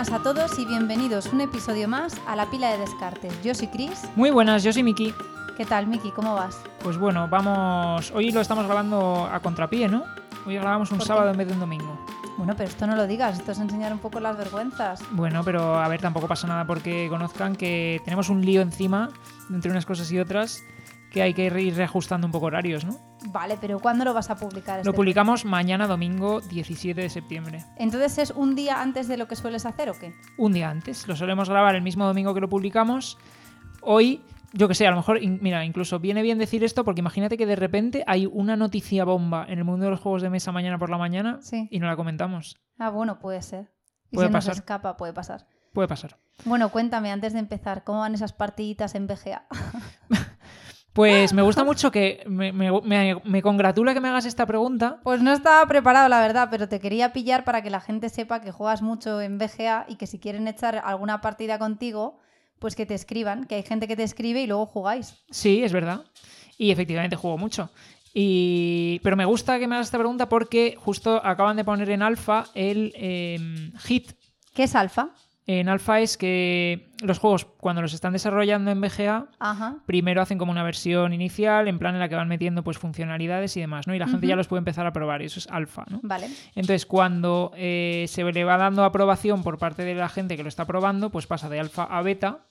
buenas a todos y bienvenidos un episodio más a la pila de descartes. Yo soy Chris. Muy buenas, yo soy Miki. ¿Qué tal, Miki? ¿Cómo vas? Pues bueno, vamos. Hoy lo estamos grabando a contrapié, ¿no? Hoy grabamos un ¿Por qué? sábado en vez de un domingo. Bueno, pero esto no lo digas, esto es enseñar un poco las vergüenzas. Bueno, pero a ver, tampoco pasa nada porque conozcan que tenemos un lío encima entre unas cosas y otras que hay que ir reajustando un poco horarios, ¿no? Vale, pero ¿cuándo lo vas a publicar? Lo este? publicamos mañana domingo 17 de septiembre. Entonces es un día antes de lo que sueles hacer o qué? Un día antes. Lo solemos grabar el mismo domingo que lo publicamos. Hoy, yo que sé, a lo mejor, mira, incluso viene bien decir esto porque imagínate que de repente hay una noticia bomba en el mundo de los juegos de mesa mañana por la mañana Sí. y no la comentamos. Ah, bueno, puede ser. Y Puede se nos pasar. escapa, puede pasar. Puede pasar. Bueno, cuéntame antes de empezar, ¿cómo van esas partiditas en BGA? Pues me gusta mucho que me, me- me- me congratula que me hagas esta pregunta. Pues no estaba preparado, la verdad, pero te quería pillar para que la gente sepa que juegas mucho en BGA y que si quieren echar alguna partida contigo, pues que te escriban, que hay gente que te escribe y luego jugáis. Sí, es verdad. Y efectivamente juego mucho. Y... Pero me gusta que me hagas esta pregunta porque justo acaban de poner en alfa el em, hit. ¿Qué es alfa? En alfa es que los juegos, cuando los están desarrollando en BGA, Ajá. primero hacen como una versión inicial, en plan en la que van metiendo pues funcionalidades y demás, ¿no? Y la gente ya los puede empezar a probar, y eso es alfa, ¿no? Vale. Entonces, cuando eh, se le va dando aprobación por parte de la gente que lo está probando, pues pasa de alfa a beta.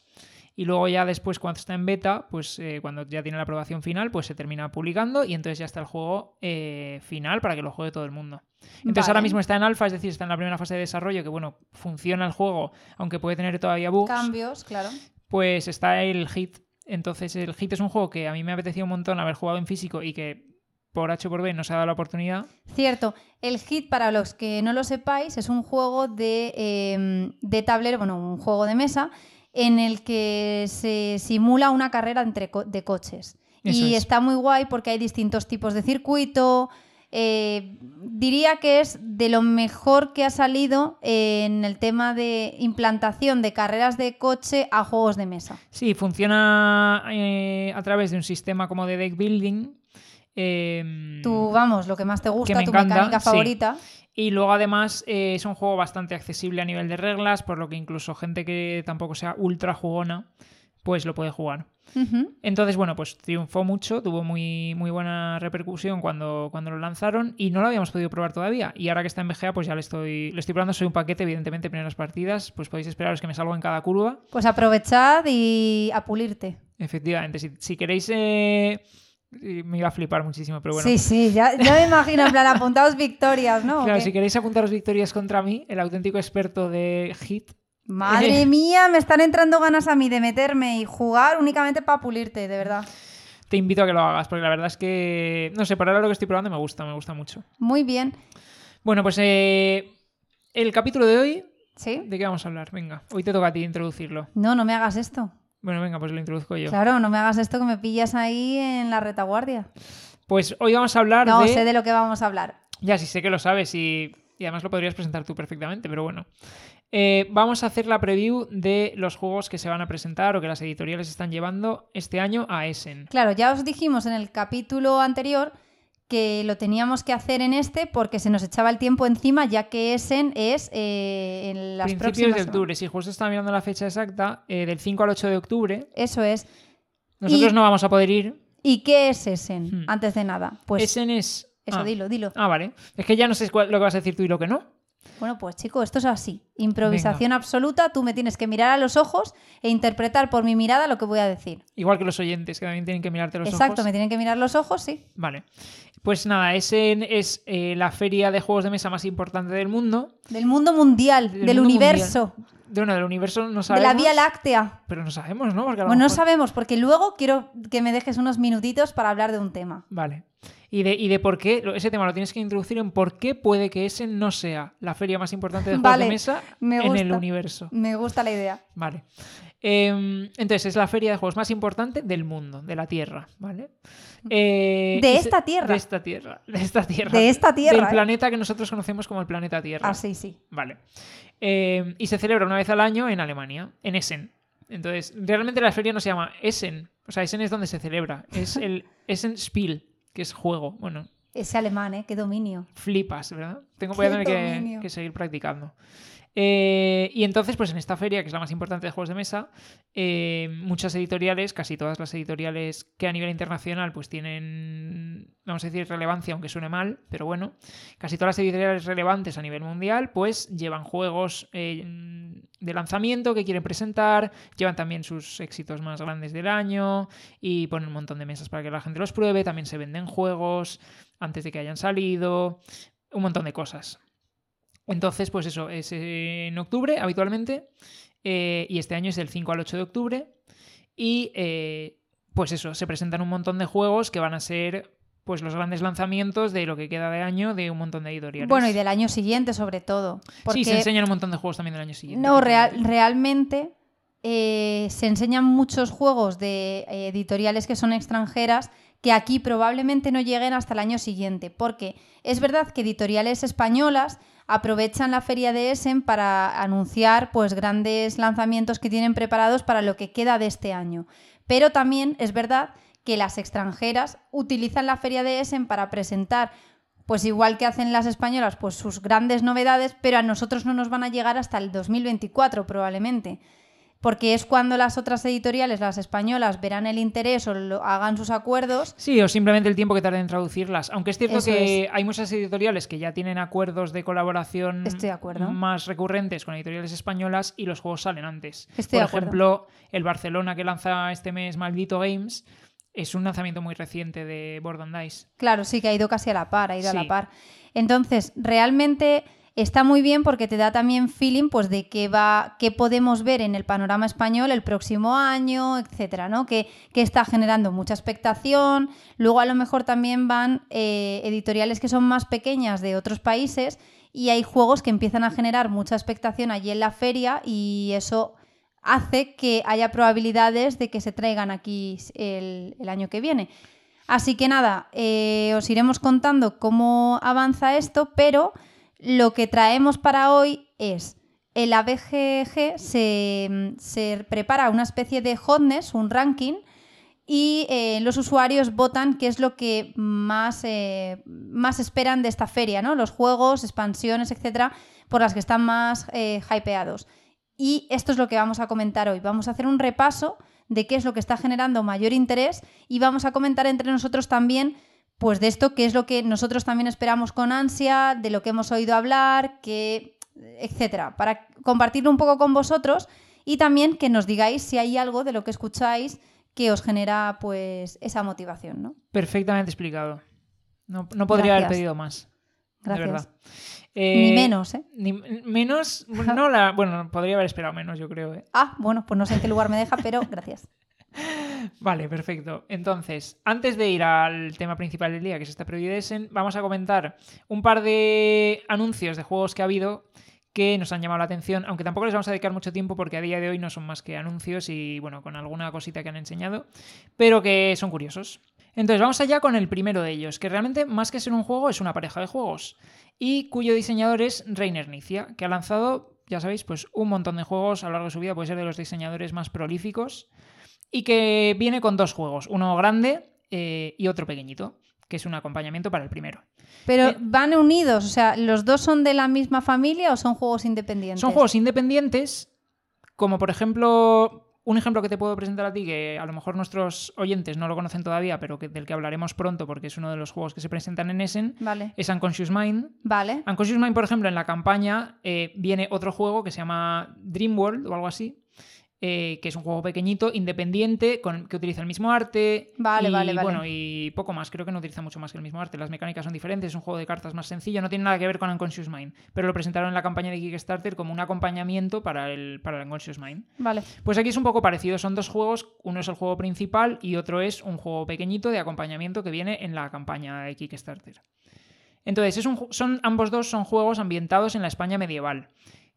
Y luego ya después, cuando está en beta, pues eh, cuando ya tiene la aprobación final, pues se termina publicando y entonces ya está el juego eh, final para que lo juegue todo el mundo. Entonces Vale. ahora mismo está en alfa, es decir, está en la primera fase de desarrollo, que bueno, funciona el juego, aunque puede tener todavía bugs Cambios, claro. pues está el Hit. Entonces, el Hit es un juego que a mí me apetecía un montón haber jugado en físico y que por H por B no se ha dado la oportunidad. Cierto, el Hit, para los que no lo sepáis, es un juego de, eh, de tablero, bueno, un juego de mesa, en el que se simula una carrera entre co- de coches. Eso y es. está muy guay porque hay distintos tipos de circuito. eh, diría que es de lo mejor que ha salido en el tema de implantación de carreras de coche a juegos de mesa. Sí, funciona eh, a través de un sistema como de deck building. eh, Tú, vamos, lo que más te gusta, me tu encanta, mecánica sí. Y luego además eh, es un juego bastante accesible a nivel de reglas, por lo que incluso gente que tampoco sea ultra jugona, pues lo puede jugar. Entonces, bueno, pues triunfó mucho, tuvo muy, muy buena repercusión cuando, cuando lo lanzaron y no lo habíamos podido probar todavía. Y ahora que está en BGA, pues ya le estoy, le estoy probando. Soy un paquete, evidentemente, primeras partidas, pues podéis esperaros que me salgo en cada curva. Pues aprovechad y a pulirte. Efectivamente, si, si queréis, eh, me iba a flipar muchísimo, pero bueno. Sí, sí, ya, ya me imagino, en plan, apuntados victorias, ¿no? ¿O Claro, si queréis apuntaros victorias contra mí, el auténtico experto de Hit, Madre mía, me están entrando ganas a mí de meterme y jugar únicamente para pulirte, de verdad. te invito a que lo hagas, porque la verdad es que, no sé, por ahora lo que estoy probando me gusta, me gusta mucho. Muy bien. Bueno, pues eh, el capítulo de hoy, ¿Sí? ¿de qué vamos a hablar? Venga, hoy te toca a ti introducirlo. No, no me hagas esto. Bueno, venga, pues lo introduzco yo. Claro, no me hagas esto que me pillas ahí en la retaguardia. Pues hoy vamos a hablar No de... sé de lo que vamos a hablar. Ya, sí sé que lo sabes y, y además lo podrías presentar tú perfectamente, pero bueno. Eh, vamos a hacer la preview de los juegos que se van a presentar o que las editoriales están llevando este año a Essen. Claro, ya os dijimos en el capítulo anterior que lo teníamos que hacer en este porque se nos echaba el tiempo encima, ya que Essen es eh, en las Principios próximas de octubre, sí, justo estaba mirando la fecha exacta, eh, del 5 al 8 de octubre. Eso es. Nosotros Y- no vamos a poder ir. ¿Y qué es Essen? Hmm. Antes de nada. Pues Essen es... eso, ah. dilo, dilo. Ah, vale. Es que ya no sé lo que vas a decir tú y lo que no. Bueno, pues chico, esto es así. Improvisación absoluta. Tú me tienes que mirar a los ojos e interpretar por mi mirada lo que voy a decir. Igual que los oyentes, que también tienen que mirarte los Exacto, ojos. me tienen que mirar los ojos, sí. Vale. Pues nada, Essen es eh, la feria de juegos de mesa más importante del mundo. Del mundo mundial, Del del, mundo universo, De, bueno, del universo no de sabemos. la Vía Láctea. Pero no sabemos, ¿no? Porque a lo Bueno, no sabemos, porque luego quiero que me dejes unos minutitos para hablar de un tema. Vale. Y de, y de por qué, ese tema lo tienes que introducir en por qué puede que ese no sea la feria más importante de juegos Vale, de mesa me en el universo. Me gusta la idea. Vale. Em, entonces, es la feria de juegos más importante del mundo, de la Tierra, ¿vale? Eh, ¿De esta Tierra? De esta Tierra. De esta Tierra. De esta Tierra, Del ¿eh? planeta que nosotros conocemos como el planeta Tierra. Ah, sí, sí. Vale. Eh, y se celebra una vez al año en Alemania, en Essen. Entonces, realmente la feria no se llama Essen. O sea, Essen es donde se celebra. Es el Essen Spiel, que es juego. Bueno, Ese alemán, ¿eh? Qué dominio. flipas, ¿verdad? Tengo voy a Qué tener que seguir practicando. Eh, y entonces, pues en esta feria, que es la más importante de juegos de mesa, eh, muchas editoriales, casi todas las editoriales que a nivel internacional pues tienen, vamos a decir, relevancia, aunque suene mal, pero bueno, casi todas las editoriales relevantes a nivel mundial, pues llevan juegos eh, de lanzamiento que quieren presentar, llevan también sus éxitos más grandes del año y ponen un montón de mesas para que la gente los pruebe, también se venden juegos antes de que hayan salido, un montón de cosas. Entonces, pues eso, es en octubre habitualmente. Eh, y este año es del 5 al 8 de octubre. Y eh, pues eso, se presentan un montón de juegos que van a ser pues los grandes lanzamientos de lo que queda de año de un montón de editoriales. Bueno, y del año siguiente sobre todo. Sí, se enseñan un montón de juegos también del año siguiente. No, realmente eh, se enseñan muchos juegos de editoriales que son extranjeras que aquí probablemente no lleguen hasta el año siguiente, porque es verdad que editoriales españolas aprovechan la feria de Essen para anunciar pues grandes lanzamientos que tienen preparados para lo que queda de este año. Pero también es verdad que las extranjeras utilizan la feria de Essen para presentar pues igual que hacen las españolas, pues sus grandes novedades, pero a nosotros no nos van a llegar hasta el 2024 probablemente porque es cuando las otras editoriales, las españolas, verán el interés o hagan sus acuerdos. Sí, o simplemente el tiempo que tarden en traducirlas. Aunque es cierto que hay muchas editoriales que ya tienen acuerdos de colaboración más recurrentes con editoriales españolas y los juegos salen antes. Por ejemplo, el Barcelona que lanza este mes Maldito Games es un lanzamiento muy reciente de Board and Dice. Claro, sí, que ha ido casi a la par, ha ido a la par. Entonces, realmente está muy bien porque te da también feeling pues de qué va qué podemos ver en el panorama español el próximo año etcétera no que, está generando mucha expectación. Luego a lo mejor también van eh, editoriales que son más pequeñas de otros países y hay juegos que empiezan a generar mucha expectación allí en la feria y eso hace que haya probabilidades de que se traigan aquí el, año que viene. Así que nada eh, os iremos contando cómo avanza esto pero lo que traemos para hoy es el ABGG se, prepara una especie de hotness, un ranking, y eh, los usuarios votan qué es lo que más, eh, más esperan de esta feria, ¿no? Los juegos, expansiones, etcétera, por las que están más eh, hypeados. Y esto es lo que vamos a comentar hoy. Vamos a hacer un repaso de qué es lo que está generando mayor interés y vamos a comentar entre nosotros también pues de esto, que es lo que nosotros también esperamos con ansia, de lo que hemos oído hablar, que, etcétera, para compartirlo un poco con vosotros y también que nos digáis si hay algo de lo que escucháis que os genera pues esa motivación, ¿no? Perfectamente explicado. No, podría haber pedido más. Gracias. De verdad. ni eh, menos, ¿eh? Ni menos, no la, bueno, podría haber esperado menos, yo creo. ¿eh? Ah, bueno, pues no sé en qué lugar me deja, pero gracias. Vale, perfecto. Entonces, antes de ir al tema principal del día, que es esta Previdesen, vamos a comentar un par de anuncios de juegos que ha habido que nos han llamado la atención, aunque tampoco les vamos a dedicar mucho tiempo porque a día de hoy no son más que anuncios y bueno, con alguna cosita que han enseñado, pero que son curiosos. Entonces, vamos allá con el primero de ellos, que realmente más que ser un juego es una pareja de juegos y cuyo diseñador es Reiner Nicia, que ha lanzado, ya sabéis, pues un montón de juegos a lo largo de su vida, puede ser de los diseñadores más prolíficos y que viene con dos juegos, uno grande eh, y otro pequeñito, que es un acompañamiento para el primero. Pero eh, van unidos, o sea, ¿los dos son de la misma familia o son juegos independientes? Son juegos independientes, como por ejemplo, un ejemplo que te puedo presentar a ti, que a lo mejor nuestros oyentes no lo conocen todavía, pero que, del que hablaremos pronto porque es uno de los juegos que se presentan en Essen, vale. es Unconscious Mind. Vale. Unconscious Mind, por ejemplo, en la campaña eh, viene otro juego que se llama Dream World o algo así, eh, que es un juego pequeñito, independiente, con, que utiliza el mismo arte. Vale, y, vale, vale. Bueno, y poco más. Creo que no utiliza mucho más que el mismo arte. Las mecánicas son diferentes, es un juego de cartas más sencillo, no tiene nada que ver con Unconscious Mind. Pero lo presentaron en la campaña de Kickstarter como un acompañamiento para el, para el Unconscious Mind. Vale. Pues aquí es un poco parecido. Son dos juegos. Uno es el juego principal y otro es un juego pequeñito de acompañamiento que viene en la campaña de Kickstarter. Entonces, es un, son, ambos dos son juegos ambientados en la España medieval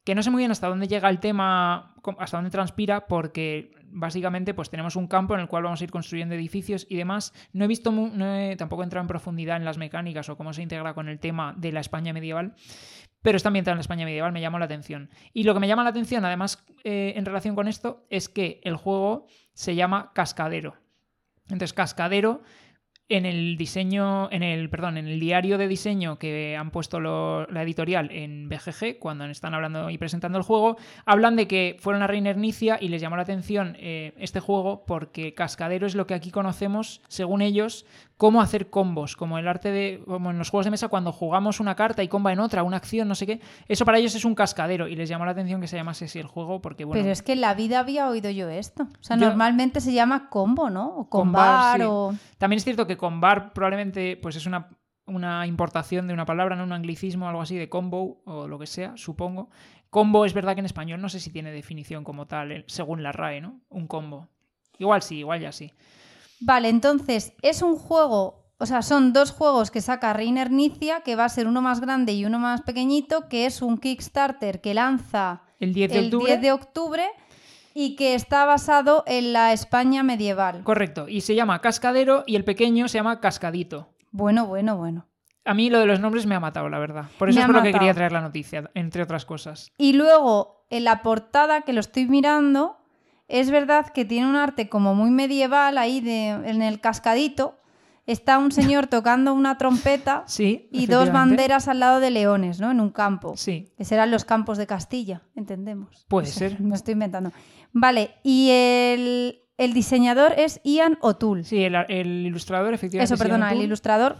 que no sé muy bien hasta dónde llega el tema, hasta dónde transpira, porque básicamente pues tenemos un campo en el cual vamos a ir construyendo edificios y demás. No he visto, tampoco he entrado en profundidad en las mecánicas o cómo se integra con el tema de la España medieval, pero está ambientado en la España medieval, me llama la atención. Y lo que me llama la atención, además, eh, en relación con esto, es que el juego se llama Cascadero. Entonces, Cascadero en el diseño, en el, perdón, en el diario de diseño que han puesto la editorial en BGG, cuando están hablando y presentando el juego, hablan de que fueron a Reiner Nicia y les llamó la atención eh, este juego porque Cascadero es lo que aquí conocemos, según ellos, cómo hacer combos, como el arte de, como en los juegos de mesa cuando jugamos una carta y comba en otra, una acción, no sé qué. Eso para ellos es un cascadero y les llamó la atención que se llamase así el juego porque bueno. Pero es que en la vida había oído yo esto. O sea, Yo- normalmente se llama combo, ¿no? O Combar, combar sí. o... También es cierto que combar probablemente pues es una, una importación de una palabra, no un anglicismo, algo así de combo o lo que sea, supongo. Combo es verdad que en español no sé si tiene definición como tal, eh, según la RAE, ¿no? Un combo. Igual sí, igual ya sí. Vale, entonces es un juego, o sea, son dos juegos que saca Reiner Nicia, que va a ser uno más grande y uno más pequeñito, que es un Kickstarter que lanza El 10 de el octubre. 10 de octubre y que está basado en la España medieval. Correcto. Y se llama Cascadero y el pequeño se llama Cascadito. Bueno, bueno, bueno. A mí lo de los nombres me ha matado, la verdad. Por eso Me es por lo que quería traer la noticia, entre otras cosas. Y luego, en la portada que lo estoy mirando, es verdad que tiene un arte como muy medieval ahí de, en el cascadito. Está un señor tocando una trompeta Sí. y dos banderas al lado de leones, ¿no? En un campo. Sí. Que serán los campos de Castilla, entendemos. Puede No sé, ser. Me estoy inventando. Vale, y el, el diseñador es Ian O'Toole. Sí, el, el ilustrador, efectivamente. Eso, perdona, el ilustrador.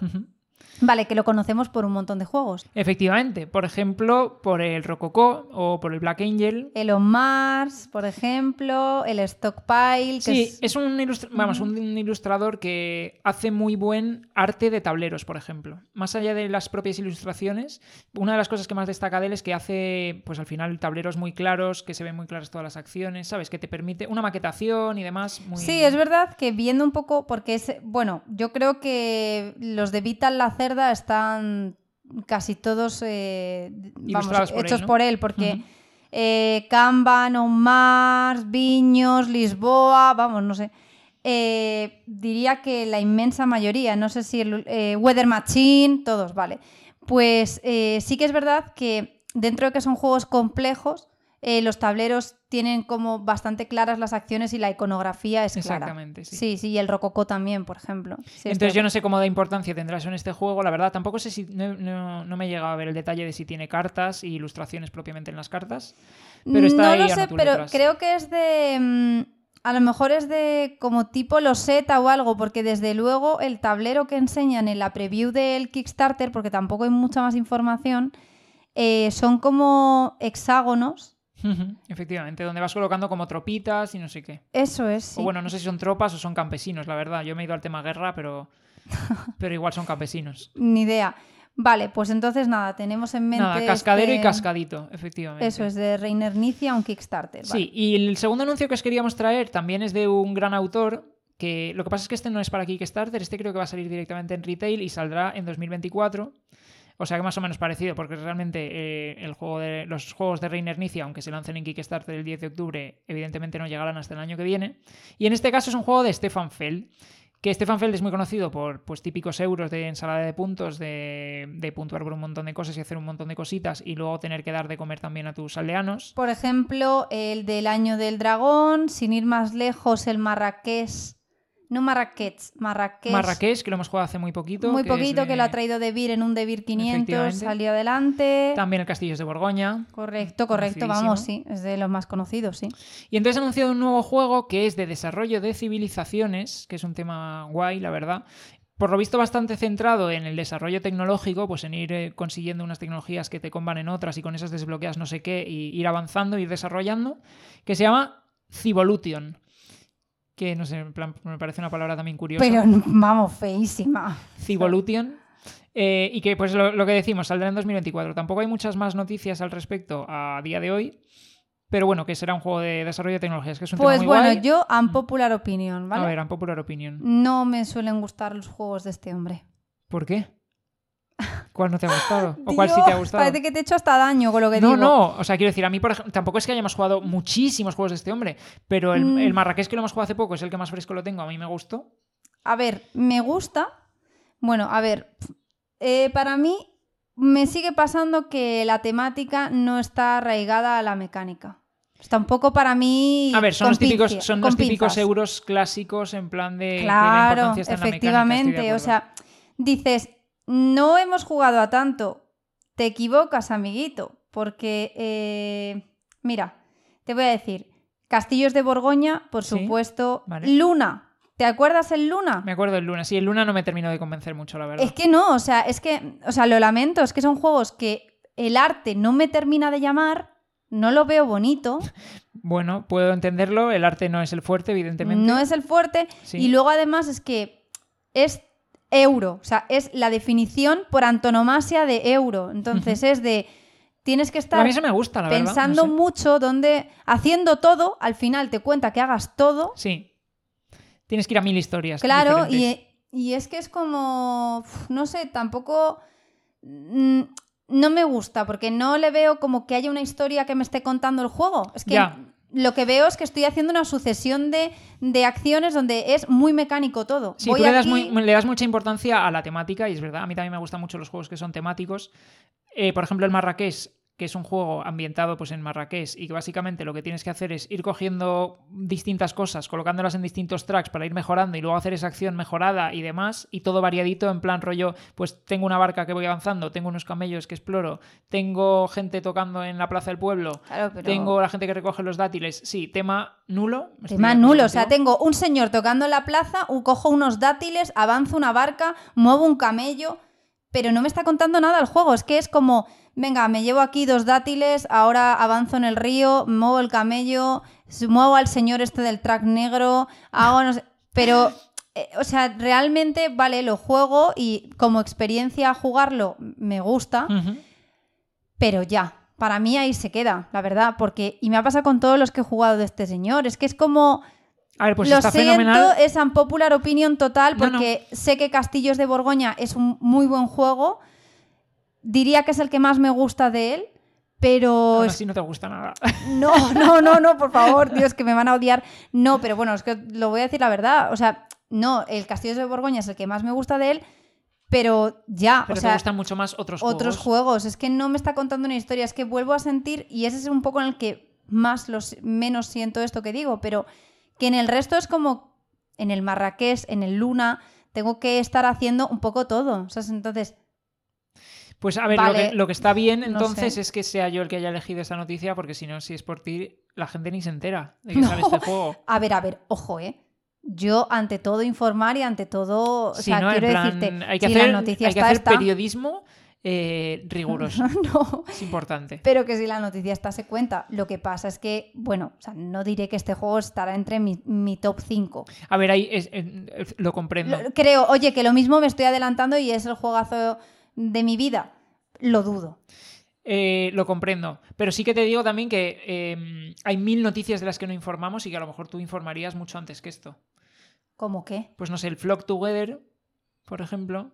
Vale, que lo conocemos por un montón de juegos. Efectivamente, por ejemplo, por el Rococó o por el Black Angel. El On Mars, por ejemplo, el Stockpile. Que Sí, es- es un, ilustra- vamos, un, ilustrador que hace muy buen arte de tableros, por ejemplo. Más allá de las propias ilustraciones, una de las cosas que más destaca de él es que hace, pues al final, tableros muy claros, que se ven muy claras todas las acciones, ¿sabes? Que te permite una maquetación y demás. Muy... Sí, es verdad que viendo un poco, porque es, bueno, yo creo que los de Vital La Están casi todos eh, vamos, él, hechos ¿no? por él, porque Ujú. eh, Kanban, On Mars, Viños, Lisboa, vamos, no sé. Eh, diría que la inmensa mayoría, no sé si el eh, Weather Machine, todos, vale. Pues sí que es verdad que dentro de que son juegos complejos, eh, los tableros tienen como bastante claras las acciones y la iconografía es clara. Exactamente, sí. Sí, sí, y el rococó también, por ejemplo. Sí, Entonces estoy- yo no sé cómo de importancia tendrá eso en este juego, la verdad. Tampoco sé si no, no- no me he llegado a ver el detalle de si tiene cartas y ilustraciones propiamente en las cartas. Pero está no ahí lo sé, pero creo que es de... mm, a lo mejor es de como tipo loseta o algo, porque desde luego el tablero que enseñan en la preview del Kickstarter, porque tampoco hay mucha más información, eh, son como hexágonos. Efectivamente, donde vas colocando como tropitas y no sé qué. Eso es, sí. O bueno, no sé si son tropas o son campesinos, la verdad. Yo me he ido al tema guerra, pero, pero igual son campesinos. Ni idea. Vale, pues entonces nada, tenemos en mente... Nada, cascadero y este- cascadito, efectivamente. Eso es de Reiner Nicia, un Kickstarter. vale. Sí, y el segundo anuncio que os queríamos traer también es de un gran autor. Que lo que pasa es que este no es para Kickstarter, este creo que va a salir directamente en retail y saldrá en 2024. O sea que más o menos parecido, porque realmente eh, el juego de, los juegos de Reiner Nicia, aunque se lancen en Kickstarter el 10 de octubre, evidentemente no llegarán hasta el año que viene. Y en este caso es un juego de Stefan Feld, que Stefan Feld es muy conocido por pues, típicos euros de ensalada de puntos, de, de puntuar por un montón de cosas y hacer un montón de cositas y luego tener que dar de comer también a tus aldeanos. Por ejemplo, el del Año del Dragón, sin ir más lejos, el Marrakech. No Marrakech, Marrakech. Marrakech, que lo hemos jugado hace muy poquito. Muy que poquito, de- que lo ha traído De Beer en un De Beer 500, Efectivamente. salió adelante. También el Castillos de Borgoña. Correcto, correcto, vamos, sí, es de los más conocidos, sí. Y entonces ha anunciado un nuevo juego que es de desarrollo de civilizaciones, que es un tema guay, la verdad. Por lo visto bastante centrado en el desarrollo tecnológico, pues en ir eh, consiguiendo unas tecnologías que te comban en otras y con esas desbloqueas no sé qué, y ir avanzando, ir desarrollando, que se llama Civolution. Que no sé, en plan, me parece una palabra también curiosa. Pero vamos, feísima. Civolution. Eh, y que, pues lo, lo que decimos, saldrá en 2024. Tampoco hay muchas más noticias al respecto a día de hoy. Pero bueno, que será un juego de desarrollo de tecnologías, que es un Pues tema muy bueno, guay. yo, unpopular opinion, ¿vale? A ver, opinion. No me suelen gustar los juegos de este hombre. ¿Por qué? ¿Cuál no te ha gustado? ¿O cuál sí te ha gustado? Parece que te he hecho hasta daño con lo que no, digo. no, o sea, quiero decir, a mí, por ejemplo, tampoco es que hayamos jugado muchísimos juegos de este hombre, pero el, Mm. el Marrakech que lo hemos jugado hace poco es el que más fresco lo tengo, a mí me gustó. A ver, me gusta. Bueno, a ver, eh, para mí me sigue pasando que la temática no está arraigada a la mecánica. Está un poco para mí. A ver, son, los típicos, son los típicos euros clásicos en plan de que la Claro, importancia está en la mecánica, estoy de efectivamente. O sea, dices, no hemos jugado a tanto. Te equivocas, amiguito. Porque, eh, mira, te voy a decir, Castillos de Borgoña, por Sí, supuesto. vale. Luna. ¿Te acuerdas el Luna? Me acuerdo del Luna. Sí, el Luna no me terminó de convencer mucho, la verdad. Es que no, o sea, es que, o sea, lo lamento, es que son juegos que el arte no me termina de llamar, no lo veo bonito, Bueno, puedo entenderlo. El arte no es el fuerte, evidentemente. no es el fuerte, Sí. y luego además es que es euro, o sea, es la definición por antonomasia de euro, entonces es de, tienes que estar a mí me gusta, la verdad. no pensando sé. mucho donde, haciendo todo, al final te cuenta que hagas todo, Sí. Tienes que ir a mil historias. Claro, y, y es que es como, no sé, tampoco... mm, No me gusta, porque no le veo como que haya una historia que me esté contando el juego. Es que Ya. Lo que veo es que estoy haciendo una sucesión de, de acciones donde es muy mecánico todo. Sí, Voy tú le das, aquí- muy- le das mucha importancia a la temática y es verdad, a mí también me gustan mucho los juegos que son temáticos. Eh, por ejemplo, el Marrakech, que es un juego ambientado pues, en Marrakech y que básicamente lo que tienes que hacer es ir cogiendo distintas cosas, colocándolas en distintos tracks para ir mejorando y luego hacer esa acción mejorada y demás, y todo variadito en plan rollo, pues tengo una barca que voy avanzando, tengo unos camellos que exploro, tengo gente tocando en la plaza del pueblo, Claro, pero- tengo la gente que recoge los dátiles. Sí, tema nulo. Tema nulo, o sea, tengo un señor tocando en la plaza, cojo unos dátiles, avanzo una barca, muevo un camello, pero no me está contando nada el juego. Es que es como, venga, me llevo aquí dos dátiles, ahora avanzo en el río, muevo el camello, muevo al señor este del track negro, hago no sé. Pero, eh, o sea, realmente, vale, lo juego y como experiencia jugarlo me gusta, pero ya. Para mí ahí se queda, la verdad, porque, y me ha pasado con todos los que he jugado de este señor, es que es como, A ver, pues lo está siento, fenomenal. es un popular opinion total No, no. porque sé que Castillos de Borgoña es un muy buen juego. Diría que es el que más me gusta de él, pero es- así no te gusta nada. no, no, no, no, por favor, Dios, que me van a odiar. No, pero bueno, es que lo voy a decir la verdad. O sea, no, el Castillos de Borgoña es el que más me gusta de él, pero ya, Pero o sea, te gustan mucho más otros, otros juegos. juegos. Es que no me está contando una historia, es que vuelvo a sentir, y ese es un poco en el que más los, menos siento esto que digo, pero que en el resto es como en el Marrakech, en el Luna, tengo que estar haciendo un poco todo. O sea, entonces, Pues a ver, Vale, lo, que, lo que está bien no entonces sé. es que sea yo el que haya elegido esta noticia, porque si no, si es por ti, la gente ni se entera de que No. sale este juego. a ver, a ver, ojo, ¿eh? Yo, ante todo, informar y ante todo, o Sí, sea, ¿no? Quiero plan, decirte, hay que si hacer, la noticia hay que está, hacer está. Eh, riguroso. no, es importante. pero que si la noticia está se cuenta. Lo que pasa es que, bueno, o sea, no diré que este juego estará entre mi, mi top 5. A ver, ahí es- lo comprendo. Lo- Creo, oye, que lo mismo me estoy adelantando y es el juegazo de mi vida. Lo dudo. Eh, lo comprendo. Pero sí que te digo también que eh, hay mil noticias de las que no informamos y que a lo mejor tú informarías mucho antes que esto. ¿Cómo qué? Pues no sé, el Flock Together, por ejemplo.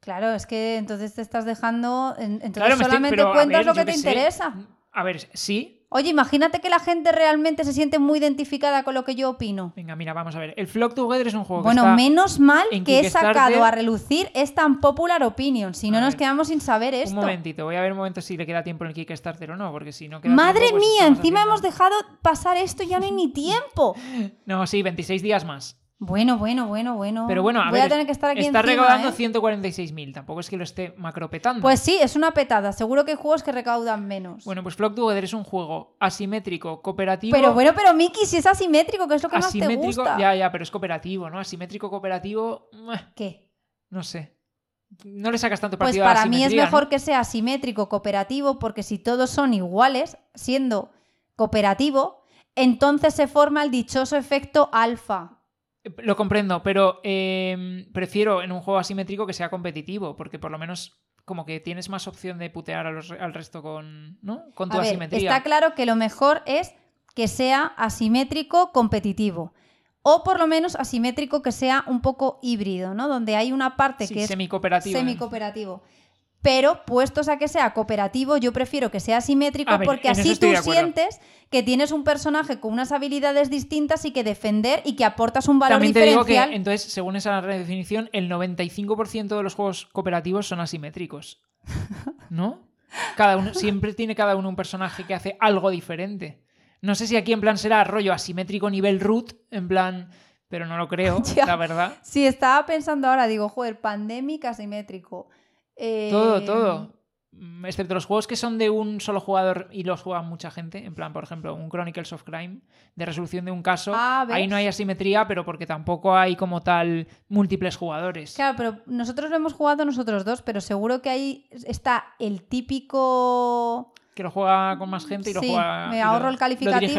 Claro, es que entonces te estás dejando. en- Entonces Claro, estoy- solamente cuentas ver, lo que te sé. interesa. A ver, sí. Oye, imagínate que la gente realmente se siente muy identificada con lo que yo opino. Venga, mira, vamos a ver. El Flock Together es un juego Bueno, que está... menos mal que he sacado a relucir es tan popular opinion. Si no, A nos ver, quedamos sin saber Un esto. momentito, voy a ver un momento si le queda tiempo en el Kickstarter o no, porque si no queda Madre tiempo, pues mía, encima haciendo- hemos dejado pasar esto y ya no hay ni tiempo. No, sí, 26 días más. Bueno, bueno, bueno, bueno. Pero bueno, a Voy ver, a tener que estar aquí está encima, recaudando ¿eh? 146.000, tampoco es que lo esté macropetando. Pues sí, es una petada. Seguro que hay juegos que recaudan menos. Bueno, pues Flock Together es un juego asimétrico, cooperativo... pero bueno, pero Miki, si es asimétrico, que es lo que más te asimétrico, gusta. ya, ya, pero es cooperativo, ¿no? Asimétrico, cooperativo, ¿Qué? no sé. No le sacas tanto Pues partido a la para mí es mejor ¿no? que sea asimétrico, cooperativo, porque si todos son iguales, siendo cooperativo, entonces se forma el dichoso efecto alfa. Lo comprendo, pero eh, prefiero en un juego asimétrico que sea competitivo, porque por lo menos como que tienes más opción de putear a los- al resto con, ¿no? con tu A ver, asimetría. está claro que lo mejor es que sea asimétrico competitivo. O por lo menos asimétrico que sea un poco híbrido, ¿no? Donde hay una parte Sí, que es semi-cooperativo. semi-cooperativo. Pero puestos a que sea cooperativo, yo prefiero que sea asimétrico A ver, porque así tú sientes que tienes un personaje con unas habilidades distintas y que defender y que aportas un valor También te digo que, diferencial. entonces, según esa redefinición, el 95% de los juegos cooperativos son asimétricos. ¿No? Cada uno, siempre tiene cada uno un personaje que hace algo diferente. No sé si aquí en plan será rollo asimétrico nivel root, en plan, pero no lo creo, Ya. la verdad. Sí, estaba pensando ahora, digo, joder, pandemic asimétrico. Eh, Todo, todo. Mm, Excepto los juegos que son de un solo jugador y los juega mucha gente. En plan, por ejemplo, un Chronicles of Crime, de resolución de un caso. Ah. Ahí no hay asimetría, pero porque tampoco hay como tal múltiples jugadores. Claro, pero nosotros lo hemos jugado nosotros dos, pero seguro que ahí está el típico. Que lo juega con más gente y lo juega. me lo- ahorro el calificativo.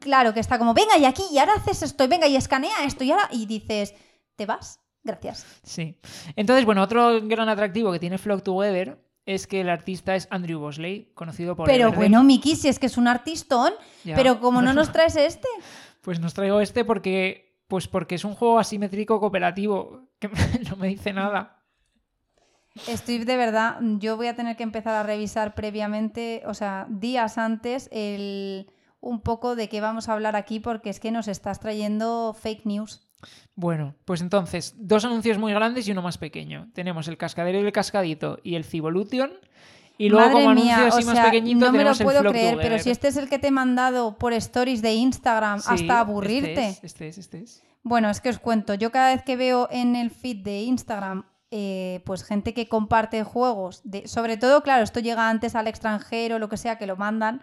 Claro, que está como, venga, y aquí, y ahora haces esto, y venga, y escanea esto, y ahora. Y dices, ¿te vas? Gracias. Sí. Entonces, bueno, otro gran atractivo que tiene Flock Together es que el artista es Andrew Bosley, conocido por. Pero bueno, Miki, si es que es un artistón, Ya. pero como no nos traes este. Pues nos traigo este porque. Pues porque es un juego asimétrico cooperativo. Que no me dice nada. Estoy de verdad, yo voy a tener que empezar a revisar previamente, o sea, días antes, el, un poco de qué vamos a hablar aquí, porque es que nos estás trayendo fake news. Bueno, pues entonces, dos anuncios muy grandes y uno más pequeño. Tenemos el cascadero y el cascadito y el Civolution. Y luego, Madre como mía, anuncio o así más sea, pequeñito, no me lo puedo creer, pero si este es el que te he mandado por stories de Instagram Sí, hasta aburrirte. Este es, este es, este es. Bueno, es que os cuento, yo cada vez que veo en el feed de Instagram, eh, pues gente que comparte juegos, de, sobre todo, claro, esto llega antes al extranjero, lo que sea, que lo mandan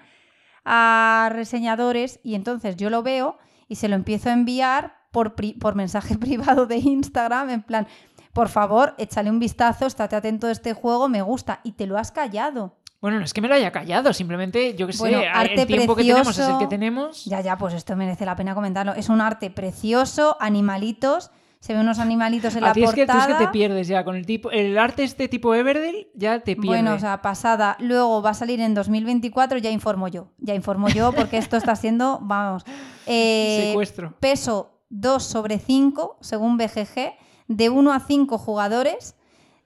a reseñadores y entonces yo lo veo y se lo empiezo a enviar por, pri- por mensaje privado de Instagram, en plan, por favor, échale un vistazo, estate atento a este juego, me gusta, y te lo has callado. Bueno, no es que me lo haya callado, simplemente, yo que sé, Bueno, el arte tiempo que tenemos es el que tenemos. Ya, ya, pues esto merece la pena comentarlo. Es un arte precioso, animalitos, se ven unos animalitos en A la ti es que tú portada. es que te pierdes ya con el tipo, el arte este tipo Everdell ya te pierde. Bueno, o sea, pasada. Luego va a salir en 2024, ya informo yo. Ya informo yo porque esto está siendo, vamos. eh, Secuestro. peso 2 sobre 5, según BGG, de 1 a 5 jugadores,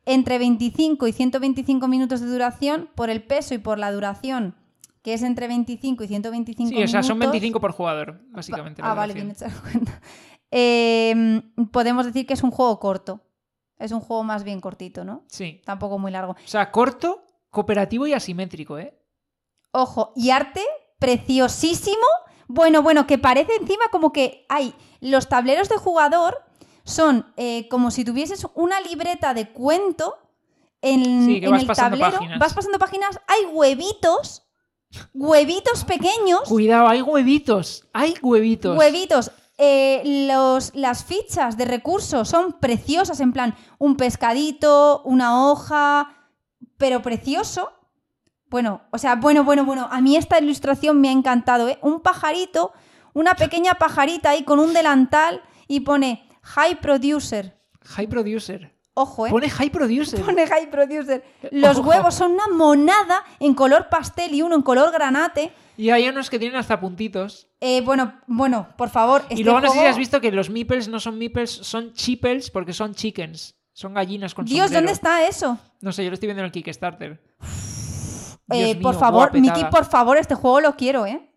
entre 25 y 125 minutos de duración, por el peso y por la duración, que es entre 25 y 125 Sí, o minutos. sea, son 25 por jugador, básicamente. Ah, vale, bien la cuenta. Eh, podemos decir que es un juego corto. Es un juego más bien cortito, ¿no? Sí. Tampoco muy largo. O sea, corto, cooperativo y asimétrico, ¿eh? Ojo, y arte preciosísimo. Bueno, bueno, que parece encima como que hay los tableros de jugador son eh, como si tuvieses una libreta de cuento en, Sí, el tablero. páginas. Vas pasando páginas, hay huevitos, huevitos pequeños, Cuidado, hay huevitos. Hay huevitos. huevitos. Eh, los, las fichas de recursos son preciosas, en plan un pescadito, una hoja, pero precioso. Bueno, o sea, bueno, bueno, bueno, a mí esta ilustración me ha encantado, ¿eh? Un pajarito, una pequeña pajarita ahí con un delantal y pone High Producer. High Producer. Ojo, ¿eh? Pone High Producer. Pone High Producer. Los Ojo. huevos son una monada en color pastel y uno en color granate. Y hay unos que tienen hasta puntitos. Eh, bueno, bueno, por favor. y este luego no sé si has visto que los meeples no son meeples, son chipels porque son chickens. Son gallinas con Dios, sombrero. ¿dónde está eso? No sé, yo lo estoy viendo en el Kickstarter. Eh, por favor. Miki, por favor, este juego lo quiero, ¿eh?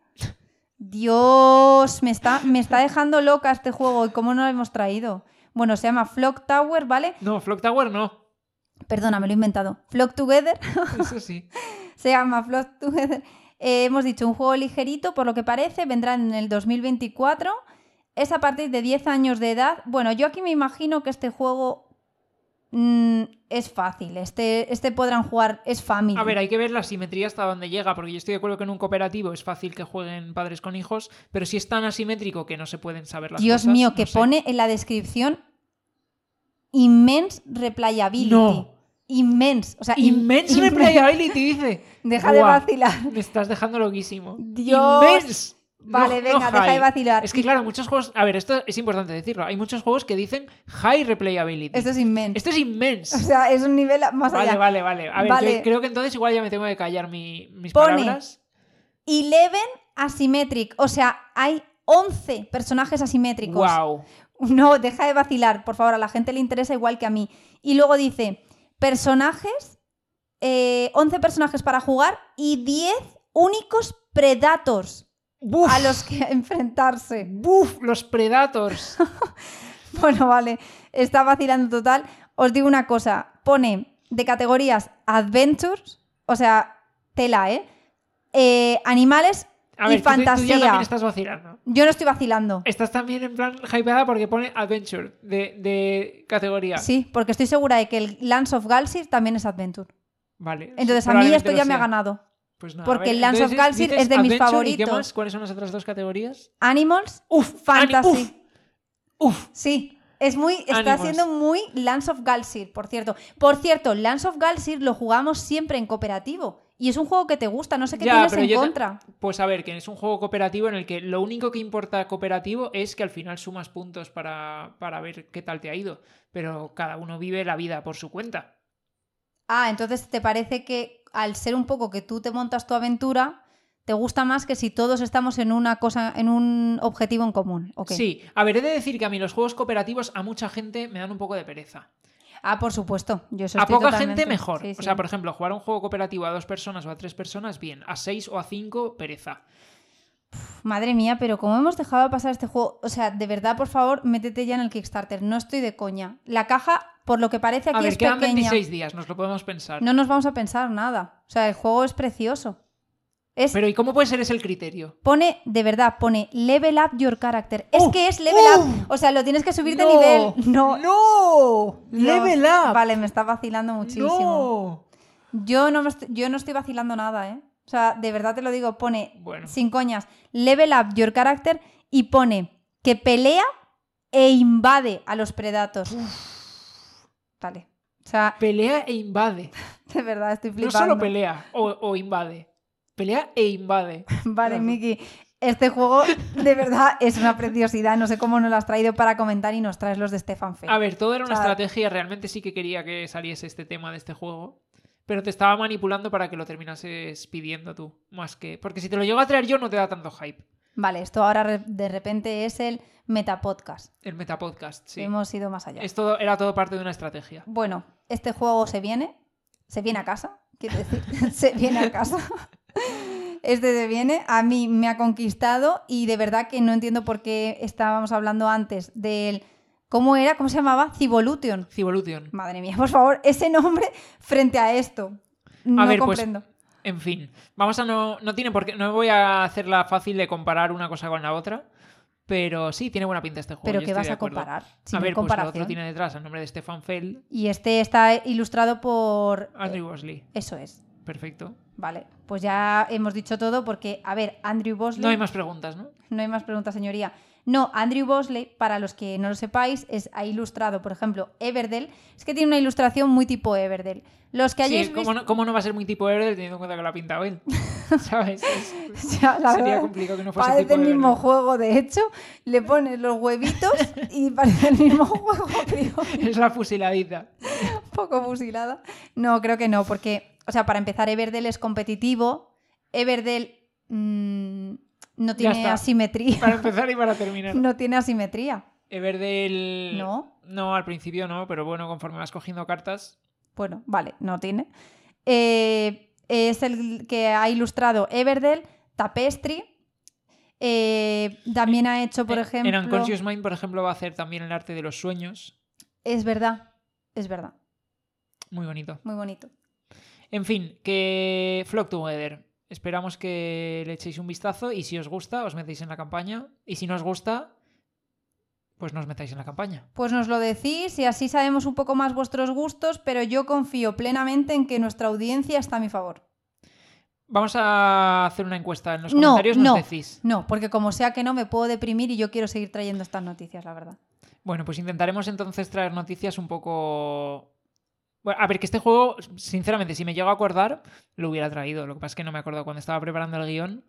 Dios, me está, me está dejando loca este juego y cómo no lo hemos traído. Bueno, se llama Flock Tower, ¿vale? No, Flock Tower no. Perdona, me lo he inventado. Flock Together Eso sí. se llama Flock Together. Eh, hemos dicho un juego ligerito, por lo que parece, vendrá en el 2024. Es a partir de 10 años de edad. Bueno, yo aquí me imagino que este juego mm, es fácil. Este, este podrán jugar, es family. A ver, hay que ver la simetría hasta dónde llega, porque yo estoy de acuerdo que en un cooperativo es fácil que jueguen padres con hijos, pero si es tan asimétrico que no se pueden saber las Dios cosas. mío, no que sé. pone en la descripción immense replayability. No. Immense. O sea, im- Immense replayability, dice. Deja de vacilar. Me estás dejando loquísimo. Dios. Immense. Vale, No- venga, no deja de vacilar. Es que claro, muchos juegos... A ver, esto es importante decirlo. Hay muchos juegos que dicen high replayability. Esto es inmense. Esto es inmense. O sea, es un nivel más Vale, allá. vale, vale. A ver, Vale. yo creo que entonces igual ya me tengo que callar mi- mis Pone. palabras. Eleven asymmetric. O sea, hay 11 personajes asimétricos. Wow. No, deja de vacilar, por favor, a la gente le interesa igual que a mí. Y luego dice, personajes, eh, 11 personajes para jugar y 10 únicos predators Buf, a los que enfrentarse. buf, los Predators. Bueno, vale, está vacilando total. Os digo una cosa, pone de categorías Adventures, o sea, tela, ¿eh? Eh, animales A y ver, tú te- tú ya fantasía. también estás vacilando. Yo no estoy vacilando. Estás también en plan hypeada porque pone Adventure de, de categoría. Sí, porque estoy segura de que el Lance of Galsir también es Adventure. Vale. Entonces a mí esto ya me ha ganado. Pues nada, porque Lance of dices es de mis Adventure, ¿Y qué favoritos. más? ¿Cuáles son las otras dos categorías? Animals, Uf, Fantasy. Uf, uf. Sí, es muy, está Animals. siendo muy Lance of Galsir, por cierto. Por cierto, Lance of Galsir lo jugamos siempre en cooperativo. Y es un juego que te gusta, no sé qué Ya, tienes pero en contra. Pues a ver, que es un juego cooperativo en el que lo único que importa cooperativo es que al final sumas puntos para, para ver qué tal te ha ido. Pero cada uno vive la vida por su cuenta. Ah, entonces te parece que al ser un poco que tú te montas tu aventura, te gusta más que si todos estamos en una cosa, en un objetivo en común. Sí, a ver, he de decir que a mí los juegos cooperativos a mucha gente me dan un poco de pereza. Ah, por supuesto. Yo eso A estoy poca totalmente- gente mejor. Sí, O sea, por ejemplo, jugar un juego cooperativo a dos personas o a tres personas, bien. A seis o a cinco, pereza. Madre mía, pero ¿cómo hemos dejado pasar este juego? O sea, de verdad, por favor, métete ya en el Kickstarter. No estoy de coña. La caja, por lo que parece aquí, A ver, es quedan pequeña. 26 días, nos lo podemos pensar. No nos vamos a pensar nada. O sea, el juego es precioso. Es, Pero ¿y cómo puede ser ese el criterio? Pone, de verdad, pone level up your character. Es ¡Oh! que es level ¡Oh! up. O sea, lo tienes que subir de No, nivel. No. ¡No! Dios. ¡Level up! Vale, me está vacilando muchísimo. ¡No! Yo, no me yo no estoy vacilando nada, ¿eh? O sea, de verdad te lo digo, pone, Bueno. sin coñas, level up your character y pone que pelea e invade a los predatos. Vale. O sea, Pelea e invade. de verdad estoy No flipando. solo pelea o, o invade. Pelea e invade. Vale, Claro. Miki. Este juego de verdad es una preciosidad. No sé cómo nos lo has traído para comentar y nos traes los de Stefan Feld. A ver, todo era una O sea- estrategia. Realmente sí que quería que saliese este tema de este juego. Pero te estaba manipulando para que lo terminases pidiendo tú. Más que. Porque si te lo llego a traer yo, no te da tanto hype. Vale, esto ahora de repente es el Metapodcast. El metapodcast, sí. Hemos ido más allá. Es todo, era todo parte de una estrategia. Bueno, este juego se viene. Se viene a casa, quiero decir. se viene a casa. Este se viene, a mí me ha conquistado y de verdad que no entiendo por qué estábamos hablando antes del... ¿Cómo era? ¿Cómo se llamaba? Civolution. Civolution. Madre mía, por favor, ese nombre frente a esto. No a ver, pues. comprendo. En fin. Vamos a no. No tiene por qué. No voy a hacerla fácil de comparar una cosa con la otra. Pero sí, tiene buena pinta este juego. Pero ¿qué vas a comparar? Sin a ver, pues comparación. otro tiene detrás el nombre de Stefan Feld, Y este está ilustrado por... Andrew Bosley. Eso es. Perfecto. Vale, pues ya hemos dicho todo porque, a ver, Andrew Bosley... No hay más preguntas, ¿no? No hay más preguntas, señoría. No, Andrew Bosley, para los que no lo sepáis, es, ha ilustrado, por ejemplo, Everdell. Es que tiene una ilustración muy tipo Everdell. Los que hayáis Sí, visto... ¿cómo no, cómo no va a ser muy tipo Everdell teniendo en cuenta que lo ha pintado él? ¿Sabes? Es- Ya, la sería verdad, complicado que no fuese Parece tipo el mismo Everdell. juego, de hecho. Le pones los huevitos y parece el mismo juego, tío. Es la fusiladita. Un poco fusilada. No, creo que no, porque, o sea, para empezar, Everdell es competitivo. Everdell mm, no tiene asimetría. Para empezar y para terminar. No tiene asimetría. Everdell... No. No, al principio no, pero bueno, conforme vas cogiendo cartas... Bueno, vale, no tiene. Eh, es el que ha ilustrado Everdell, Tapestry. eh, también ha hecho, por en- ejemplo. En Unconscious Mind, por ejemplo, va a hacer también el arte de los sueños. Es verdad, es verdad. Muy bonito. Muy bonito. En fin, que Flock Together. Esperamos que le echéis un vistazo y si os gusta, os metéis en la campaña. Y si no os gusta, pues no os metáis en la campaña. Pues nos lo decís y así sabemos un poco más vuestros gustos, pero yo confío plenamente en que nuestra audiencia está a mi favor. Vamos a hacer una encuesta en los No, comentarios, nos no, decís. no, porque como sea que no, me puedo deprimir y yo quiero seguir trayendo estas noticias, la verdad. Bueno, pues intentaremos entonces traer noticias un poco. Bueno, a ver, que este juego, sinceramente, si me llego a acordar, lo hubiera traído. Lo que pasa es que no me acuerdo. Cuando estaba preparando el guion,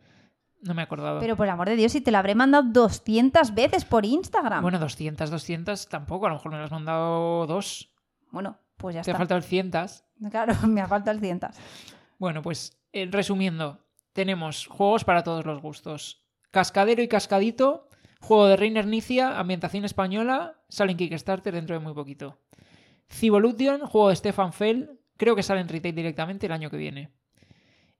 no me he acordado. Pero por amor de Dios, si te la habré mandado 200 veces por Instagram. Bueno, 200, 200 tampoco. A lo mejor me lo has mandado dos. Bueno, pues ya Te ha está. faltado el cientas. Claro, me ha faltado el 100. Bueno, pues eh, resumiendo, tenemos juegos para todos los gustos. Cascadero y Cascadito, juego de Reiner Nicia, ambientación española, sale en Kickstarter dentro de muy poquito. Civolution, juego de Stefan Fell, creo que sale en retail directamente el año que viene.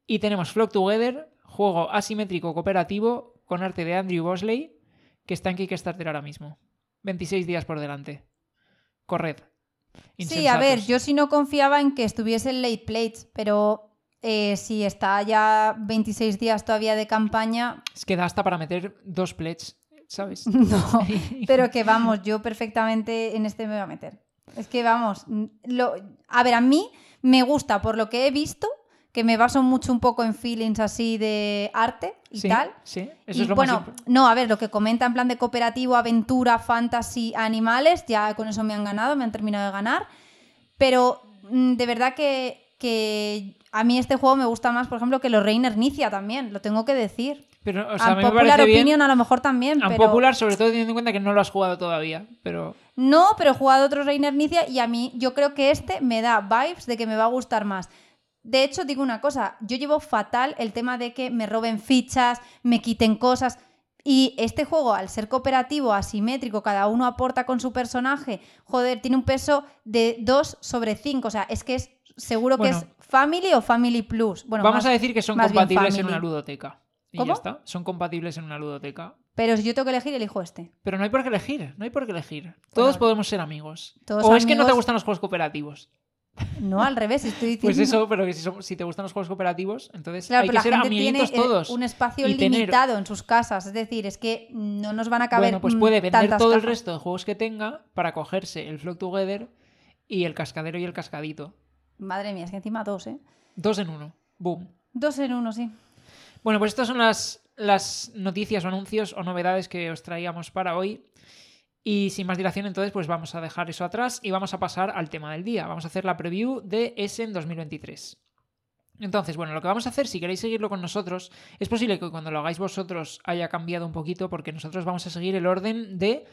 Y tenemos Flock Together, juego asimétrico cooperativo con arte de Andrew Bosley, que está en Kickstarter ahora mismo. 26 días por delante. Corred. Sí, a ver, yo sí no confiaba en que estuviese en late plates, pero eh, si está ya 26 días todavía de campaña, Es que da hasta para meter dos pledges, ¿sabes? no. Pero que vamos, yo perfectamente en este me voy a meter. Es que vamos, lo, a ver, a mí me gusta por lo que he visto, que me baso mucho un poco en feelings así de arte y sí, tal. Sí, eso Y es lo bueno, más no, a ver, lo que comenta en plan de cooperativo, aventura, fantasy, animales, ya con eso me han ganado, me han terminado de ganar. Pero mm, de verdad que, que a mí este juego me gusta más, por ejemplo, que los Reiner Nicia también, lo tengo que decir. Pero, o sea, a a mí me popular bien. opinion a lo mejor también, A pero... popular, sobre todo teniendo en cuenta que no lo has jugado todavía. Pero No, pero he jugado otros Reiner Nicia y a mí yo creo que este me da vibes de que me va a gustar más. De hecho, digo una cosa, yo llevo fatal el tema de que me roben fichas, me quiten cosas. Y este juego, al ser cooperativo, asimétrico, cada uno aporta con su personaje, joder, tiene un peso de 2 sobre 5. O sea, es que es seguro que es Family o Family Plus. Bueno, vamos más- a decir que son compatibles en una ludoteca. Y ¿Cómo? ya está. Son compatibles en una ludoteca. Pero si yo tengo que elegir, elijo este. Pero no hay por qué elegir, no hay por qué elegir. Todos podemos ser amigos. todos o es que no te gustan los juegos cooperativos. No, al revés, estoy diciendo... Pues eso, pero que si, son- si te gustan los juegos cooperativos, entonces Claro, hay pero que la ser gente amiguitos tiene todos. un espacio tener- limitado en sus casas. Es decir, es que no nos van a caber Bueno, pues mm, puede vender tantas todo el resto de juegos que tenga para cogerse el Flock Together y el cascadero y el cascadito. Madre mía, es que encima dos, ¿eh? Dos en uno. Boom. Dos en uno, sí. Bueno, pues estas son las, las noticias o anuncios o novedades que os traíamos para hoy. Y sin más dilación, entonces, pues vamos a dejar eso atrás y vamos a pasar al tema del día. Vamos a hacer la preview de Essen 2023. Entonces, bueno, lo que vamos a hacer, si queréis seguirlo con nosotros, es posible que cuando lo hagáis vosotros haya cambiado un poquito, porque nosotros vamos a seguir el orden de,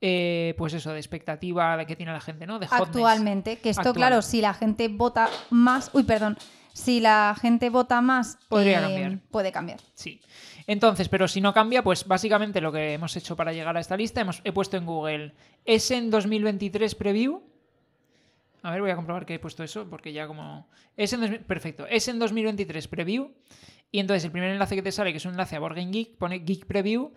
eh, pues eso, de expectativa de que tiene la gente, ¿no? De hotness. Actualmente, que esto, Actual. claro, si la gente vota más. Uy, perdón. Si la gente vota más. Podría eh, cambiar. Puede cambiar. Sí. Entonces, pero si no cambia, pues básicamente lo que hemos hecho para llegar a esta lista, hemos, he puesto en Google Essen 2023 Preview. A ver, voy a comprobar que he puesto eso, porque ya como... Essen 2000 Perfecto. Essen 2023 Preview. Y entonces el primer enlace que te sale, que es un enlace a Game Geek, pone Geek Preview,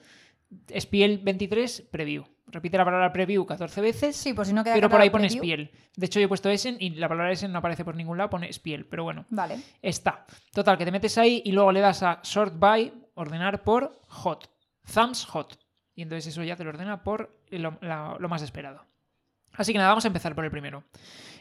Spiel 23 Preview. Repite la palabra Preview 14 veces. Sí, por si no queda Pero por ahí pone preview. Spiel. De hecho, yo he puesto Essen y la palabra Essen no aparece por ningún lado, pone Spiel. Pero bueno, Vale. Está. Total, que te metes ahí y luego le das a sort by, ordenar por hot. Thumbs hot. Y entonces eso ya te lo ordena por lo, la- lo más esperado. Así que nada, vamos a empezar por el primero.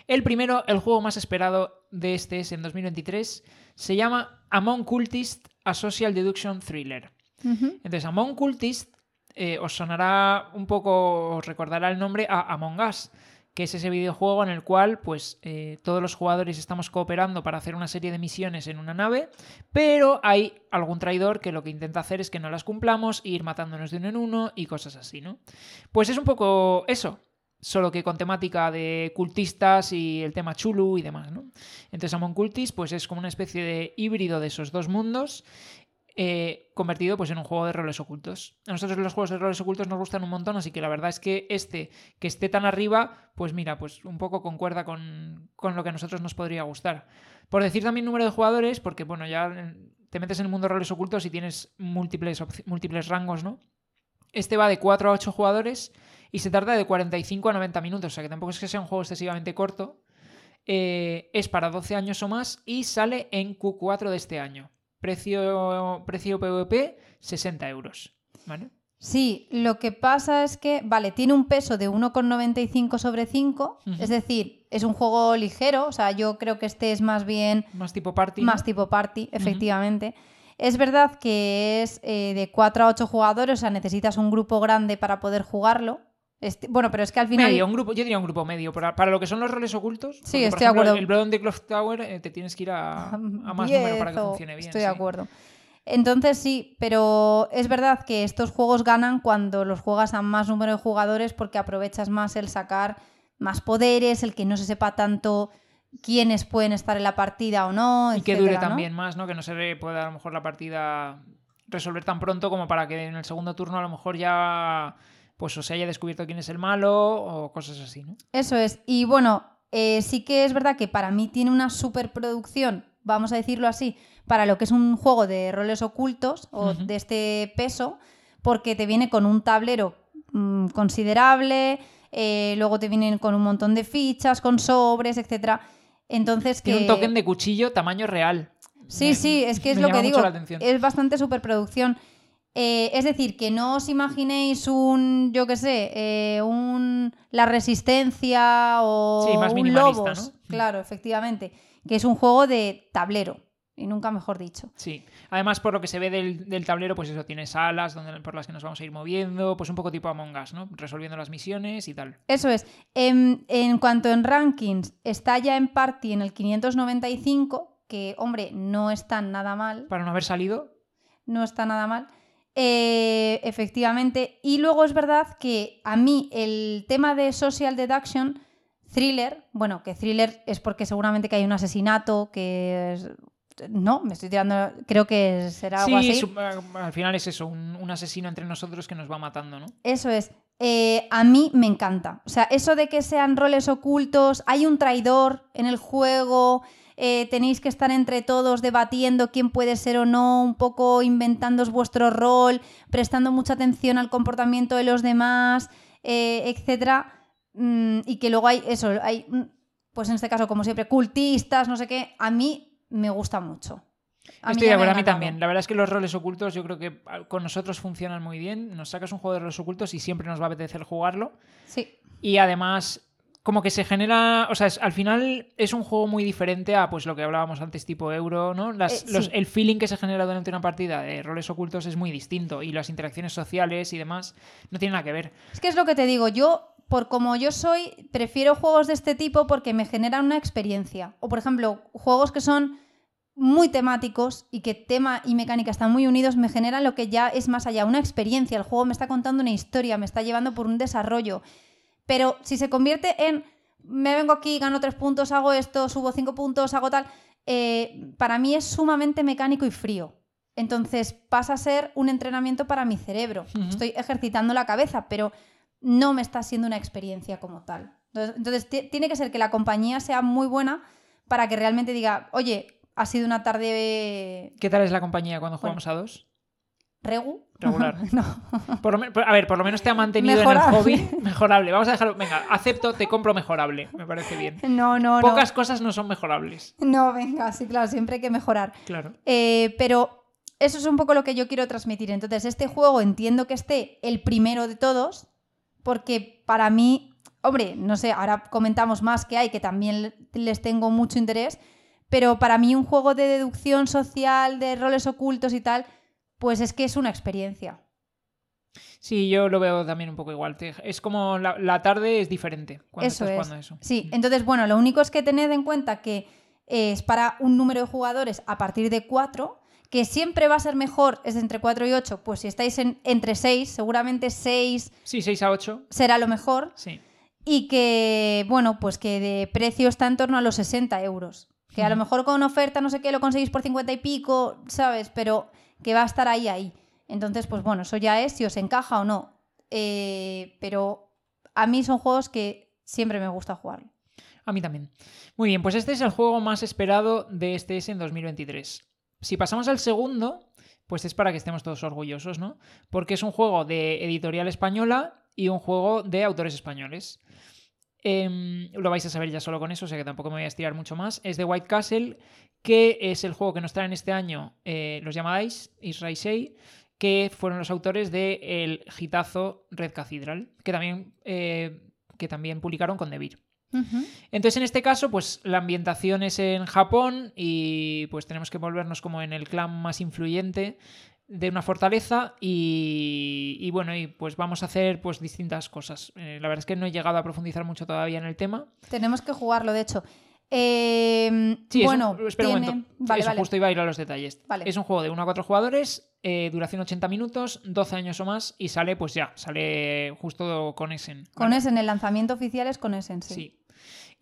El primero, el juego más esperado de este es en 2023, se llama Among Cultists, a Social Deduction Thriller. Entonces, Among Cultists eh, os sonará un poco, os recordará el nombre a Among Us, que es ese videojuego en el cual pues eh, todos los jugadores estamos cooperando para hacer una serie de misiones en una nave, pero hay algún traidor que lo que intenta hacer es que no las cumplamos e ir matándonos de uno en uno y cosas así, ¿no? Pues es un poco eso, solo que con temática de cultistas y el tema chulu y demás, ¿no? Entonces Among Cultists pues es como una especie de híbrido de esos dos mundos eh, convertido pues en un juego de roles ocultos. A nosotros los juegos de roles ocultos nos gustan un montón, así que la verdad es que este que esté tan arriba, pues mira, pues un poco concuerda con, con lo que a nosotros nos podría gustar. Por decir también número de jugadores, porque bueno, ya te metes en el mundo de roles ocultos y tienes múltiples, múltiples rangos, ¿no? Este va de 4 a 8 jugadores y se tarda de 45 a 90 minutos, o sea que tampoco es que sea un juego excesivamente corto. Eh, es para 12 años o más y sale en Q4 de este año. Precio, precio PvP, 60 euros. ¿Vale? Sí, lo que pasa es que, vale, tiene un peso de 1,95 sobre 5, Ujú. es decir, es un juego ligero, o sea, yo creo que este es más bien Más tipo party. ¿no? más tipo party, efectivamente. Es verdad que es eh, de 4 a 8 jugadores, o sea, necesitas un grupo grande para poder jugarlo. Este- bueno, pero es que al final... Medio, un grupo, yo diría un grupo medio. Para, para lo que son los roles ocultos. Sí, estoy de ejemplo, acuerdo. El Blood on the Clock Tower eh, te tienes que ir a, a más número para que funcione bien. Estoy de acuerdo. Entonces sí, pero es verdad que estos juegos ganan cuando los juegas a más número de jugadores porque aprovechas más el sacar más poderes, el que no se sepa tanto quiénes pueden estar en la partida o no. Y que dure también más, ¿no? Que no se pueda a lo mejor la partida resolver tan pronto como para que en el segundo turno a lo mejor ya pues o se haya descubierto quién es el malo o cosas así, ¿no? Eso es. Y bueno, eh, sí que es verdad que para mí tiene una superproducción, vamos a decirlo así, para lo que es un juego de roles ocultos o de este peso, porque te viene con un tablero mm, considerable, eh, luego te vienen con un montón de fichas, con sobres, etcétera. Entonces que Tiene un token de cuchillo tamaño real. Sí, Me- sí, es que es lo que digo. Es bastante superproducción. Eh, es decir, que no os imaginéis un, yo qué sé, eh, un La Resistencia o Sí, más un Lobos. ¿no? Claro, efectivamente. Que es un juego de tablero. Y nunca mejor dicho. Sí. Además, por lo que se ve del, del tablero, pues eso, tiene salas donde, por las que nos vamos a ir moviendo, pues un poco tipo Among Us, ¿no? Resolviendo las misiones y tal. Eso es. En, en cuanto en rankings, está ya en Party en el 595, que, hombre, no está nada mal. Para no haber salido, no está nada mal. Eh, efectivamente. Y luego es verdad que a mí el tema de social deduction, thriller, bueno, que thriller es porque seguramente que hay un asesinato, que es- No, me estoy tirando, creo que será algo sí, así. su- al final es eso, un, un asesino entre nosotros que nos va matando, ¿no? Eso es. Eh, a mí me encanta. O sea, eso de que sean roles ocultos, hay un traidor en el juego, eh, tenéis que estar entre todos debatiendo quién puede ser o no, un poco inventándoos vuestro rol, prestando mucha atención al comportamiento de los demás, eh, etcétera. Mm, y que luego hay eso, hay, mm, pues en este caso, como siempre, cultistas, no sé qué. A mí me gusta mucho. A Estoy de acuerdo, a mí también. La verdad es que los roles ocultos yo creo que ah, con nosotros funcionan muy bien. Nos sacas un juego de roles ocultos y siempre nos va a apetecer jugarlo. Sí. Y además, como que se genera, o sea, es- al final es un juego muy diferente a pues lo que hablábamos antes tipo euro, ¿no? Las- Eh, los- sí. el feeling que se genera durante una partida de roles ocultos es muy distinto y las interacciones sociales y demás no tienen nada que ver. Es que es lo que te digo, yo, por como yo soy, prefiero juegos de este tipo porque me generan una experiencia. O, por ejemplo, juegos que son muy temáticos y que tema y mecánica están muy unidos, me generan lo que ya es más allá, una experiencia. El juego me está contando una historia, me está llevando por un desarrollo. Pero si se convierte en me vengo aquí, gano tres puntos, hago esto, subo cinco puntos, hago tal, eh, para mí es sumamente mecánico y frío. Entonces pasa a ser un entrenamiento para mi cerebro. Estoy ejercitando la cabeza, pero no me está siendo una experiencia como tal. Entonces, entonces, ti- tiene que ser que la compañía sea muy buena para que realmente diga, oye, ha sido una tarde ¿Qué tal es la compañía cuando Bueno. jugamos a dos? Regu. Regular. no. Por lo men- a ver, por lo menos te ha mantenido en el hobby mejorable. Vamos a dejarlo. Venga, acepto, te compro mejorable. Me parece bien. No, no, no. Pocas cosas no son mejorables. No, venga, sí, claro, siempre hay que mejorar. Claro. Eh, pero eso es un poco lo que yo quiero transmitir. Entonces, este juego entiendo que esté el primero de todos, porque para mí, hombre, no sé, ahora comentamos más que hay, que también le- les tengo mucho interés, pero para mí un juego de deducción social, de roles ocultos y tal, pues es que es una experiencia. Sí, yo lo veo también un poco igual. Es como la, la tarde es diferente cuando Eso estás es. jugando a eso. Sí, entonces, bueno, lo único es que tened en cuenta que es para un número de jugadores a partir de 4, que siempre va a ser mejor, es entre 4 y 8, pues si estáis en, entre 6, seguramente 6 Sí, 6 a 8. será lo mejor, Sí. y que, bueno, pues que de precio está en torno a los 60 euros. Que a lo mejor con oferta, no sé qué, lo conseguís por 50 y pico, ¿sabes? Pero que va a estar ahí, ahí. Entonces, pues bueno, eso ya es si os encaja o no. Eh, pero a mí son juegos que siempre me gusta jugar. A mí también. Muy bien, pues este es el juego más esperado de este S en 2023. Si pasamos al segundo, pues es para que estemos todos orgullosos, ¿no? Porque es un juego de editorial española y un juego de autores españoles. Em, lo vais a saber ya solo con eso, o sea que tampoco me voy a estirar mucho más. Es de White Castle, que es el juego que nos traen este año eh, los llamáis Israel que fueron los autores de el hitazo Red Cathedral, que también, eh, que también publicaron con Devir. Ujú. Entonces, en este caso, pues la ambientación es en Japón y pues tenemos que volvernos como en el clan más influyente de una fortaleza y, y bueno, y pues vamos a hacer pues distintas cosas. Eh, la verdad es que no he llegado a profundizar mucho todavía en el tema. Tenemos que jugarlo, de hecho. Eh, Sí, es bueno, un- espera un tiene- momento. Vale, Eso vale. justo iba a ir a los detalles. Vale. Es un juego de 1 a 4 jugadores, eh, duración 80 minutos, 12 años o más y sale pues ya, sale justo con Essen. Con ¿vale? ese, en el lanzamiento oficial es con sí. Sí.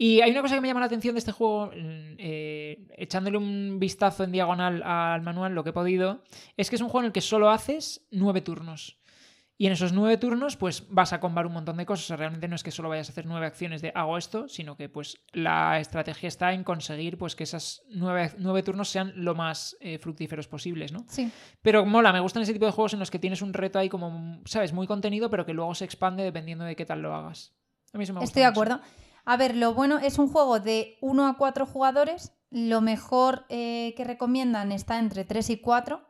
Y hay una cosa que me llama la atención de este juego, mm, eh, echándole un vistazo en diagonal al manual, lo que he podido, es que es un juego en el que solo haces nueve turnos. Y en esos nueve turnos, pues vas a combar un montón de cosas. O sea, realmente no es que solo vayas a hacer nueve acciones de hago esto, sino que pues la estrategia está en conseguir pues que esas nueve, nueve turnos sean lo más eh, fructíferos posibles, ¿no? Sí. Pero mola, me gustan ese tipo de juegos en los que tienes un reto ahí como, ¿sabes? Muy contenido, pero que luego se expande dependiendo de qué tal lo hagas. A mí eso me gusta Estoy de acuerdo. A ver, lo bueno es un juego de 1 a 4 jugadores, lo mejor eh, que recomiendan está entre 3 y 4.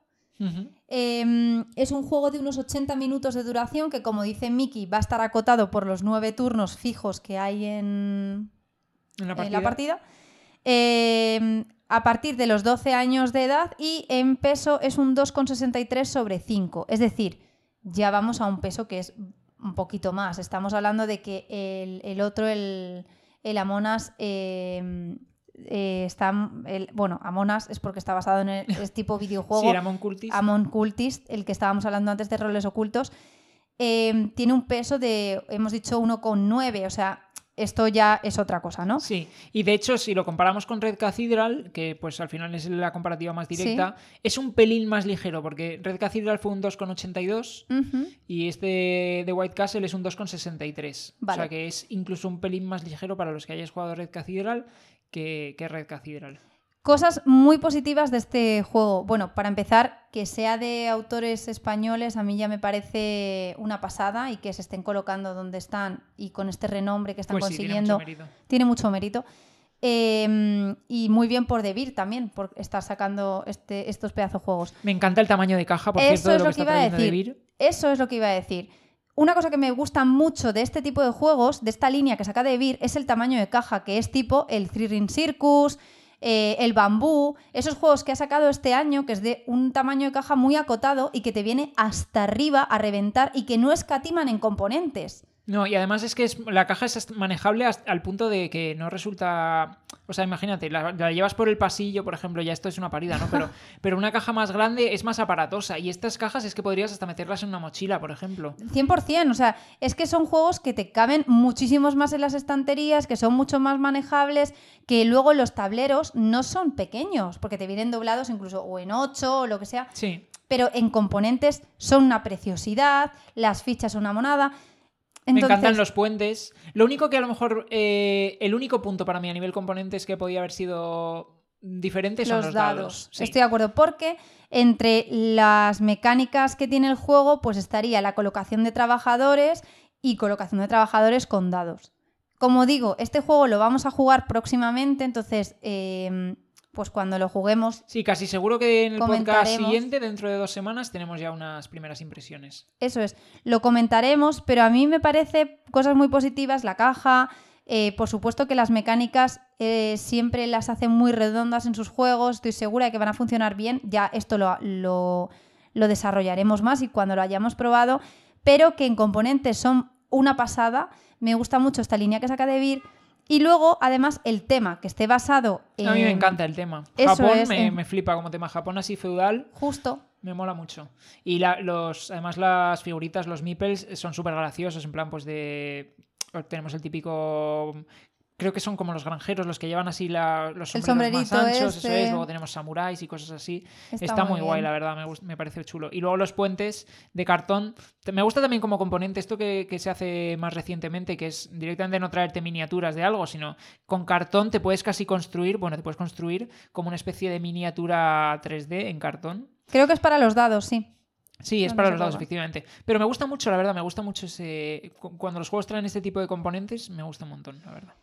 Ujú. Eh, es un juego de unos 80 minutos de duración que, como dice Miki, va a estar acotado por los nueve turnos fijos que hay en, En la en partida. la partida. Eh, a partir de los 12 años de edad y en peso es un 2,63 sobre 5. Es decir, ya vamos a un peso que es un poquito más. Estamos hablando de que el, el otro, el, el Amonas, eh, eh, está. el- bueno, Amonas es porque está basado en el es tipo videojuego. Sí, era Amon Cultist. Amon Cultist, el que estábamos hablando antes de roles ocultos, eh, tiene un peso de, hemos dicho, 1,9. O sea, esto ya es otra cosa, ¿no? Sí, y de hecho, si lo comparamos con Red Cathedral, que pues al final es la comparativa más directa, es un pelín más ligero, porque Red Cathedral fue un 2,82 Ujú. y este de White Castle es un 2,63. O Vale. sea que es incluso un pelín más ligero para los que hayáis jugado Red Cathedral que, que Red Cathedral. Cosas muy positivas de este juego. Bueno, para empezar, que sea de autores españoles a mí ya me parece una pasada y que se estén colocando donde están y con este renombre que están Pues sí, tiene consiguiendo mucho mérito. tiene mucho mérito. Eh, y muy bien por Debir también, por estar sacando este, estos pedazos juegos. Me encanta el tamaño de caja, por Eso cierto, de es lo lo que que está iba a decir. Eso es lo que iba a decir. Una cosa que me gusta mucho de este tipo de juegos, de esta línea que saca de Vir, es el tamaño de caja, que es tipo el Three Ring Circus, eh, el Bambú, esos juegos que ha sacado este año, que es de un tamaño de caja muy acotado y que te viene hasta arriba a reventar y que no escatiman en componentes. No, y además es que la caja es manejable hasta- al punto de que no resulta. O sea, imagínate, la, la llevas por el pasillo, por ejemplo, ya esto es una parida, ¿no? Pero, pero una caja más grande es más aparatosa. Y estas cajas es que podrías hasta meterlas en una mochila, por ejemplo. 100%, o sea, es que son juegos que te caben muchísimos más en las estanterías, que son mucho más manejables, que luego los tableros no son pequeños, porque te vienen doblados incluso o en 8 o lo que sea, Sí. pero en componentes son una preciosidad, las fichas son una monada. Me encantan los puentes. Lo único que a lo mejor. eh, el único punto para mí a nivel componentes que podía haber sido diferente son los, los, dados. Sí. Estoy de acuerdo, porque entre las mecánicas que tiene el juego, pues estaría la colocación de trabajadores y colocación de trabajadores con dados. Como digo, este juego lo vamos a jugar próximamente, entonces, eh, pues cuando lo juguemos, Sí, casi seguro que en el podcast siguiente, dentro de dos semanas, tenemos ya unas primeras impresiones. eso es, lo comentaremos, pero a mí me parece cosas muy positivas, la caja, eh, por supuesto que las mecánicas eh, siempre las hacen muy redondas en sus juegos, estoy segura de que van a funcionar bien, ya esto lo, lo, lo desarrollaremos más y cuando lo hayamos probado, pero que en componentes son una pasada, me gusta mucho esta línea que saca de Vir. Y luego, además, el tema, que esté basado en... A mí me encanta el tema. eso Japón es, me, en- me flipa como tema. Japón así feudal Justo, me mola mucho. Y la- los, además las figuritas, los meeples, son súper graciosos. En plan, pues de... Tenemos el típico... Creo que son como los granjeros los que llevan así la- los sombreros más anchos. Eso este. es. Luego tenemos samuráis y cosas así. está, Está, muy, guay, la verdad, me, me parece chulo. Y luego los puentes de cartón. Me gusta también como componente esto que, que se hace más recientemente, que es directamente no traerte miniaturas de algo, sino con cartón te puedes casi construir, bueno, te puedes construir como una especie de miniatura 3D en cartón. Creo que es para los dados, sí. Sí, es No, para los dados, efectivamente. Pero me gusta mucho, la verdad, me gusta mucho ese... cu- Cuando los juegos traen este tipo de componentes, me gusta un montón, la verdad.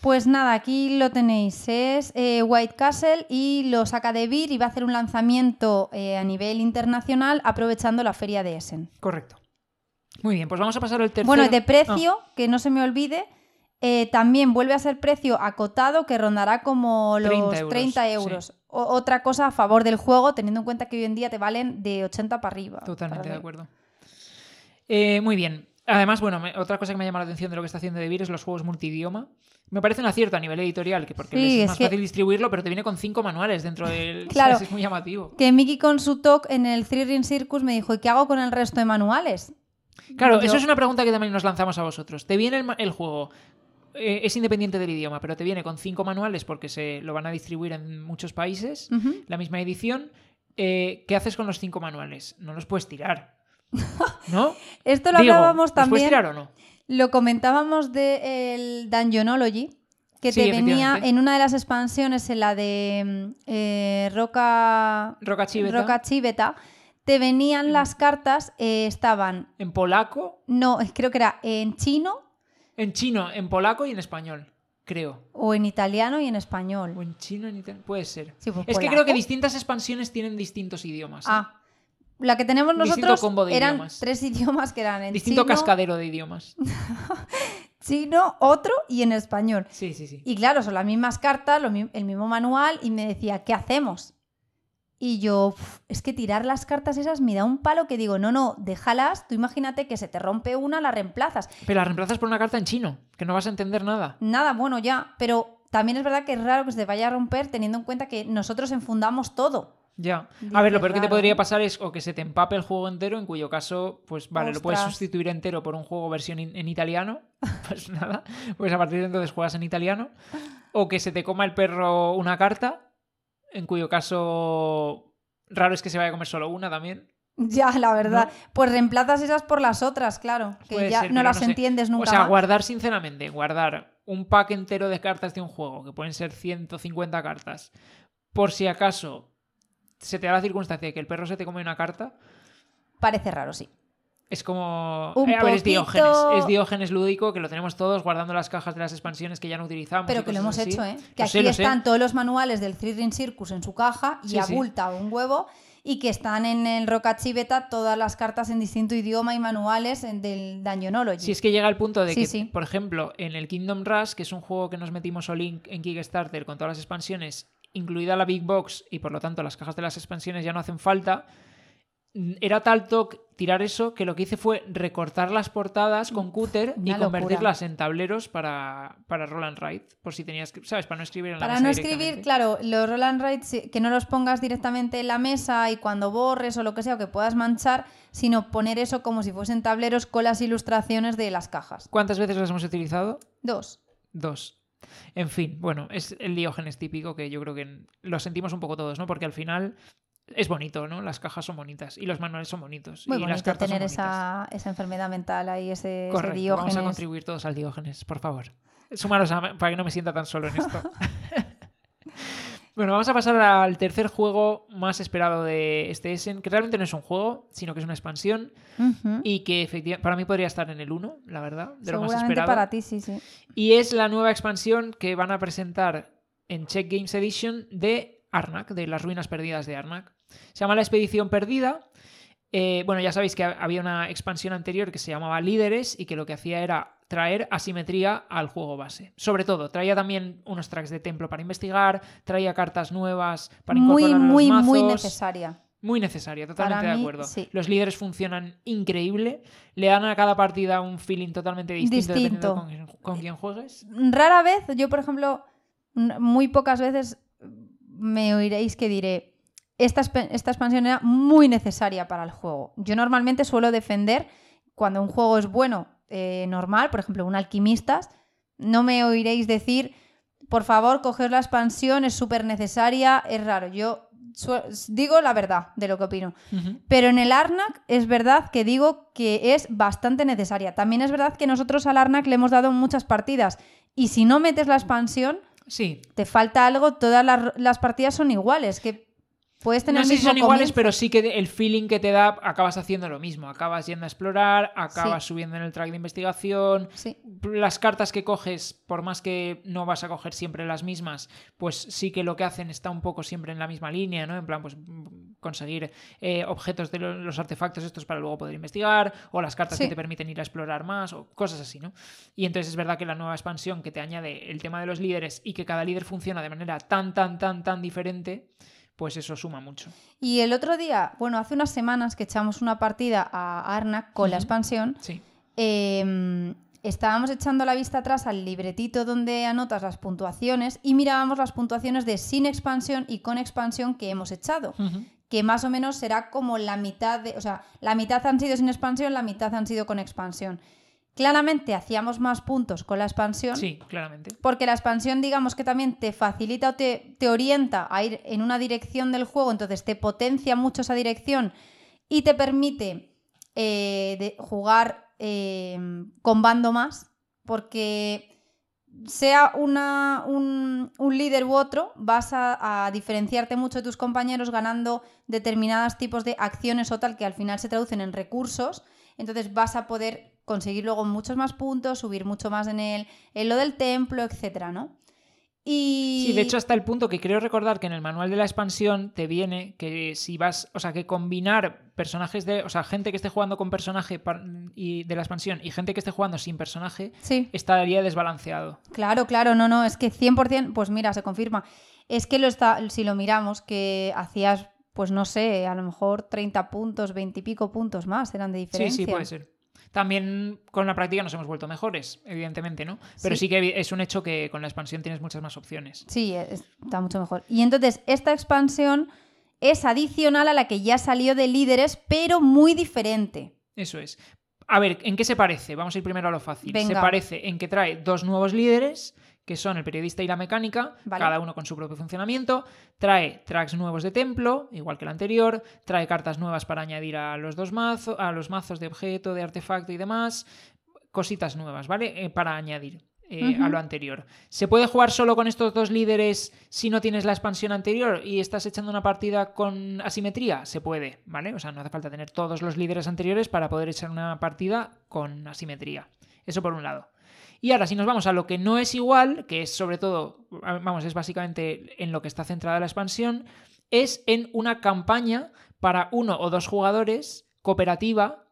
Pues nada, aquí lo tenéis. Es eh, White Castle y lo saca de Vir y va a hacer un lanzamiento eh, a nivel internacional aprovechando la feria de Essen. Correcto. Muy bien, pues vamos a pasar al tercero. Bueno, de Ah, precio, que no se me olvide, eh, también vuelve a ser precio acotado que rondará como los 30 30 euros, euros. O- otra cosa a favor del juego, teniendo en cuenta que hoy en día te valen de 80 para arriba. Totalmente para de acuerdo. Eh, muy bien. Además, bueno, me- otra cosa que me llama la atención de lo que está haciendo DeVir es los juegos multidioma. Me parece un acierto a nivel editorial, que porque Sí, les es es más que- fácil distribuirlo, pero te viene con cinco manuales dentro del. Claro. Es muy llamativo. Que Mickey con su talk en el Three Ring Circus me dijo, ¿y qué hago con el resto de manuales? Claro, Yo- eso es una pregunta que también nos lanzamos a vosotros. Te viene el, juego, eh, es independiente del idioma, pero te viene con cinco manuales porque se lo van a distribuir en muchos países, la misma edición. Eh, ¿Qué haces con los cinco manuales? No los puedes tirar. ¿No? Esto lo Digo, hablábamos ¿los puedes también. tirar o no? Lo comentábamos del Dungeonology, que Sí, te venía en una de las expansiones, en la de mm, eh, Roca, Roca Chiveta. Roca Chiveta, te venían las cartas, eh, estaban, En polaco, no, creo que era en chino, en chino, en polaco y en español. creo. O en italiano y en español. O en chino, en italiano. Puede ser. Sí, pues es que creo que distintas expansiones tienen distintos idiomas. ¿eh? Ah, la que tenemos nosotros combo de eran idiomas. tres idiomas que eran en Distinto chino, cascadero de idiomas. chino, otro y en español. Sí, sí, sí. Y claro, son las mismas cartas, lo el mismo manual y me decía, ¿qué hacemos? Y yo, "Uf, es que tirar las cartas esas me da un palo que digo, no, no, déjalas, tú imagínate que se te rompe una, la reemplazas. Pero la reemplazas por una carta en chino, que no vas a entender nada. Nada, bueno, ya, pero también es verdad que es raro que se te vaya a romper teniendo en cuenta que nosotros enfundamos todo. Ya. A ver, lo peor que te podría pasar es o que se te empape el juego entero, en cuyo caso, pues vale, lo puedes sustituir entero por un juego versión in- en italiano. Pues nada, pues a partir de entonces juegas en italiano. O que se te coma el perro una carta, en cuyo caso raro es que se vaya a comer solo una también. Ya, la verdad. ¿No? Pues reemplazas esas por las otras, claro, que Puede ya ser, no las no sé. entiendes nunca O sea, más. guardar sinceramente, guardar un pack entero de cartas de un juego, que pueden ser 150 cartas, por si acaso se te da la circunstancia de que el perro se te come una carta, Parece raro, sí. Es como. Un eh, a ver, es Diógenes. Es Diógenes lúdico, que lo tenemos todos guardando las cajas de las expansiones que ya no utilizamos. Pero que lo hemos así. hecho, ¿eh? Que Lo aquí sé, lo sé. están todos los manuales del Three Ring Circus en su caja y Sí, sí. abulta un huevo y que están en el Rokachi Beta todas las cartas en distinto idioma y manuales del Dungeonology. Si es que llega al punto de que, sí. por ejemplo, en el Kingdom Rush, que es un juego que nos metimos all en Kickstarter con todas las expansiones, incluida la Big Box, y por lo tanto las cajas de las expansiones ya no hacen falta, era tal toque tirar eso que lo que hice fue recortar las portadas con cúter y locura. convertirlas en tableros para, para Roll and por si tenías que, ¿sabes? Para no escribir en la Para mesa no escribir, claro, los roll and que no los pongas directamente en la mesa y cuando borres o lo que sea, o que puedas manchar, sino poner eso como si fuesen tableros con las ilustraciones de las cajas. ¿Cuántas veces las hemos utilizado? Dos. Dos. En fin, bueno, es el diógenes típico que yo creo que lo sentimos un poco todos, ¿no? Porque al final es bonito, ¿no? Las cajas son bonitas y los manuales son bonitos. Muy y las bonito cartas tener son esa, esa enfermedad mental ahí, ese, diógenes. vamos a contribuir todos al diógenes, por favor. Sumaros a- para que no me sienta tan solo en esto. bueno, vamos a pasar al tercer juego más esperado de este Essen, que realmente no es un juego, sino que es una expansión y que efectivamente para mí podría estar en el 1, la verdad, de lo más esperado. para ti, sí, sí. Y es la nueva expansión que van a presentar en Check Games Edition de Arnak, de las ruinas perdidas de Arnak. Se llama La Expedición Perdida. Eh, bueno, ya sabéis que ha- había una expansión anterior que se llamaba Líderes y que lo que hacía era traer asimetría al juego base. Sobre todo, traía también unos tracks de templo para investigar, traía cartas nuevas para Muy, incorporar a los muy, muy mazos. necesaria. Muy necesaria, totalmente de acuerdo. sí. Los líderes funcionan increíble, le dan a cada partida un feeling totalmente distinto, dependiendo Distinto. con, con quién juegues. Rara vez, yo por ejemplo, muy pocas veces me oiréis que diré, esta, esta expansión era muy necesaria para el juego. Yo normalmente suelo defender cuando un juego es bueno, eh, normal, por ejemplo, un alquimistas, no me oiréis decir, por favor, coger la expansión, es súper necesaria, es raro. Yo digo la verdad de lo que opino. Pero en el Arnak es verdad que digo que es bastante necesaria. También es verdad que nosotros al Arnak le hemos dado muchas partidas. Y si no metes la expansión, Sí. te falta algo, todas las, las partidas son iguales. Que puedes tener No sé si son iguales, comienzo. pero sí que el feeling que te da, acabas haciendo lo mismo. Acabas yendo a explorar, acabas Sí. subiendo en el track de investigación. Sí. Las cartas que coges, por más que no vas a coger siempre las mismas, pues sí que lo que hacen está un poco siempre en la misma línea, ¿no? En plan, pues conseguir eh, objetos de lo- los artefactos estos para luego poder investigar, o las cartas Sí. que te permiten ir a explorar más, o cosas así, ¿no? Y entonces es verdad que la nueva expansión que te añade el tema de los líderes y que cada líder funciona de manera tan, tan, tan, tan diferente, pues eso suma mucho. Y el otro día, bueno, hace unas semanas que echamos una partida a Arnak con la expansión, Sí. eh, estábamos echando la vista atrás al libretito donde anotas las puntuaciones y mirábamos las puntuaciones de sin expansión y con expansión que hemos echado. Que más o menos será como la mitad de, o sea, la mitad han sido sin expansión, la mitad han sido con expansión. Claramente hacíamos más puntos con la expansión, Sí, claramente. porque la expansión digamos que también te facilita o te, te orienta a ir en una dirección del juego, entonces te potencia mucho esa dirección y te permite eh, de- jugar eh, con bando más, porque sea una- un, un líder u otro, vas a, a diferenciarte mucho de tus compañeros ganando determinados tipos de acciones o tal que al final se traducen en recursos Entonces vas a poder conseguir luego muchos más puntos, subir mucho más en, el, en lo del templo, etcétera, ¿no? Y... Sí, de hecho hasta el punto que creo recordar que en el manual de la expansión te viene que si vas, o sea, que combinar personajes de, o sea, gente que esté jugando con personaje y de la expansión y gente que esté jugando sin personaje, sí. estaría desbalanceado. Claro, claro, no, no, es que 100%, pues mira, se confirma. Es que lo está, si lo miramos, que hacías, pues no sé, a lo mejor 30 puntos, 20 y pico puntos más eran de diferencia. Sí, sí, puede ser. También con la práctica nos hemos vuelto mejores, evidentemente, ¿no? Pero sí. que es un hecho que con la expansión tienes muchas más opciones. Sí, está mucho mejor. Y entonces, esta expansión es adicional a la que ya salió de líderes, pero muy diferente. Eso es. A ver, ¿en qué se parece? Vamos a ir primero a lo fácil. Se parece en que trae dos nuevos líderes que son el periodista y la mecánica, cada uno con su propio funcionamiento. Trae tracks nuevos de templo, igual que el anterior. Trae cartas nuevas para añadir a los dos mazos, a los mazos de objeto, de artefacto y demás. Cositas nuevas, ¿vale? Eh, para añadir. Eh, a lo anterior. ¿Se puede jugar solo con estos dos líderes si no tienes la expansión anterior y estás echando una partida con asimetría? Se puede, ¿vale? O sea, no hace falta tener todos los líderes anteriores para poder echar una partida con asimetría. Eso por un lado. Y ahora, si nos vamos a lo que no es igual, que es sobre todo, vamos, es básicamente en lo que está centrada la expansión, es en una campaña para uno o dos jugadores cooperativa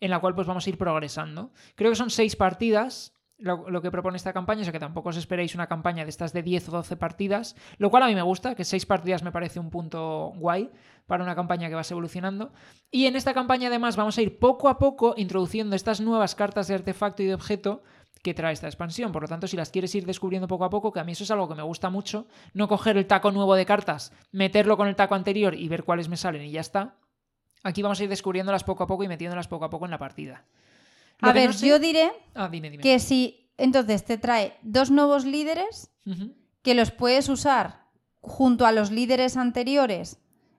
en la cual pues vamos a ir progresando. Creo que son seis partidas lo, que propone esta campaña, o sea que tampoco os esperéis una campaña de estas de 10 o 12 partidas, lo cual a mí me gusta, que seis partidas me parece un punto guay para una campaña que vas evolucionando. Y en esta campaña además vamos a ir poco a poco introduciendo estas nuevas cartas de artefacto y de objeto que trae esta expansión. Por lo tanto, si las quieres ir descubriendo poco a poco, que a mí eso es algo que me gusta mucho, no coger el taco nuevo de cartas, meterlo con el taco anterior y ver cuáles me salen y ya está. Aquí vamos a ir descubriéndolas poco a poco y metiéndolas poco a poco en la partida. a ver, yo diré ah, que si entonces te trae dos nuevos líderes que los puedes usar junto a los líderes anteriores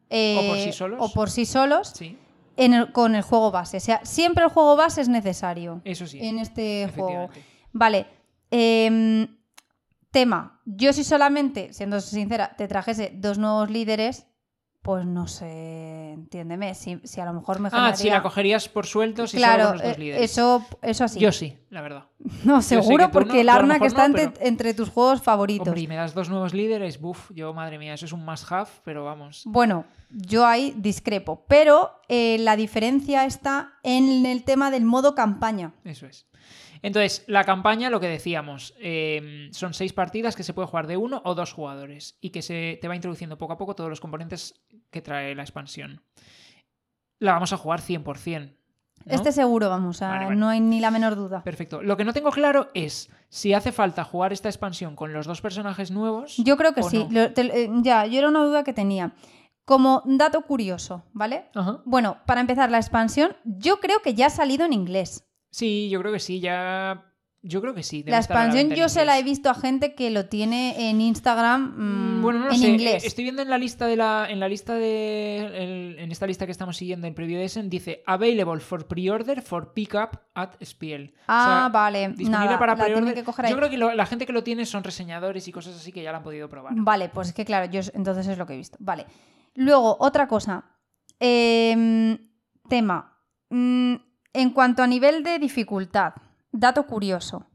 o por sí eh, solos, o por sí solos con el juego base. O sea, siempre el juego base es necesario. Eso sí. En este juego. Vale. Em, tema. Yo si solamente, siendo sincera, te trajese dos nuevos líderes, pues no sé, entiéndeme, si, a lo mejor me Ah, si la cogerías por sueltos y claro, solo los dos eh, líderes. Eso, eso así. Yo sí, la verdad. No, seguro, porque el Arnak está entre, tus juegos favoritos. Hombre, y me das dos nuevos líderes, buf, yo, madre mía, eso es un must-have, pero vamos. Bueno, yo ahí discrepo, pero eh, la diferencia está en el tema del modo campaña. Eso es. Entonces, la campaña, lo que decíamos, em, son seis partidas que se puede jugar de uno o dos jugadores y que se te va introduciendo poco a poco todos los componentes que trae la expansión. La vamos a jugar 100%. Este seguro, vamos, a, no hay ni la menor duda. Perfecto. Lo que no tengo claro es si hace falta jugar esta expansión con los dos personajes nuevos. Yo creo que sí. Eh, ya, yo era una duda que tenía. Como dato curioso, ¿vale? Bueno, para empezar, la expansión, yo creo que ya ha salido en inglés. Sí, yo creo que sí, ya. Yo creo que sí. La expansión yo se la he visto a gente que lo tiene en Instagram mm, bueno, no lo en sé. inglés. Estoy viendo en la lista de la, en la lista de, en esta lista que estamos siguiendo en Preview Essen dice available for pre-order for pickup at Spiel. Ah, vale. Disponible para pre-order. Yo creo que la gente que lo tiene son reseñadores y cosas así que ya lo han podido probar. Vale, pues es que claro, yo entonces es lo que he visto. Vale. Luego otra cosa. Em, tema. Mm, en cuanto a nivel de dificultad, dato curioso.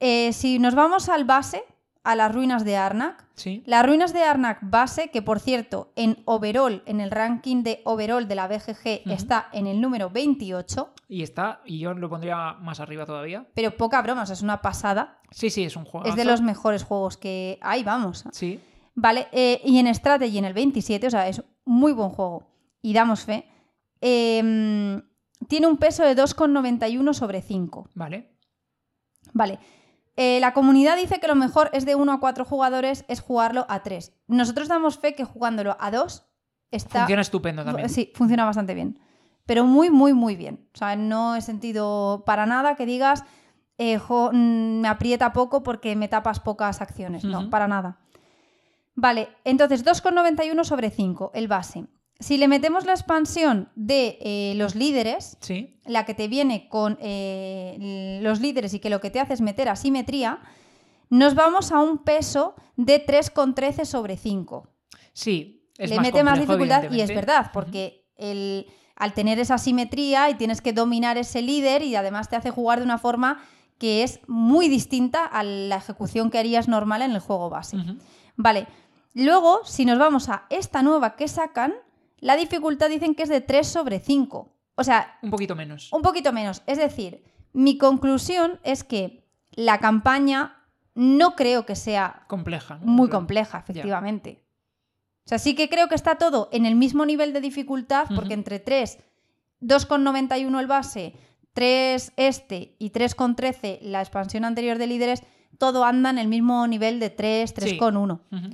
Eh, si nos vamos al base, a las ruinas de Arnak, las ruinas de Arnak base, que por cierto, en overall, en el ranking de overall de la BGG, está en el número 28. Y está, y yo lo pondría más arriba todavía. Pero poca broma, es una pasada. Sí, sí, es un juego. Es de los mejores juegos que hay, vamos. Sí. Vale, eh, y en Strategy en el 27, o sea, es muy buen juego. Y damos fe. Eh, tiene un peso de 2,91 sobre 5. Vale. Vale. Eh, la comunidad dice que lo mejor es de 1 a 4 jugadores, es jugarlo a 3. Nosotros damos fe que jugándolo a 2 está... Funciona estupendo también. Sí, funciona bastante bien. Pero muy, muy, muy bien. O sea, no he sentido para nada que digas, eh, mm, me aprieta poco porque me tapas pocas acciones. No, para nada. Vale, entonces 2,91 sobre 5, el base. Si le metemos la expansión de eh, los líderes, la que te viene con eh, los líderes y que lo que te hace es meter asimetría, nos vamos a un peso de 3,13 sobre 5. Sí, Le mete más dificultad y es verdad, porque el, al tener esa simetría y tienes que dominar ese líder y además te hace jugar de una forma que es muy distinta a la ejecución que harías normal en el juego base. Vale, luego si nos vamos a esta nueva que sacan, la dificultad dicen que es de 3 sobre 5. O sea, Un poquito menos. un poquito menos. Es decir, mi conclusión es que la campaña no creo que sea Compleja. ¿no? muy compleja, efectivamente. O sea, sí que creo que está todo en el mismo nivel de dificultad, porque Ujú. entre 3, 2,91 el base, 3 este y 3,13 la expansión anterior de líderes, todo anda en el mismo nivel de 3, 3,1. Ujú.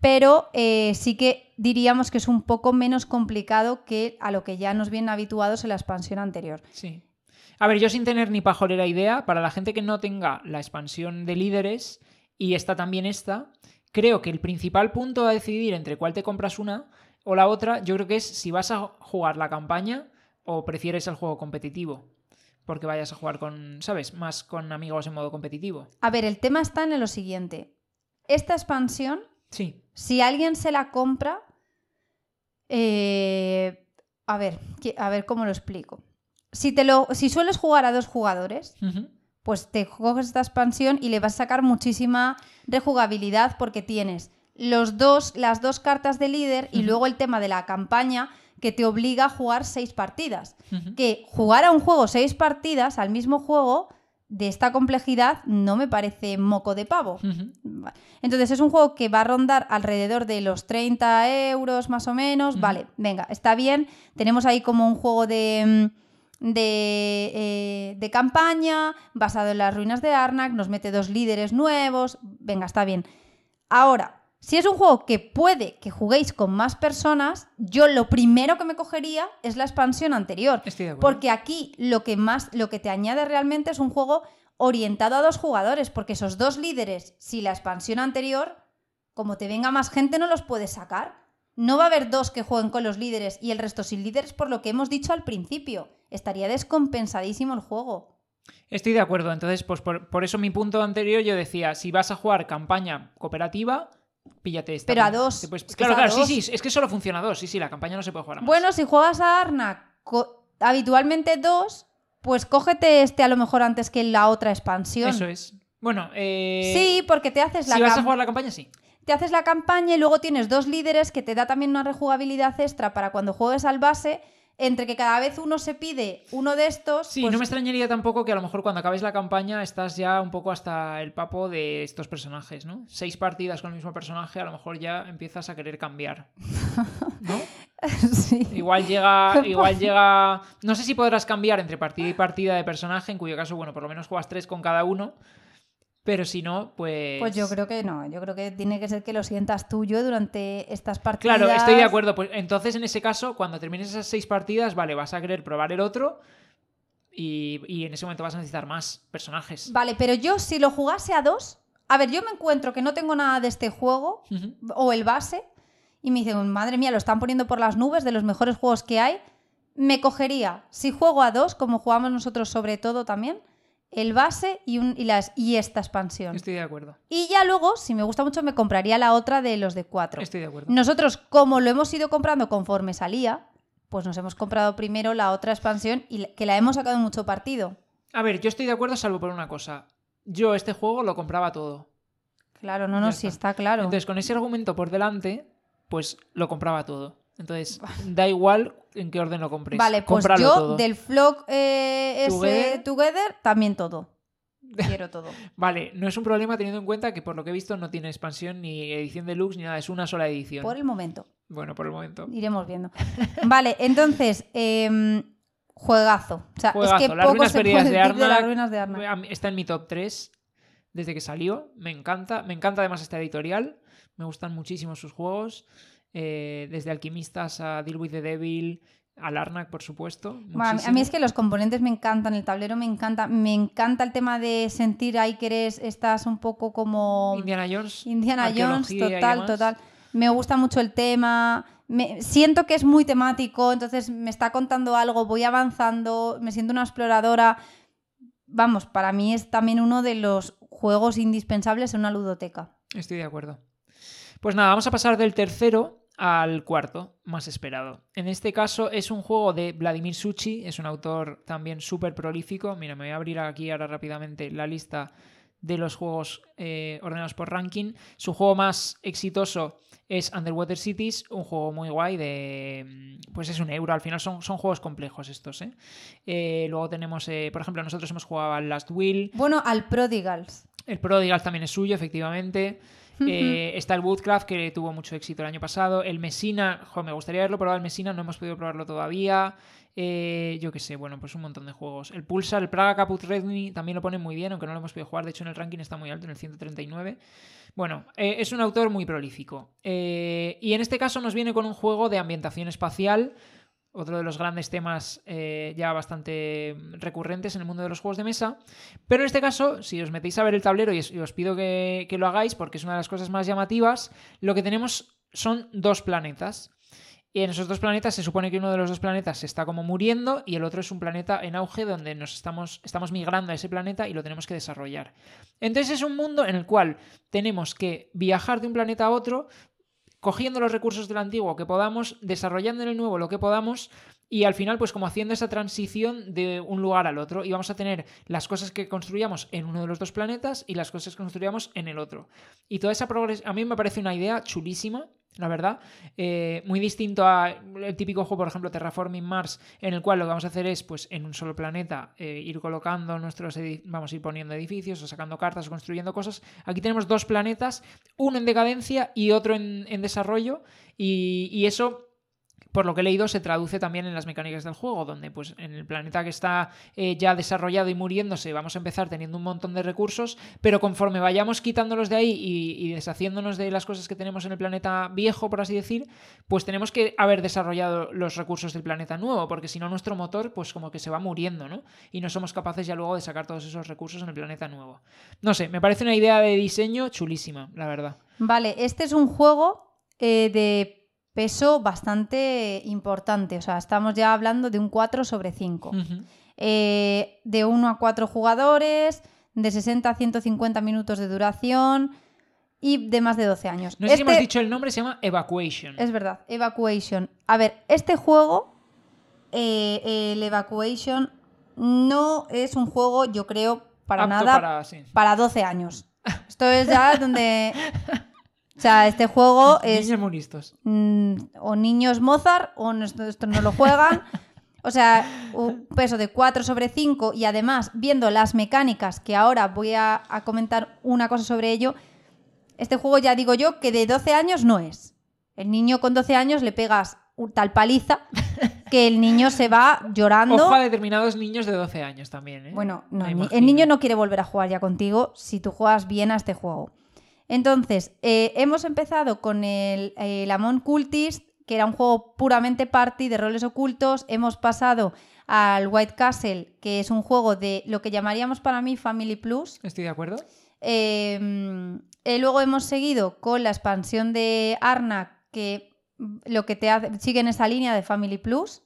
Pero eh, sí que diríamos que es un poco menos complicado que a lo que ya nos vienen habituados en la expansión anterior. Sí. A ver, yo sin tener ni pajolera idea, para la gente que no tenga la expansión de líderes y está también esta, creo que el principal punto a decidir entre cuál te compras una o la otra, yo creo que es si vas a jugar la campaña o prefieres el juego competitivo. Porque vayas a jugar con, ¿sabes? Más con amigos en modo competitivo. A ver, el tema está en lo siguiente. Esta expansión Sí. Si alguien se la compra, eh, a ver, a ver cómo lo explico. Si, te lo, si sueles jugar a dos jugadores, pues te coges esta expansión y le vas a sacar muchísima rejugabilidad porque tienes los dos, las dos cartas de líder y luego el tema de la campaña que te obliga a jugar seis partidas. Que jugar a un juego seis partidas al mismo juego de esta complejidad no me parece moco de pavo. Entonces es un juego que va a rondar alrededor de los 30 euros más o menos. Vale, venga, está bien. Tenemos ahí como un juego de, mm, de, eh, de campaña basado en las ruinas de Arnak. Nos mete dos líderes nuevos. Venga, está bien. Ahora, si es un juego que puede que juguéis con más personas, yo lo primero que me cogería es la expansión anterior. Estoy de acuerdo. Porque aquí lo que más, lo que te añade realmente es un juego orientado a dos jugadores, porque esos dos líderes, si la expansión anterior, como te venga más gente, no los puedes sacar. No va a haber dos que jueguen con los líderes y el resto sin líderes, por lo que hemos dicho al principio. Estaría descompensadísimo el juego. Estoy de acuerdo. Entonces, pues por, por eso mi punto anterior yo decía, si vas a jugar campaña cooperativa, píllate esta. Pero a dos. puedes- Es que Claro, claro, dos. sí, sí, es que solo funciona a dos. Sí, sí, la campaña no se puede jugar a más. Bueno, si juegas a Arnak habitualmente dos, pues cógete este a lo mejor antes que la otra expansión. Eso es. Bueno, eh, Sí, porque te haces la si vas a jugar la campaña, sí. te haces la campaña y luego tienes dos líderes que te da también una rejugabilidad extra para cuando juegues al base, entre que cada vez uno se pide uno de estos. Sí, pues- no me extrañaría tampoco que a lo mejor cuando acabes la campaña estás ya un poco hasta el papo de estos personajes, ¿no? Seis partidas con el mismo personaje, a lo mejor ya empiezas a querer cambiar. ¿No? Sí. Igual llega, igual llega. No sé si podrás cambiar entre partida y partida de personaje, en cuyo caso, bueno, por lo menos juegas tres con cada uno. Pero si no, pues. Pues yo creo que no, yo creo que tiene que ser que lo sientas tuyo durante estas partidas. Claro, estoy de acuerdo. Pues entonces, en ese caso, cuando termines esas seis partidas, vale, vas a querer probar el otro. Y, y en ese momento vas a necesitar más personajes. Vale, pero yo si lo jugase a dos, a ver, yo me encuentro que no tengo nada de este juego o el base y me dicen, madre mía, lo están poniendo por las nubes de los mejores juegos que hay. Me cogería, si juego a dos, como jugamos nosotros sobre todo también, el base y, un, y, las, y esta expansión. Estoy de acuerdo. Y ya luego, si me gusta mucho, me compraría la otra de los de cuatro. Estoy de acuerdo. Nosotros, como lo hemos ido comprando conforme salía, pues nos hemos comprado primero la otra expansión y que la hemos sacado mucho partido. A ver, yo estoy de acuerdo, salvo por una cosa. Yo este juego lo compraba todo. Claro, no, Ya no, está. sí está claro. Entonces, con ese argumento por delante, pues lo compraba todo. Entonces, da igual en qué orden lo compres. Vale, pues Cómpralo yo todo. del vlog eh, ese Together. Together, también todo. Quiero todo. Vale, no es un problema teniendo en cuenta que por lo que he visto no tiene expansión ni edición deluxe ni nada, es una sola edición. Por el momento. Bueno, por el momento. Iremos viendo. Vale, entonces, em, juegazo. O sea, Juegazo. es que Las poco ruinas se puede de decir de las ruinas de Arnak. a mí- Está en mi top 3 desde que salió. Me encanta. Me encanta además esta editorial. Me gustan muchísimo sus juegos. Eh, desde Alquimistas a Deal with the Devil, al Arnak, por supuesto. Bueno, a mí- es que los componentes me encantan, el tablero me encanta, me encanta el tema de sentir ahí que eres, estás un poco como Indiana Jones. Indiana Jones, total, total. Me gusta mucho el tema, me, siento que es muy temático, entonces me está contando algo, voy avanzando, me siento una exploradora. Vamos, para mí es también uno de los juegos indispensables en una ludoteca. Estoy de acuerdo. Pues nada, vamos a pasar del tercero al cuarto, más esperado. En este caso es un juego de Vladimir Suchi, es un autor también súper prolífico. Mira, me voy a abrir aquí ahora rápidamente la lista de los juegos eh, ordenados por ranking. Su juego más exitoso es Underwater Cities, un juego muy guay de... Mm, pues es un euro, al final son, son juegos complejos estos. ¿eh? Eh, luego tenemos, por ejemplo, nosotros hemos jugado al Last Will. Bueno, al Prodigals. El Prodigals también es suyo, efectivamente. Eh, está el Woodcraft, que tuvo mucho éxito el año pasado. El Messina, me gustaría haberlo probado el Messina, no hemos podido probarlo todavía. Eh, yo qué sé, bueno, pues un montón de juegos. El Pulsar, el Praga Caput Redmi también lo pone muy bien, aunque no lo hemos podido jugar. De hecho, en el ranking está muy alto, en el 139. Bueno, eh, es un autor muy prolífico. y en este caso nos viene con un juego de ambientación espacial otro de los grandes temas eh, ya bastante recurrentes en el mundo de los juegos de mesa. Pero en este caso, si os metéis a ver el tablero y os, pido que, lo hagáis porque es una de las cosas más llamativas, lo que tenemos son dos planetas. Y en esos dos planetas se supone que uno de los dos planetas está como muriendo y el otro es un planeta en auge donde nos estamos, estamos migrando a ese planeta y lo tenemos que desarrollar. Entonces es un mundo en el cual tenemos que viajar de un planeta a otro cogiendo los recursos del antiguo que podamos, desarrollando en el nuevo lo que podamos y al final pues como haciendo esa transición de un lugar al otro y vamos a tener las cosas que construyamos en uno de los dos planetas y las cosas que construyamos en el otro. Y toda esa progresión a mí me parece una idea chulísima la verdad. Eh, muy distinto al típico juego, por ejemplo, Terraforming Mars, en el cual lo que vamos a hacer es, pues, en un solo planeta, eh, ir colocando nuestros, vamos a ir poniendo edificios, o sacando cartas, o construyendo cosas. Aquí tenemos dos planetas, uno en decadencia y otro en, desarrollo, y eso por lo que he leído, se traduce también en las mecánicas del juego, donde pues en el planeta que está eh, ya desarrollado y muriéndose vamos a empezar teniendo un montón de recursos, pero conforme vayamos quitándolos de ahí y, deshaciéndonos de las cosas que tenemos en el planeta viejo, por así decir, pues tenemos que haber desarrollado los recursos del planeta nuevo, porque si no nuestro motor pues como que se va muriendo, ¿no? Y no somos capaces ya luego de sacar todos esos recursos en el planeta nuevo. No sé, me parece una idea de diseño chulísima, la verdad. Vale, este es un juego eh, de peso bastante importante. O sea, estamos ya hablando de un 4 sobre 5. Eh, de 1 a 4 jugadores, de 60 a 150 minutos de duración y de más de 12 años. No sé si hemos este dicho el nombre, se llama Evacuation. Es verdad, Evacuation. A ver, este juego, eh, el Evacuation, no es un juego, yo creo, para nada para, para 12 años. Esto es ya donde O sea, este juego es. Niños muy listos. Mm, o niños Mozart, o esto no lo juegan. O sea, un peso de 4 sobre 5 y además, viendo las mecánicas, que ahora voy a, comentar una cosa sobre ello, este juego ya digo yo que de 12 años no es. El niño con 12 años le pegas tal paliza que el niño se va llorando. Ojo a determinados niños de 12 años también. ¿eh? Bueno, no, el niño no quiere volver a jugar ya contigo si tú juegas bien a este juego. Entonces, eh, hemos empezado con el, el Amon Cultist, que era un juego puramente party de roles ocultos. Hemos pasado al White Castle, que es un juego de lo que llamaríamos para mí Family Plus. Estoy de acuerdo. Em, eh, luego hemos seguido con la expansión de Arnak, que lo que te hace, sigue en esa línea de Family Plus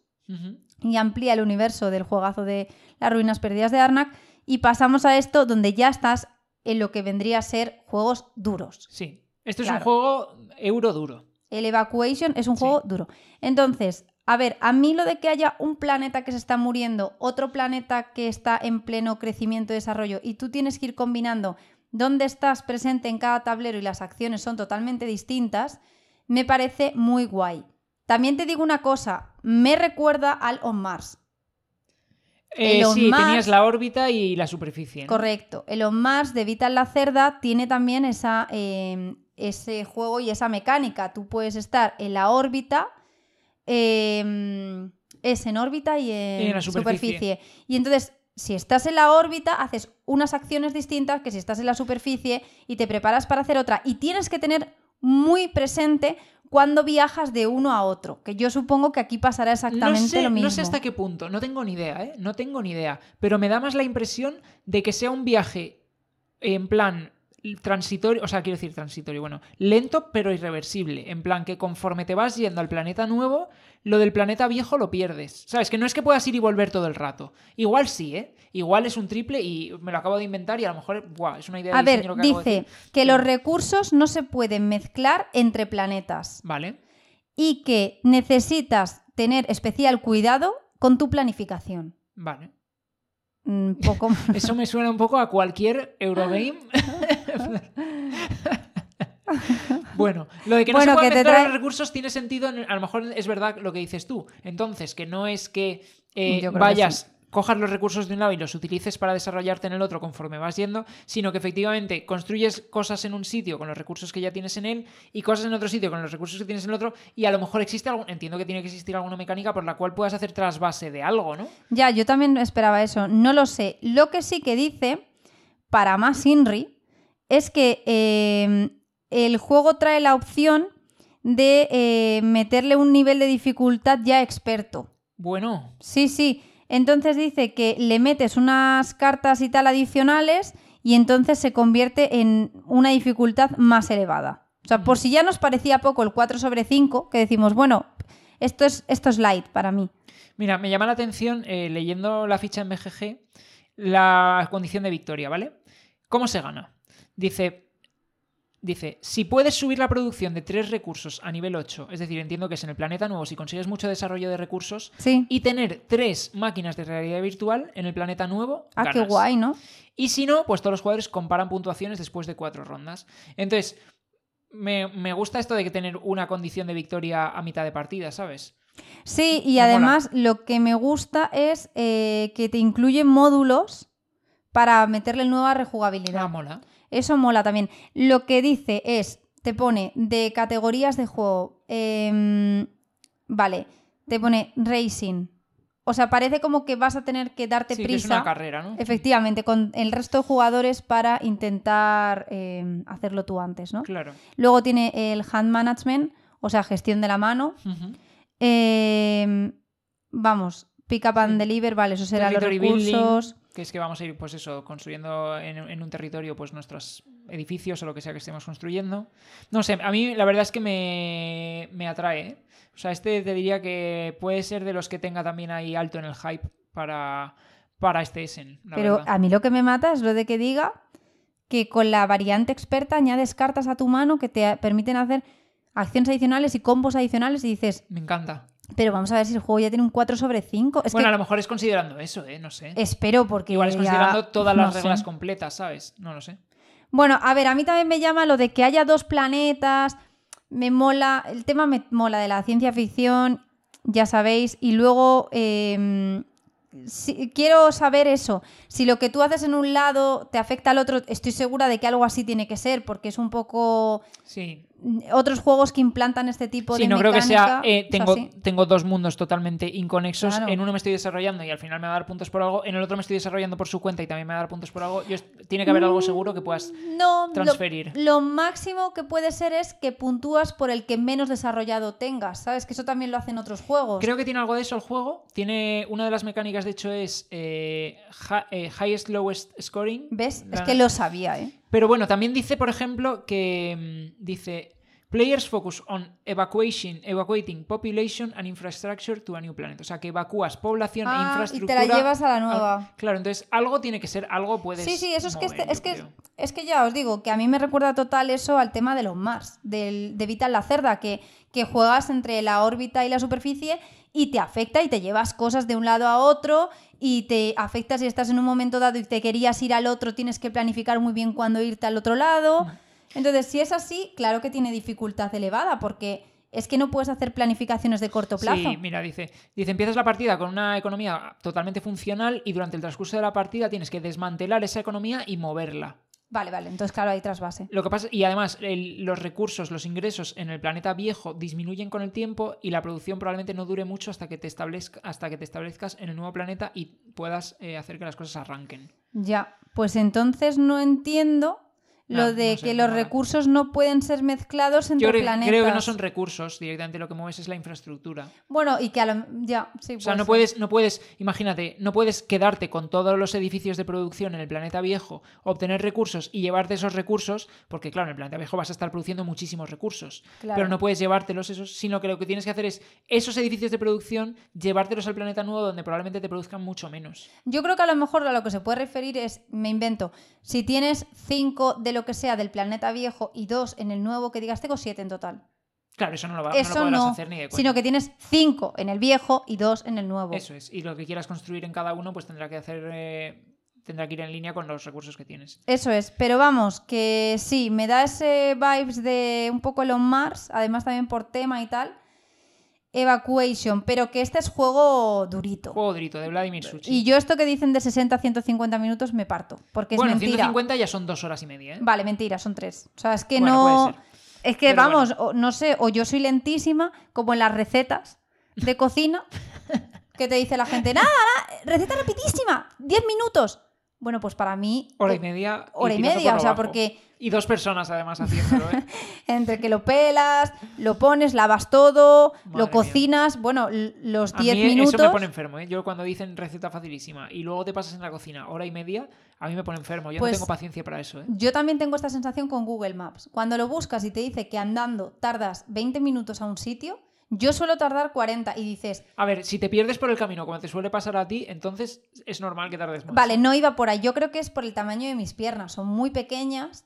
y amplía el universo del juegazo de las ruinas perdidas de Arnak. Y pasamos a esto donde ya estás en lo que vendría a ser juegos duros. Sí, esto es un juego euro duro. El Evacuation es un juego duro. Entonces, a ver, a mí lo de que haya un planeta que se está muriendo, otro planeta que está en pleno crecimiento y desarrollo, y tú tienes que ir combinando dónde estás presente en cada tablero y las acciones son totalmente distintas, me parece muy guay. También te digo una cosa, me recuerda al On Mars. Eh, sí, tenías la órbita y la superficie. Correcto. Elon Musk de Vital la Cerda tiene también esa, em, ese juego y esa mecánica. Tú puedes estar en la órbita, em, es en órbita y en, la superficie. Y entonces, si estás en la órbita, haces unas acciones distintas que si estás en la superficie y te preparas para hacer otra. Y tienes que tener muy presente cuando viajas de uno a otro, que yo supongo que aquí pasará exactamente lo mismo. No sé hasta qué punto, no tengo ni idea, ¿eh? No tengo ni idea, pero me da más la impresión de que sea un viaje en plan transitorio, o sea, quiero decir transitorio, bueno, lento pero irreversible, en plan que conforme te vas yendo al planeta nuevo, lo del planeta viejo lo pierdes, ¿sabes? Que no es que puedas ir y volver todo el rato. Igual sí, ¿eh? Igual es un triple y me lo acabo de inventar y a lo mejor, ¡buah! Es una idea de A ver, dice que los recursos no se pueden mezclar entre planetas. Vale. y que necesitas tener especial cuidado con tu planificación. Vale. Un poco Eso me suena un poco a cualquier Eurogame. bueno, lo de que no Bueno, se mezclar trae- los recursos tiene sentido, en- a lo mejor es verdad lo que dices tú. Entonces, que no es que eh, vayas, cojas los recursos de un lado y los utilices para desarrollarte en el otro conforme vas yendo, sino que efectivamente construyes cosas en un sitio con los recursos que ya tienes en él y cosas en otro sitio con los recursos que tienes en el otro y a lo mejor existe algún, entiendo que tiene que existir alguna mecánica por la cual puedas hacer trasvase de algo, ¿no? Ya, yo también esperaba eso. No lo sé. Lo que sí que dice, para más Inri, es que eh, el juego trae la opción de eh, meterle un nivel de dificultad ya experto. Bueno, Sí, sí. Entonces dice que le metes unas cartas y tal adicionales y entonces se convierte en una dificultad más elevada. O sea, por si ya nos parecía poco el 4 sobre 5, que decimos, bueno, esto es, esto es light para mí. Mira, me llama la atención, eh, leyendo la ficha en BGG, la condición de victoria, ¿vale? ¿Cómo se gana? Dice, dice, si puedes subir la producción de tres recursos a nivel 8, es decir, entiendo que es en el planeta nuevo, si consigues mucho desarrollo de recursos, Sí. y tener tres máquinas de realidad virtual en el planeta nuevo, Ah, qué guay, ¿no? Y si no, pues todos los jugadores comparan puntuaciones después de cuatro rondas. Entonces, me, me gusta esto de que tener una condición de victoria a mitad de partida, ¿sabes? Sí, y Me además lo que me gusta es eh, que te incluye módulos para meterle nueva rejugabilidad. Ah, mola. Eso mola también. Lo que dice es, te pone de categorías de juego. em, vale, te pone racing. O sea, parece como que vas a tener que darte Sí, que es prisa. una carrera, ¿no? Efectivamente, con el resto de jugadores para intentar em, hacerlo tú antes, ¿no? Claro. Luego tiene el hand management, o sea, gestión de la mano. Em, vamos, pick up and deliver, vale, eso será los building, recursos. Que es que vamos a ir, pues eso, construyendo en, en un territorio, pues nuestros edificios o lo que sea que estemos construyendo. No sé, a mí la verdad es que me, me atrae. ¿eh? O sea, este te diría que puede ser de los que tenga también ahí alto en el hype para, para este Essen. la Pero verdad. a mí lo que me mata es lo de que diga que con la variante experta añades cartas a tu mano que te permiten hacer acciones adicionales y combos adicionales y dices, Me encanta. Pero vamos a ver si el juego ya tiene un 4 sobre 5. Es bueno, a que lo mejor es considerando eso, ¿eh? No sé. espero porque... Igual es ya- considerando todas las no sé. reglas completas, ¿sabes? No lo sé. Bueno, a ver, a mí también me llama lo de que haya dos planetas. Me mola, el tema me mola de la ciencia ficción, ya sabéis. Y luego eh, si- quiero saber eso. Si lo que tú haces en un lado te afecta al otro, estoy segura de que algo así tiene que ser, porque es un poco Sí. Otros juegos que implantan este tipo Sí, de no creo que sea. eh, tengo, dos mundos totalmente inconexos. Claro. En uno me estoy desarrollando y al final me va a dar puntos por algo. En el otro me estoy desarrollando por su cuenta y también me va a dar puntos por algo. Yo tiene que haber algo seguro que puedas. No, lo- transferir. Lo, máximo que puede ser es que puntúas por el que menos desarrollado tengas, ¿sabes? Que eso también lo hacen otros juegos. Creo que tiene algo de eso el juego. Tiene. Una de las mecánicas, de hecho, es eh, hi- eh, highest lowest scoring. ¿Ves? Es que lo sabía, ¿eh? Pero bueno, también dice, por ejemplo, que mm, dice. Players focus on evacuation, evacuating population and infrastructure to a new planet. O sea, que evacúas población e Ah, y infraestructura. te la llevas a la nueva. Claro, entonces algo tiene que ser, algo puedes. Sí, sí, eso es que, este- es, que, es que ya os digo, que a mí me recuerda total eso al tema de los Mars, del, de Vital la Cerda, que, que juegas entre la órbita y la superficie y te afecta y te llevas cosas de un lado a otro y te afecta si estás en un momento dado y te querías ir al otro, tienes que planificar muy bien cuándo irte al otro lado. Entonces, si es así, claro que tiene dificultad elevada, porque es que no puedes hacer planificaciones de corto plazo. Sí, mira, dice, dice, empiezas la partida con una economía totalmente funcional y durante el transcurso de la partida tienes que desmantelar esa economía y moverla. Vale, vale, entonces claro, hay trasvase. Lo que pasa, y además el- los recursos, los ingresos en el planeta viejo disminuyen con el tiempo y la producción probablemente no dure mucho hasta que te, establezca, hasta que te establezcas en el nuevo planeta y puedas eh, hacer que las cosas arranquen. Ya, pues entonces no entiendo lo de no sé, que los recursos no pueden ser mezclados entre Yo creo, planetas. creo que no son recursos, directamente lo que mueves es la infraestructura. Bueno, y que a lo... Ya, sí, O sea, no ser. puedes, no puedes, imagínate, no puedes quedarte con todos los edificios de producción en el planeta viejo, obtener recursos y llevarte esos recursos, porque claro, en el planeta viejo vas a estar produciendo muchísimos recursos, Claro. pero no puedes llevártelos esos, sino que lo que tienes que hacer es esos edificios de producción, llevártelos al planeta nuevo donde probablemente te produzcan mucho menos. Yo creo que a lo mejor a lo que se puede referir es, me invento, si tienes cinco de lo que sea del planeta viejo y dos en el nuevo, que digas, tengo siete en total. Claro, eso no lo, va, no lo Eso podrás no, hacer ni de coña. sino que tienes cinco en el viejo y dos en el nuevo. Eso es. Y lo que quieras construir en cada uno, pues tendrá que hacer. eh, tendrá que ir en línea con los recursos que tienes. Eso es, pero vamos, que sí, me da ese vibes de un poco Elon Mars, además también por tema y tal. Evacuation, pero que este es juego durito. Juego durito de Vladimir Suchi. Y yo esto que dicen de 60 a 150 minutos me parto, porque es bueno, mentira. 150 ya son dos horas y media, ¿eh? Vale, mentira, son tres. O sea, es que Bueno, no... Es que Pero vamos, o- no sé, o yo soy lentísima, como en las recetas de cocina, que te dice la gente, nada, nada, receta rapidísima, 10 minutos. Bueno, pues para mí, Hora y eh, media. hora y media, o sea, abajo. porque Y dos personas además haciéndolo, ¿eh? entre que lo pelas, lo pones, lavas todo, Madre lo mía. cocinas, bueno, los A 10 mí minutos... Eso me pone enfermo, ¿eh? Yo cuando dicen receta facilísima y luego te pasas en la cocina hora y media, a mí me pone enfermo. Yo Pues- no tengo paciencia para eso, ¿eh? Yo también tengo esta sensación con Google Maps. Cuando lo buscas y te dice que andando tardas 20 minutos a un sitio, yo suelo tardar 40 y dices, A ver, si te pierdes por el camino, como te suele pasar a ti, entonces es normal que tardes más. Vale, no iba por ahí. Yo creo que es por el tamaño de mis piernas. Son muy pequeñas.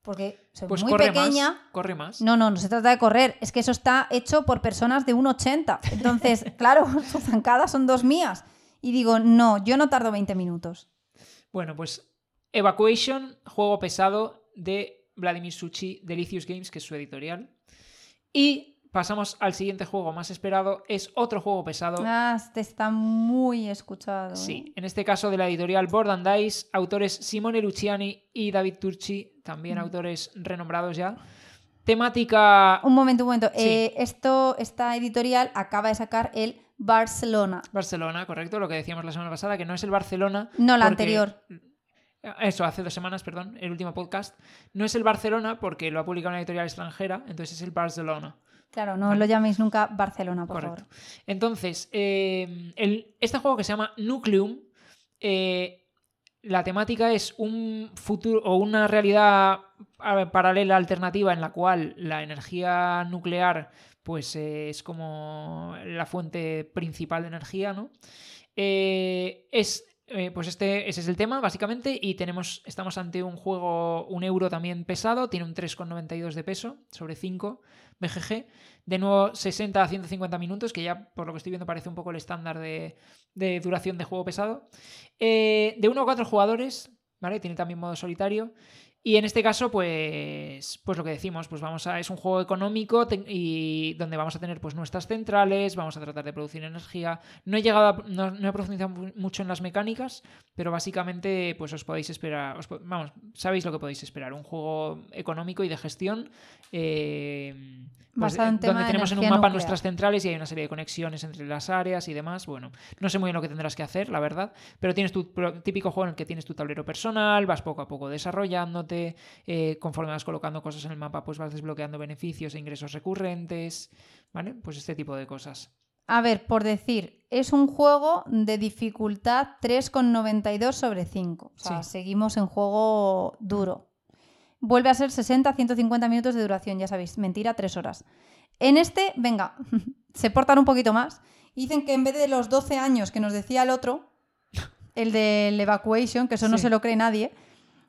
Porque soy Pues muy corre pequeña. más. Corre más. No, no, no se trata de correr. Es que eso está hecho por personas de 1,80. Entonces, claro, sus zancadas son dos mías. Y digo, no, yo no tardo 20 minutos. Bueno, pues Evacuation, juego pesado de Vladimir Suchi, Delicious Games, que es su editorial. Y pasamos al siguiente juego más esperado. Es otro juego pesado. Ah, este está muy escuchado. ¿eh? Sí, en este caso de la editorial Board and Dice, autores Simone Luciani y David Turchi, también Mm. autores renombrados ya. Temática Un momento, un momento. Sí. Eh, esto, esta editorial acaba de sacar el Barcelona. Barcelona, correcto, lo que decíamos la semana pasada, que no es el Barcelona. No, la porque- anterior. Eso, hace dos semanas, perdón, el último podcast. No es el Barcelona porque lo ha publicado una editorial extranjera, entonces es el Barcelona. Claro, no Vale. lo llaméis nunca Barcelona, por Correcto. favor. Entonces, eh, el- este juego que se llama Nucleum, eh, la temática es un futuro o una realidad paralela alternativa en la cual la energía nuclear pues eh, es como la fuente principal de energía, ¿no? Eh, es eh, pues este ese es el tema básicamente y tenemos estamos ante un juego un euro también pesado tiene un 3,92 de peso sobre 5 BGG de nuevo 60 a 150 minutos que ya por lo que estoy viendo parece un poco el estándar de, duración de juego pesado. Eh, de 1 a 4 jugadores vale tiene también modo solitario y en este caso, pues, pues lo que decimos, pues vamos a, es un juego económico y donde vamos a tener pues nuestras centrales, vamos a tratar de producir energía. No he llegado a, no, no he profundizado mu- mucho en las mecánicas, pero básicamente pues os podéis esperar, os vamos, sabéis lo que podéis esperar, un juego económico y de gestión eh, pues, eh, donde de tenemos en un mapa nuclear. nuestras centrales y hay una serie de conexiones entre las áreas y demás. Bueno, no sé muy bien lo que tendrás que hacer, la verdad, pero tienes tu típico juego en el que tienes tu tablero personal, vas poco a poco desarrollándote, eh, conforme vas colocando cosas en el mapa, pues vas desbloqueando beneficios e ingresos recurrentes, ¿vale? Pues este tipo de cosas. A ver, por decir, es un juego de dificultad 3,92 sobre 5. O sea, Sí. seguimos en juego duro. Vuelve a ser 60 a 150 minutos de duración, ya sabéis, mentira, 3 horas. En este, venga, se portan un poquito más. Dicen que en vez de los 12 años que nos decía el otro, el del Evacuation, que eso no se lo cree nadie,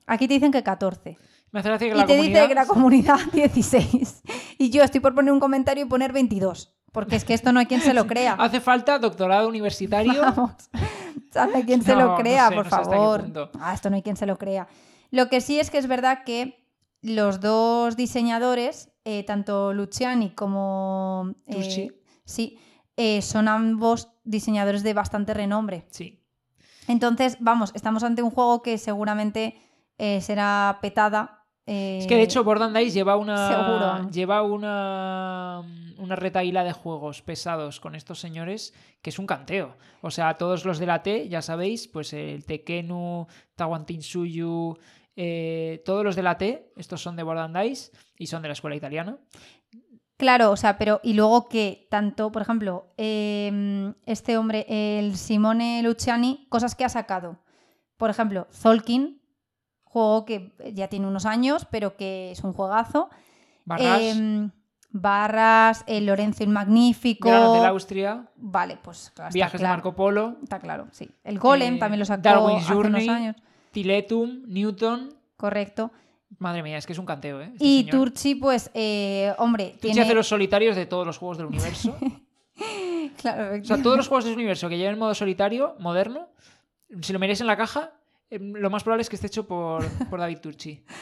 aquí te dicen que 14. Me hace gracia que Y la te comunidad... dice que la comunidad 16. Y yo estoy por poner un comentario y poner 22. Porque es que esto no hay quien se lo crea. Hace falta doctorado universitario. Vamos. ¿Sabe quién se lo no crea, sé, por no favor? Ah, esto no hay quien se lo crea. Lo que sí es que es verdad que los dos diseñadores, eh, tanto Luciani como eh, sí, eh, son ambos diseñadores de bastante renombre. Sí. Entonces, vamos, estamos ante un juego que seguramente eh, será petada. eh, Es que de hecho Borderlands Dice lleva una Seguro. lleva una una retaíla de juegos pesados con estos señores que es un canteo. O sea, todos los de la T, ya sabéis, pues el Tekenu, Tawantinsuyu, eh, todos los de la T, estos son de Borderlands Dice y son de la escuela italiana. Claro, o sea, pero y luego que tanto, por ejemplo, eh, este hombre, el Simone Luciani, cosas que ha sacado. Por ejemplo, Zolkin, juego que ya tiene unos años, pero que es un juegazo. Barras, Eh, Barras, el Lorenzo el Magnífico. Granas del Austria, Vale, pues claro, Viajes claro. de Marco Polo, Está claro, sí. El Golem Eh, también lo sacó Darwin's hace unos Journey. años. Tiletum, Newton, Correcto. Madre mía, es que es un canteo, ¿eh? Este y señor. Turchi, pues, eh, hombre, Turchi tiene... hace los solitarios de todos los juegos del universo. Claro, O sea, todos los juegos del universo que lleven modo solitario, moderno, si lo miráis en la caja, eh, lo más probable es que esté hecho por, por David Turchi.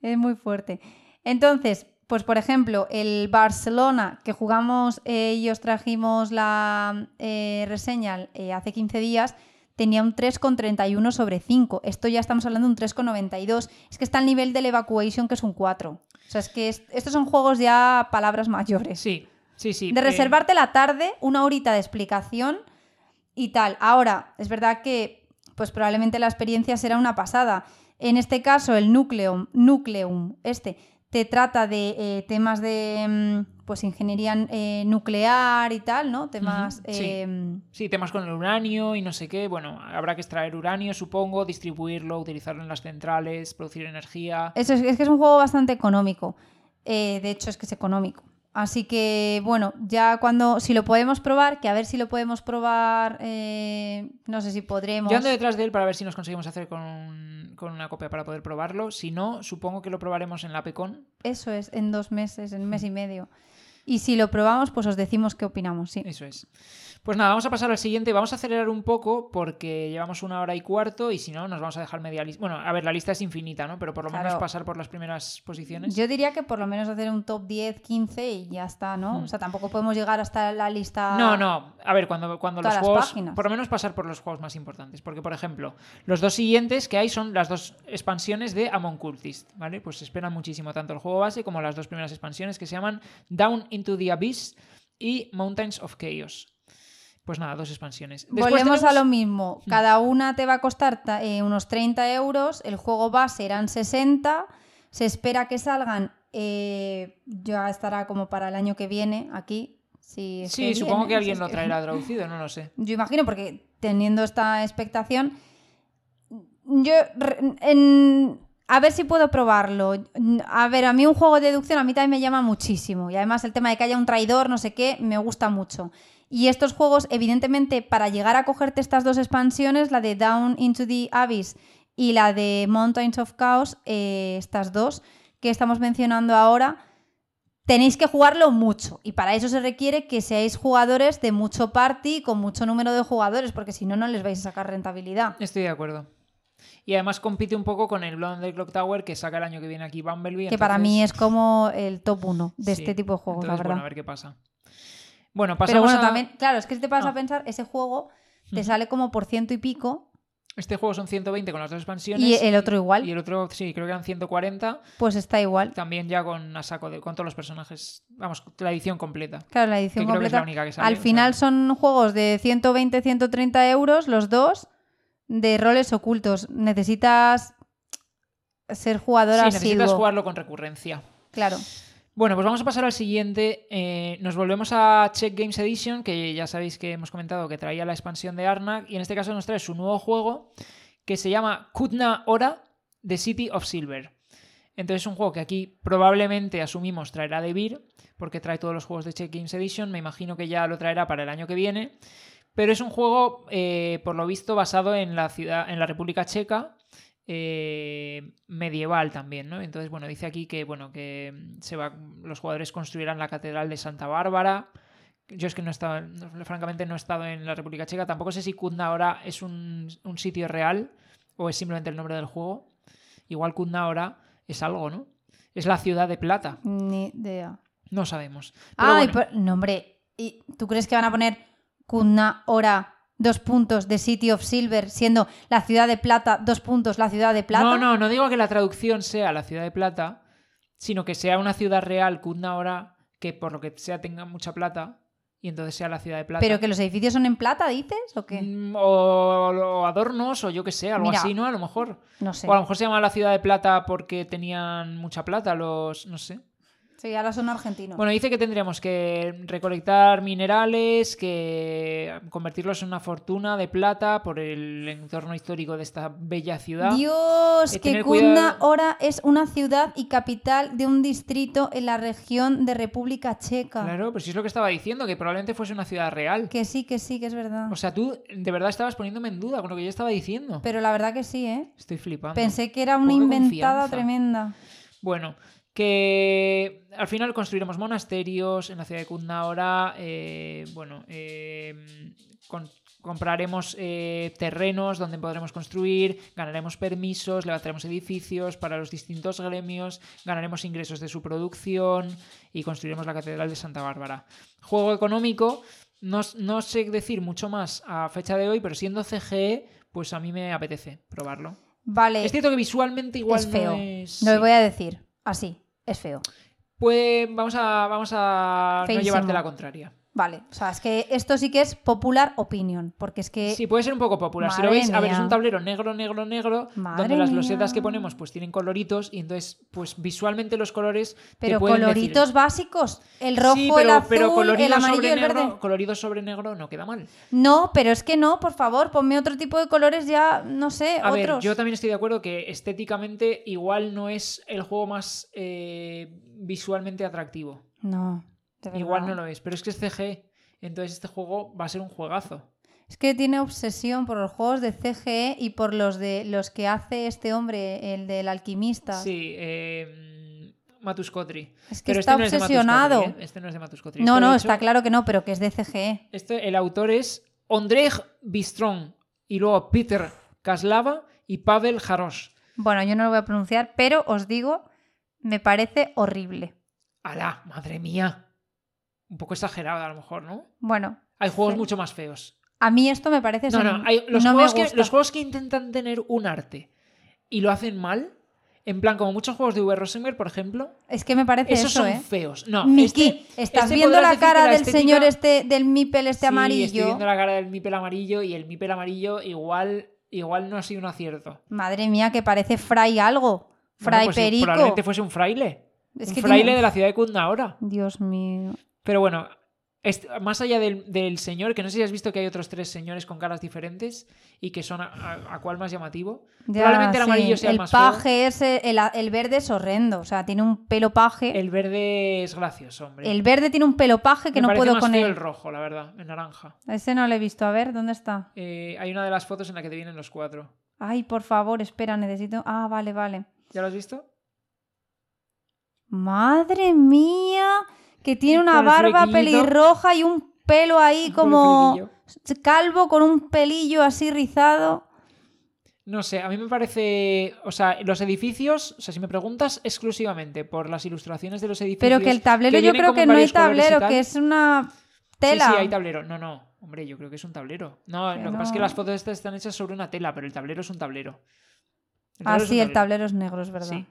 Es muy fuerte. Entonces, pues por ejemplo, el Barcelona que jugamos eh, y os trajimos la eh, reseña eh, hace 15 días, tenía un 3,31 sobre 5. Esto ya estamos hablando de un 3,92. Es que está al nivel del Evacuation, que es un 4. O sea, es que es- estos son juegos ya palabras mayores. Sí, sí, sí. De eh, reservarte la tarde, una horita de explicación y tal. Ahora, es verdad que pues probablemente la experiencia será una pasada. En este caso, el Nucleum, Nucleum este, te trata de eh, temas de mm, pues ingeniería eh, nuclear y tal, ¿no? Temas... Sí. eh, Sí, temas con el uranio y no sé qué. Bueno, habrá que extraer uranio, supongo, distribuirlo, utilizarlo en las centrales, producir energía. Eso es, es que es un juego bastante económico. De hecho, es que es económico. Así que, bueno, ya cuando, si lo podemos probar, que a ver si lo podemos probar, eh, no sé si podremos. Yo ando detrás de él para ver si nos conseguimos hacer con, con una copia para poder probarlo. Si no, supongo que lo probaremos en la PECON. Eso es, en dos meses, en un mes y medio. Y si lo probamos, pues os decimos qué opinamos, sí. Eso es. Pues nada, vamos a pasar al siguiente. Vamos a acelerar un poco porque llevamos una hora y cuarto y si no, nos vamos a dejar media lista. Bueno, a ver, la lista es infinita, ¿no? Pero por lo menos pasar por las primeras posiciones. Yo diría que por lo menos hacer un top 10, 15 y ya está, ¿no? Hmm. O sea, tampoco podemos llegar hasta la lista. No, no. A ver, cuando, cuando los juegos. páginas. Por lo menos pasar por los juegos más importantes. Porque, por ejemplo, los dos siguientes que hay son las dos expansiones de Amon Cultist. ¿Vale? Pues se esperan muchísimo tanto el juego base como las dos primeras expansiones que se llaman Down into the Abyss y Mountains of Chaos. Pues nada, dos expansiones. Después Volvemos a lo mismo. Cada una te va a costar ta- eh, unos 30 euros. El juego base eran 60. Se espera que salgan. eh, ya estará como para el año que viene aquí. Si Sí, supongo que alguien lo que- traerá traducido, no lo sé. Yo imagino, porque teniendo esta expectación, yo en- a ver si puedo probarlo. A ver, a mí un juego de deducción a mí también me llama muchísimo. Y además el tema de que haya un traidor, no sé qué, me gusta mucho. Y estos juegos, evidentemente, para llegar a cogerte estas dos expansiones, la de Down into the Abyss y la de Mountains of Chaos, eh, estas dos que estamos mencionando ahora, tenéis que jugarlo mucho. Y para eso se requiere que seáis jugadores de mucho party, con mucho número de jugadores, porque si no, no les vais a sacar rentabilidad. Estoy de acuerdo. Y además compite un poco con el Blood on the Clock Tower que saca el año que viene aquí Bumblebee. Que para mí es como el top 1 de Sí, este tipo de juegos, la verdad. Bueno, a ver qué pasa. Bueno, Pero pasamos bueno, a- también, claro, es que si te pasas Ah. a pensar, ese juego te sale como por ciento y pico, Este juego son 120 con las dos expansiones. y el otro igual, Y el otro, sí, creo que eran 140. pues está igual. También ya con a saco de, con todos los personajes. Vamos, la edición completa. Claro, la edición que creo que es completa. la única que sale, Al final son juegos de 120, 130 euros, los dos, de roles ocultos. Necesitas ser jugador Sí, asiduo. necesitas jugarlo con recurrencia. Claro. Bueno, pues vamos a pasar al siguiente. Eh, nos volvemos a Check Games Edition, que ya sabéis que hemos comentado que traía la expansión de Arnak, y en este caso nos trae su nuevo juego que se llama Kutna Ora, The City of Silver. Entonces es un juego que aquí probablemente asumimos traerá de Beer, porque trae todos los juegos de Check Games Edition, me imagino que ya lo traerá para el año que viene. Pero es un juego, eh, por lo visto, basado en la ciudad, en la República Checa, eh, medieval también, ¿no? Entonces, bueno, dice aquí que, bueno, que se va, los jugadores construirán la Catedral de Santa Bárbara. Yo es que no he estado, no- francamente no he estado en la República Checa. Tampoco sé si Kutna ahora es un, un sitio real o es simplemente el nombre del juego. Igual Kutna ahora es algo, ¿no? Es la ciudad de plata. Ni idea. No sabemos. Pero Ay, bueno, pero- no, hombre. ¿Y tú crees que van a poner Kuna Hora, dos puntos, de City of Silver, siendo la ciudad de plata, dos puntos, la ciudad de plata? No, no, no digo que la traducción sea la ciudad de plata, sino que sea una ciudad real, Kutna ahora, que por lo que sea tenga mucha plata y entonces sea la ciudad de plata. ¿Pero que los edificios son en plata, dices? ¿O qué? Mm, O, o adornos, o yo qué sé, algo Mira, así, ¿no? A lo mejor. No sé. O a lo mejor se llama la ciudad de plata porque tenían mucha plata los. No sé. Sí, ahora son argentinos. Bueno, dice que tendríamos que recolectar minerales, que convertirlos en una fortuna de plata por el entorno histórico de esta bella ciudad. Dios, Eh, que cuidado- ahora es una ciudad y capital de un distrito en la región de República Checa. Claro, pues sí es lo que estaba diciendo, que probablemente fuese una ciudad real. Que sí, que sí, que es verdad. O sea, tú de verdad estabas poniéndome en duda con lo que yo estaba diciendo. Pero la verdad que sí, ¿eh? Estoy flipando. Pensé que era una inventada confianza. tremenda. Bueno, que al final construiremos monasterios en la ciudad de Kutna ahora. eh, bueno, eh, con- compraremos eh, terrenos donde podremos construir, ganaremos permisos, levantaremos edificios para los distintos gremios, ganaremos ingresos de su producción y construiremos la Catedral de Santa Bárbara. Juego económico, no, no sé decir mucho más a fecha de hoy, pero siendo CGE, pues a mí me apetece probarlo. Vale, Es cierto que visualmente igual es feo. no es... Lo voy a decir así, es feo. Pues vamos a, vamos a no llevarte la contraria. Vale, o sea, es que esto sí que es popular opinion, porque es que... Sí, puede ser un poco popular. Si lo veis, a ver, es un tablero negro, negro, negro, Madre donde las mía. losetas que ponemos pues tienen coloritos y entonces pues visualmente los colores te pero pueden coloritos decir- básicos, el rojo, Sí, el azul, pero colorido el amarillo y el verde. negro, colorido sobre negro no queda mal. No, pero es que no, por favor, ponme otro tipo de colores ya, no sé, A ver, yo también estoy de acuerdo que estéticamente igual no es el juego más eh, visualmente atractivo. No. Igual no lo es, pero es que es CG. Entonces este juego va a ser un juegazo. Es que tiene obsesión por los juegos de CGE y por los de los que hace este hombre, el del alquimista. Sí, eh, Matus Kotri. Es que Pero está este no es de Matus obsesionado. Kotri, ¿eh? Este no es de Matus Kotri. No, Este, no, está claro que no, pero que es de CGE. Este, el autor es Ondrej Bistron y luego Peter Kaslava y Pavel Jarosz. Bueno, yo no lo voy a pronunciar, pero os digo, me parece horrible. ¡Alá! ¡Madre mía! Un poco exagerado a lo mejor, ¿no? Bueno, Hay juegos Sí. mucho más feos. a mí esto me parece... No, no, hay- los, no juegos que, los juegos que intentan tener un arte y lo hacen mal, en plan como muchos juegos de V. Rosenberg, por ejemplo, Es que me parece esos eso, son ¿eh? feos. No, Miki, este- ¿estás este viendo podrás la decir que cara la del estética- señor este, del Mipel este Sí, amarillo? Estoy viendo la cara del Mipel amarillo y el Mipel amarillo igual, igual no ha sido un acierto. Madre mía, que parece Fray algo. Fray Bueno, pues Perico. Probablemente fuese un fraile. Es un que fraile tiene- de la ciudad de Kutna ahora. Dios mío. Pero bueno, más allá del, del señor, que no sé si has visto que hay otros tres señores con caras diferentes y que son a, a- a cuál más llamativo. Ya, Probablemente el sí. amarillo sea el, el más feo. paje ese, el, el verde es horrendo. O sea, tiene un pelo paje. El, El verde es gracioso, hombre. verde tiene un pelo paje que Me no puedo más con feo él. el rojo, la verdad, el naranja. Ese no lo he visto. A ver, ¿dónde está? Eh, hay una de las fotos en la que te vienen los cuatro. Ay, por favor, espera, necesito. Ah, vale, vale. ¿Ya lo has visto? Madre mía, que tiene una barba pelirroja y un pelo ahí como calvo con un pelillo así rizado. No sé, a mí me parece. O sea, los edificios, o sea, si me preguntas exclusivamente por las ilustraciones de los edificios. Pero que el tablero yo creo que no hay tablero, que es una tela. Sí, sí, hay tablero. No, no. Hombre, yo creo que es un tablero. No, lo que pasa es que las fotos estas están hechas sobre una tela, pero el tablero es un tablero. El Ah, tablero sí, el tablero es negro, es verdad. Sí.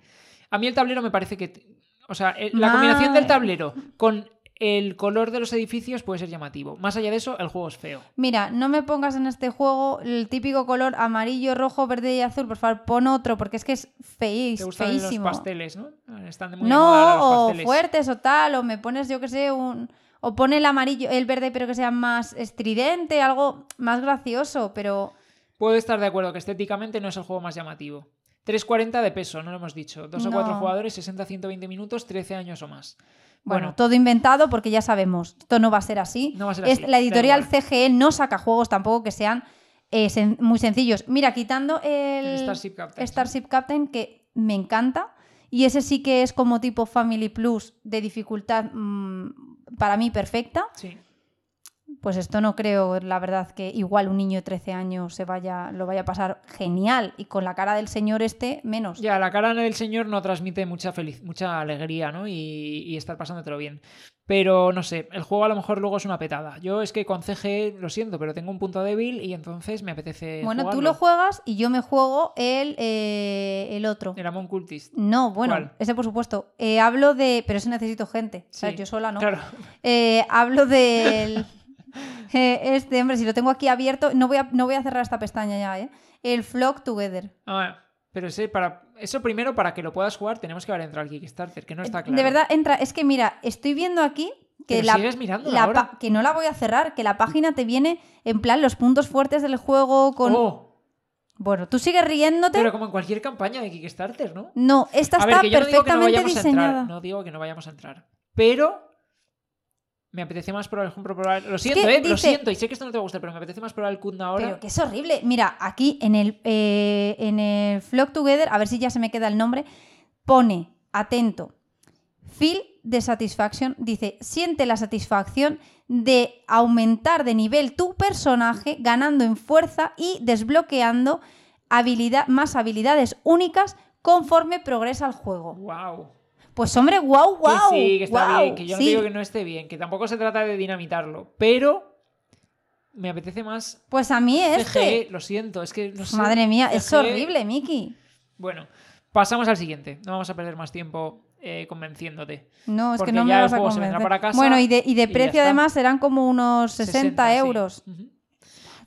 A mí el tablero me parece que. O sea, eh, la combinación del tablero con el color de los edificios puede ser llamativo. Más allá de eso, el juego es feo. Mira, no me pongas en este juego el típico color amarillo, rojo, verde y azul. Por favor, pon otro, porque es que es feís, Te gustan feísimo. los pasteles, ¿no? Están de muy de o fuertes o tal, o me pones, yo que sé, un. O pone el amarillo, el verde, pero que sea más estridente, algo más gracioso, pero. Puedo estar de acuerdo que estéticamente no es el juego más llamativo. 3.40 de peso, no lo hemos dicho. 2 o 4 No. jugadores, 60-120 minutos, 13 años o más. Bueno, Bueno, todo inventado porque ya sabemos, esto no va a ser así. No va a ser Es- así, la editorial. CGE no saca juegos tampoco que sean eh, sen- muy sencillos. Mira, quitando el, El Starship Captain, sí. Starship Captain, que me encanta, y ese sí que es como tipo Family Plus de dificultad mm, para mí perfecta, sí. Pues esto no creo, la verdad, que igual un niño de 13 años se vaya, lo vaya a pasar genial, y con la cara del señor este, menos. Ya, la cara del señor no transmite mucha feliz, mucha alegría, ¿no? Y, y estar pasándotelo bien. Pero no sé, el juego a lo mejor luego es una petada. Yo es que con CG lo siento, pero tengo un punto débil y entonces me apetece. Bueno, tú lo juegas y yo me juego el, eh, el otro. El Amon Cultist. No, bueno, ¿Cuál? ese por supuesto. Eh, hablo de. Pero ese necesito gente. O sea, yo sola no. Claro. Eh, hablo del. Eh, este, hombre, si lo tengo aquí abierto. No voy, a, no voy a cerrar esta pestaña ya, ¿eh? El Flock Together. Ah, Pero ese para, eso primero, para que lo puedas jugar, tenemos que haber entrado al Kickstarter, que no está claro. De verdad, entra. Es que mira, estoy viendo aquí que Pero la, ahora. que no la voy a cerrar, que la página te viene en plan los puntos fuertes del juego con. Oh, Bueno, tú sigues riéndote. pero como en cualquier campaña de Kickstarter, ¿no? No, esta A ver, está que yo no digo que no perfectamente vayamos a diseñada. entrar. No digo que no vayamos a entrar. Pero me apetece más, por ejemplo, probar. Lo siento, ¿eh? Lo siento, y sé que esto no te va a gustar, pero me apetece más probar el Kunda ahora. Pero que es horrible. Mira, aquí en el, eh, en el Flock Together, a ver si ya se me queda el nombre, pone, atento, feel the satisfaction, dice, siente la satisfacción de aumentar de nivel tu personaje, ganando en fuerza y desbloqueando habilidad, más habilidades únicas conforme progresa el juego. ¡Wow! Pues hombre, wow, wow. que sí, que está guau, bien, que yo no sí. digo que no esté bien, que tampoco se trata de dinamitarlo, pero me apetece más Pues a mí este. CGE, lo siento, es que no sé. Madre mía, es horrible, Miki. Bueno, pasamos al siguiente, no vamos a perder más tiempo eh, convenciéndote. No, es que no me vas a juego se vendrá convencer. para casa bueno, y de, y precio además serán como unos 60, sí. euros.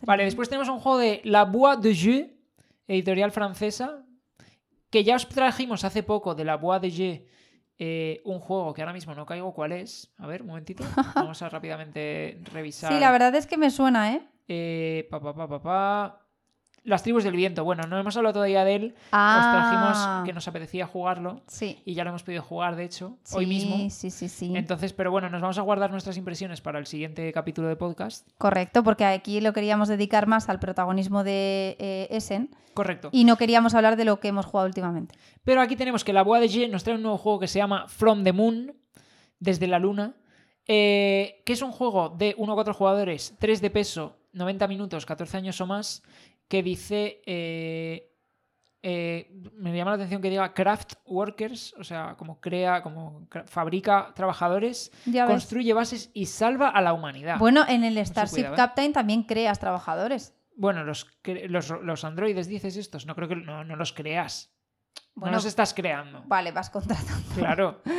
Vale, después tenemos un juego de La Bois de Jeu, editorial francesa, que ya os trajimos hace poco de La Bois de Jeu eh, un juego que ahora mismo no caigo cuál es. A ver, un momentito. Vamos a rápidamente revisar. Sí, la verdad es que me suena, ¿eh? Eh, pa, pa, pa, pa, pa. Las tribus del viento. Bueno, no hemos hablado todavía de él. Os Ah. trajimos que nos apetecía jugarlo. Sí. Y ya lo hemos podido jugar, de hecho, Sí, hoy mismo. Sí, sí, sí. Entonces, pero bueno, nos vamos a guardar nuestras impresiones para el siguiente capítulo de podcast. Correcto, porque aquí lo queríamos dedicar más al protagonismo de eh, Essen Correcto. y no queríamos hablar de lo que hemos jugado últimamente. Pero aquí tenemos que la Bois de Jeu nos trae un nuevo juego que se llama From the Moon, desde la luna, eh, que es un juego de 1 a 4 jugadores, 3 de peso, 90 minutos, 14 años o más, que dice... eh, eh, me llama la atención que diga craft workers, o sea, como crea, como fabrica trabajadores, Ya ves. construye bases y salva a la humanidad. Bueno, en el Starship cuidado, ¿eh? Captain también creas trabajadores. Bueno, los, los, los androides dices estos, no creo que no, no los creas. Bueno, no los estás creando. vale, vas contratando. Claro.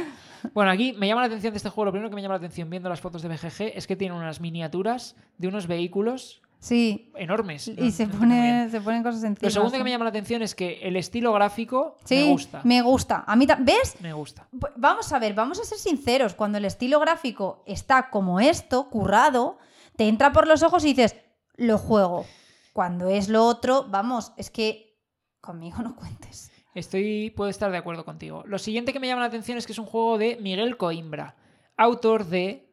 Bueno, aquí me llama la atención de este juego. Lo primero que me llama la atención viendo las fotos de BGG es que tiene unas miniaturas de unos vehículos Sí, enormes. y No- se, no pone, se ponen cosas encima. Lo segundo que me llama la atención es que el estilo gráfico Sí, me gusta. me gusta. A mí ¿Ves? Me gusta. Vamos a ver, vamos a ser sinceros. Cuando el estilo gráfico está como esto, currado, te entra por los ojos y dices, lo juego. Cuando es lo otro, vamos, es que conmigo no cuentes. Estoy, puedo estar de acuerdo contigo. Lo siguiente que me llama la atención es que es un juego de Miguel Coimbra, autor de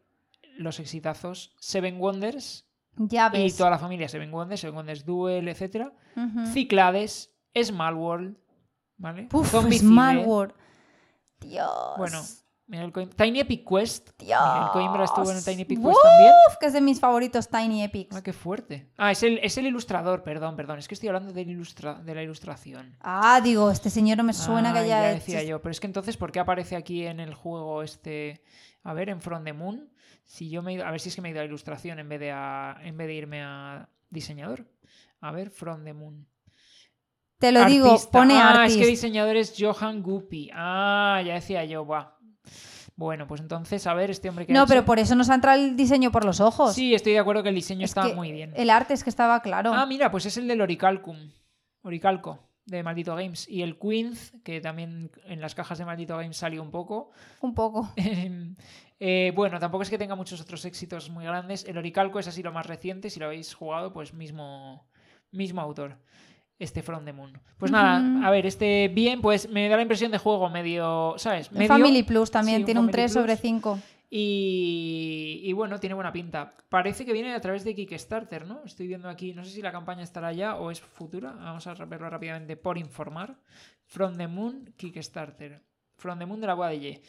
los exitazos Seven Wonders Ya y toda la familia Seven Wonders, Seven Wonders Duel, etc. Ciclades, Small World, ¿vale? Zombicide. Small World. Dios. Bueno, Miguel Tiny Epic Quest. Dios. Miguel Coimbra estuvo en el Tiny Epic Uf, Quest también. que es de mis favoritos Tiny Epics. Ah, qué fuerte. Ah, es el, es el ilustrador, perdón, perdón. Es que estoy hablando del ilustra- de la ilustración. Ah, digo, este señor no me suena que Ah, haya ya hecho- decía yo. Pero es que entonces, ¿por qué aparece aquí en el juego este. A ver, en From the Moon? Si yo me he ido- A ver si es que me he ido a ilustración en vez de, a... en vez de irme a diseñador. A ver, From the Moon. Te lo digo, pone ah, artist. es que diseñador es Johan Guppy. Ah, ya decía yo, buah. Bueno, pues entonces, a ver, este hombre que ha No, hecho- pero por eso nos ha entrado el diseño por los ojos. Sí, estoy de acuerdo que el diseño Es está que muy bien. El arte es que estaba claro. Ah, mira, pues es el del Oricalcum. Oricalco, de Maldito Games. Y el Queen's, que también en las cajas de Maldito Games salió un poco. Un poco. Eh, bueno, tampoco es que tenga muchos otros éxitos muy grandes. El Oricalco es así lo más reciente. Si lo habéis jugado, pues mismo, mismo autor. Este From the Moon. Pues nada, a ver, este bien, pues me da la impresión de juego medio, ¿sabes? Medio, Family Plus también sí, tiene un Family 3 sobre Plus. 5. Y, y bueno, tiene buena pinta. Parece que viene a través de Kickstarter, ¿no? Estoy viendo aquí, no sé si la campaña estará ya o es futura. Vamos a verlo rápidamente por informar. From the Moon, Kickstarter. From the Moon de la Boa de Ye.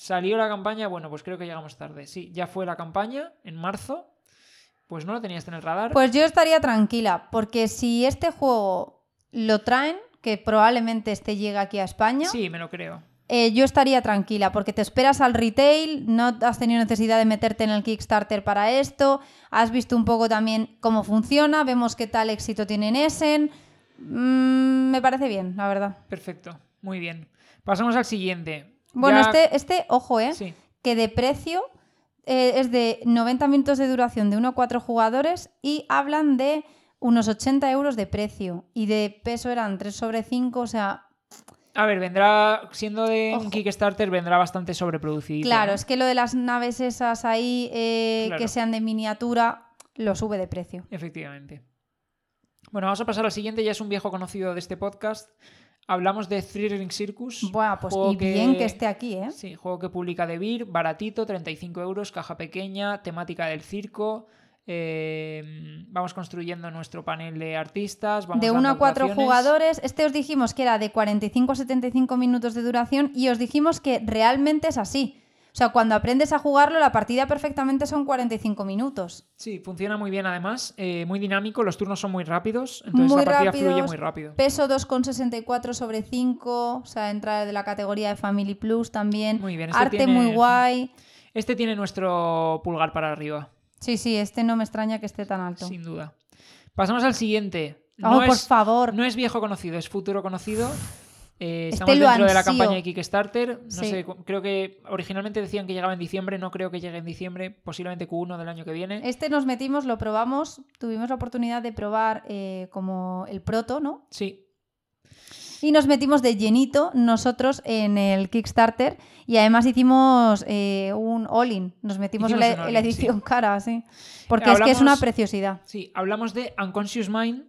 Salió la campaña, bueno, pues creo que llegamos tarde. Sí, ya fue la campaña en marzo. Pues no lo tenías en el radar. Pues yo estaría tranquila, porque si este juego lo traen, que probablemente este llegue aquí a España, Sí, me lo creo. eh, yo estaría tranquila, porque te esperas al retail, no has tenido necesidad de meterte en el Kickstarter para esto, has visto un poco también cómo funciona, vemos qué tal éxito tiene en Essen. Mm, me parece bien, la verdad. Perfecto, muy bien. Pasamos al siguiente. Bueno, Ya- este, este, ojo, ¿eh? Sí. que de precio eh, es de 90 minutos de duración de 1 a 4 jugadores y hablan de unos 80 euros de precio y de peso eran 3 sobre 5, o sea, A ver, vendrá, siendo de un. Kickstarter, vendrá bastante sobreproducido. claro, ¿no? es que lo de las naves esas ahí eh, Claro. que sean de miniatura lo sube de precio. Efectivamente. Bueno, vamos a pasar al siguiente, ya es un viejo conocido de este podcast. Hablamos de Three Ring Circus. Buah, pues y bien que esté aquí, ¿eh? Sí, juego que publica De Beer, baratito, 35 euros, caja pequeña, temática del circo. eh, vamos construyendo nuestro panel de artistas. Vamos De dando 1 a 4 actuaciones. jugadores, este os dijimos que era de 45 a 75 minutos de duración y os dijimos que realmente es así. O sea, cuando aprendes a jugarlo, la partida perfectamente son 45 minutos. Sí, funciona muy bien además, eh, muy dinámico, los turnos son muy rápidos, entonces muy la partida fluye muy rápido. Peso 2,64 sobre 5, o sea, entra de la categoría de Family Plus también. Muy bien, este Arte tiene- muy guay. Este tiene nuestro pulgar para arriba, Sí, sí, este no me extraña que esté tan alto. sin duda. Pasamos al siguiente. Oh, No por es- favor. No es viejo conocido, es futuro conocido. Eh, Este estamos dentro de la campaña de Kickstarter. No Sí. sé, creo que originalmente decían que llegaba en diciembre, no creo que llegue en diciembre, posiblemente Q1 del año que viene. Este nos metimos, lo probamos, tuvimos la oportunidad de probar eh, como el proto, ¿no? Sí, Y nos metimos de llenito nosotros en el Kickstarter y además hicimos eh, un all-in. Nos metimos en la, en edición cara, sí. Porque es que es una preciosidad. sí. Hablamos de Unconscious Mind.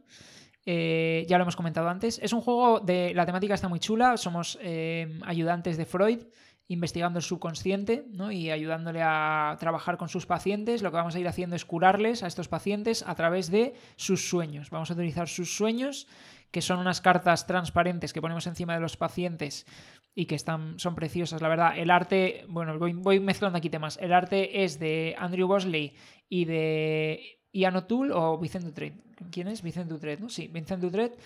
Eh, ya lo hemos comentado antes. Es un juego de. La temática está muy chula. Somos eh, ayudantes de Freud investigando el subconsciente ¿no? y ayudándole a trabajar con sus pacientes. Lo que vamos a ir haciendo es curarles a estos pacientes a través de sus sueños. Vamos a utilizar sus sueños, que son unas cartas transparentes que ponemos encima de los pacientes y que están, son preciosas, la verdad. El arte, bueno, voy, voy mezclando aquí temas. El arte es de Andrew Bosley y de Ian O'Toole o Vincent Dutret. ¿Quién es? Vincent Dutret, ¿no? Sí, Vincent Dutret.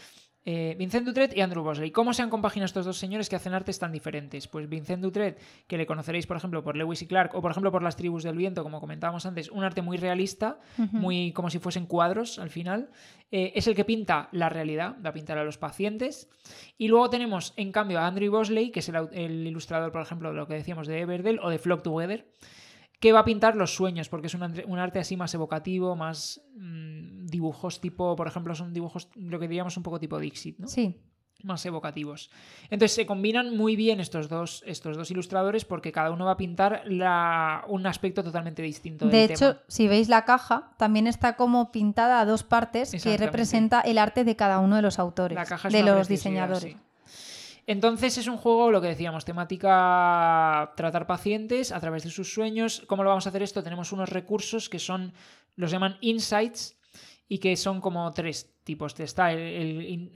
Eh, Vincent Dutret y Andrew Bosley. ¿Cómo se han compaginado estos dos señores que hacen artes tan diferentes? Pues Vincent Dutret, que le conoceréis, por ejemplo, por Lewis y Clark, o por ejemplo por Las Tribus del Viento, como comentábamos antes, un arte muy realista, muy como si fuesen cuadros al final. Eh, es el que pinta la realidad, va a pintar a los pacientes. Y luego tenemos, en cambio, a Andrew Bosley, que es el, el ilustrador, por ejemplo, de lo que decíamos de Everdell o de Flock Together, que va a pintar los sueños, porque es un, arte así más evocativo, más mm, dibujos tipo, por ejemplo, son dibujos, lo que diríamos un poco tipo Dixit, ¿no? Sí. más evocativos. Entonces se combinan muy bien estos dos, estos dos ilustradores porque cada uno va a pintar la- un aspecto totalmente distinto De del hecho, tema. si veis la caja, también está como pintada a dos partes que representa el arte de cada uno de los autores, La caja es de los diseñadores. sí. Entonces es un juego, lo que decíamos, temática tratar pacientes a través de sus sueños. ¿Cómo lo vamos a hacer esto? Tenemos unos recursos que son, los llaman insights y que son como tres tipos. Está el,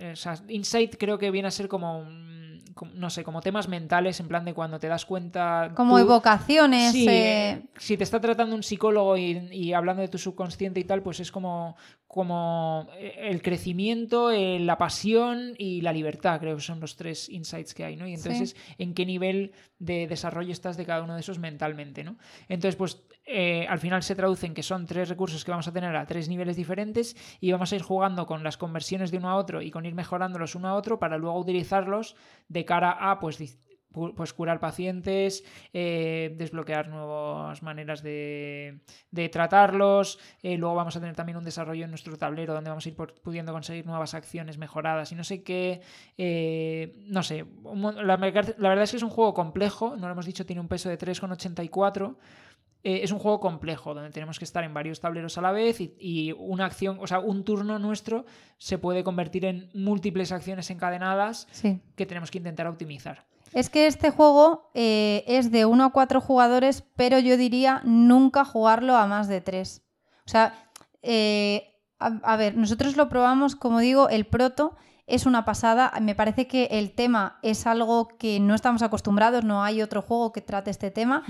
insight creo que viene a ser como, un- no sé, como temas mentales en plan de cuando te das cuenta... Como tú- evocaciones. Sí, eh, si te está tratando un psicólogo y, y hablando de tu subconsciente y tal, pues es como, como eh, el crecimiento, eh, la pasión y la libertad, creo que son los tres insights que hay, ¿no? Y entonces, ¿en qué nivel de desarrollo estás de cada uno de esos mentalmente, ¿no? Entonces, pues eh, al final se traducen que son tres recursos que vamos a tener a tres niveles diferentes y vamos a ir jugando con las conversiones de uno a otro y con ir mejorándolos uno a otro para luego utilizarlos de cara a, pues, pues curar pacientes, eh, desbloquear nuevas maneras de, tratarlos. eh, luego vamos a tener también un desarrollo en nuestro tablero donde vamos a ir pudiendo conseguir nuevas acciones mejoradas y no sé qué. no sé, la verdad es que es un juego complejo, no lo hemos dicho, tiene un peso de 3,84. Eh, es un juego complejo donde tenemos que estar en varios tableros a la vez y, y una acción, o sea, un turno nuestro se puede convertir en múltiples acciones encadenadas sí. que tenemos que intentar optimizar. Es que este juego eh, es de 1 a 4 jugadores, pero yo diría nunca jugarlo a más de 3. O sea, eh, a, a ver, nosotros lo probamos, como digo, el proto es una pasada. Me parece que el tema es algo que no estamos acostumbrados, no hay otro juego que trate este tema.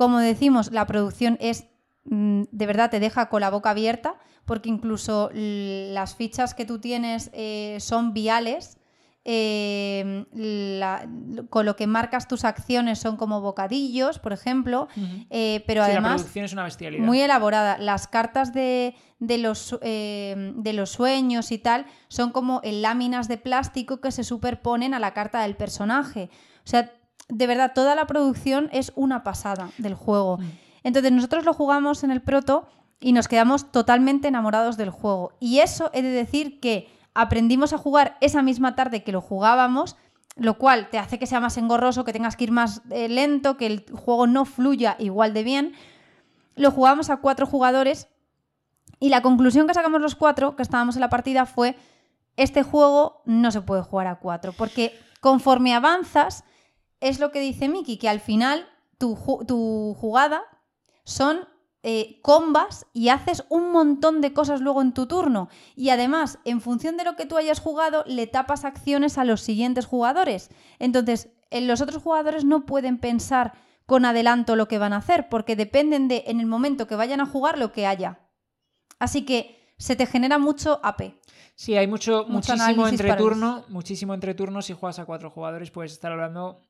Como decimos, la producción es, mm, de verdad, te deja con la boca abierta, porque incluso las fichas que tú tienes eh, son viales. eh, la- con lo que marcas tus acciones son como bocadillos, por ejemplo, eh, pero Sí, la además producción es una bestialidad. muy elaborada. Las cartas de, de los, de los sueños y tal son como en láminas de plástico que se superponen a la carta del personaje. O sea, de verdad, toda la producción es una pasada del juego. Mm. Entonces, nosotros lo jugamos en el proto y nos quedamos totalmente enamorados del juego. Y eso he de decir que aprendimos a jugar esa misma tarde que lo jugábamos, lo cual te hace que sea más engorroso, que tengas que ir más eh, lento, que el juego no fluya igual de bien. Lo jugamos a cuatro jugadores y la conclusión que sacamos los cuatro, que estábamos en la partida, fue este juego no se puede jugar a cuatro, porque conforme avanzas, es lo que dice Miki, que al final tu, tu jugada son eh, combas y haces un montón de cosas luego en tu turno. Y además, en función de lo que tú hayas jugado, le tapas acciones a los siguientes jugadores. Entonces, los otros jugadores no pueden pensar con adelanto lo que van a hacer, porque dependen de en el momento que vayan a jugar lo que haya. Así que se te genera mucho AP. Sí, hay mucho, muchísimo entreturno, muchísimo entreturno. Si juegas a cuatro jugadores, puedes estar hablando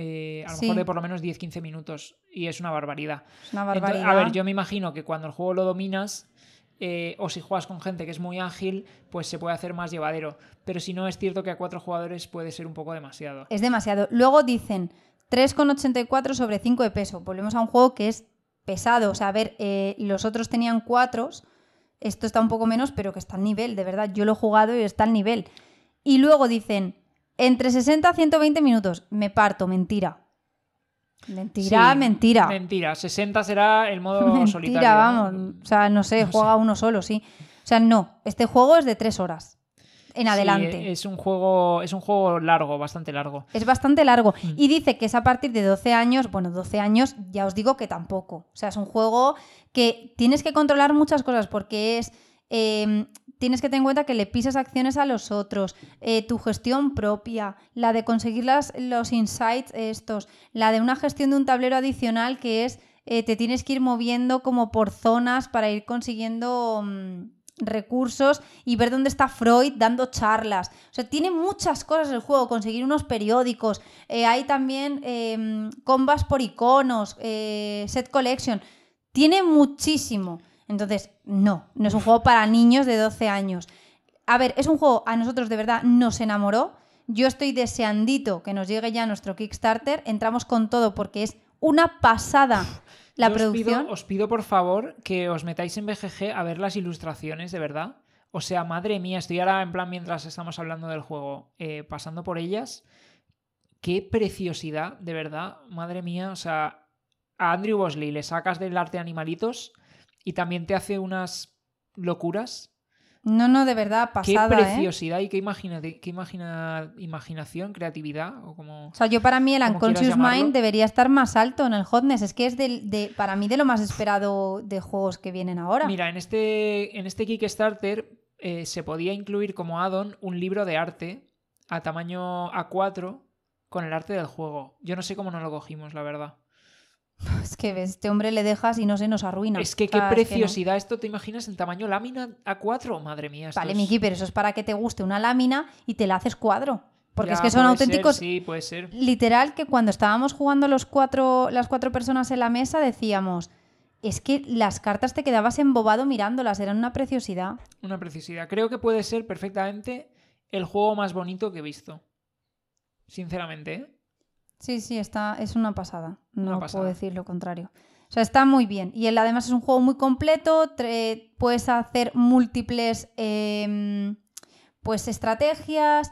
eh, a lo mejor de por lo menos 10-15 minutos y es una barbaridad. una barbaridad. a ver, yo me imagino que cuando el juego lo dominas eh, o si juegas con gente que es muy ágil, pues se puede hacer más llevadero. Pero si no, es cierto que a cuatro jugadores puede ser un poco demasiado. Es demasiado. Luego dicen 3,84 sobre 5 de peso. Volvemos a un juego que es pesado. O sea, a ver, eh, los otros tenían 4. Esto está un poco menos, pero que está al nivel, de verdad. Yo lo he jugado y está al nivel. Y luego dicen entre 60 a 120 minutos. Me parto, mentira. Mentira, mentira. Mentira. 60 será el modo mentira, solitario. vamos. O sea, no sé, juega uno solo, sí. O sea, no. Este juego es de 3 horas. En adelante. es un juego. Es un juego largo, bastante largo. Es bastante largo. Mm. Y dice que es a partir de 12 años. Bueno, 12 años, ya os digo que tampoco. O sea, es un juego que tienes que controlar muchas cosas porque es. Em, tienes que tener en cuenta que le pisas acciones a los otros, eh, tu gestión propia, la de conseguir los insights estos, la de una gestión de un tablero adicional que es eh, te tienes que ir moviendo como por zonas para ir consiguiendo mm, recursos y ver dónde está Freud dando charlas. O sea, tiene muchas cosas el juego, conseguir unos periódicos, eh, hay también em, combas por iconos, set collection, tiene muchísimo. Entonces, no, no es un juego para niños de 12 años. A ver, es un juego, a nosotros de verdad nos enamoró. Yo estoy deseandito que nos llegue ya nuestro Kickstarter. Entramos con todo porque es una pasada la producción. Os pido, por favor que os metáis en BGG a ver las ilustraciones, de verdad. O sea, madre mía, estoy ahora en plan mientras estamos hablando del juego, eh, pasando por ellas. Qué preciosidad, de verdad, madre mía. O sea, a Andrew Bosley le sacas del arte de animalitos y también te hace unas locuras. No, no, de verdad, pasada. Qué ¿eh? preciosidad y qué, imagina, qué imagina, imaginación, creatividad. O, como, o sea, yo para mí el Unconscious Mind debería estar más alto en el hotness. Es que es de, para mí de lo más esperado de juegos que vienen ahora. Mira, en este, en este Kickstarter eh, se podía incluir como add-on un libro de arte a tamaño A4 con el arte del juego. Yo no sé cómo no lo cogimos, la verdad. Es que este hombre le dejas y no se nos arruina. Es que qué preciosidad. Esto te imaginas en tamaño lámina A4, madre mía. Vale, Miki, pero eso es para que te guste una lámina y te la haces cuadro. Porque es que son auténticos. sí, puede ser. Literal, que cuando estábamos jugando los cuatro, las cuatro personas en la mesa decíamos. Es que las cartas te quedabas embobado mirándolas, eran una preciosidad. Una preciosidad. Creo que puede ser perfectamente el juego más bonito que he visto. Sinceramente, ¿eh? Sí, sí, está, es una pasada. No puedo decir lo contrario. O sea, está muy bien. Y él además es un juego muy completo. Puedes hacer múltiples em, pues estrategias.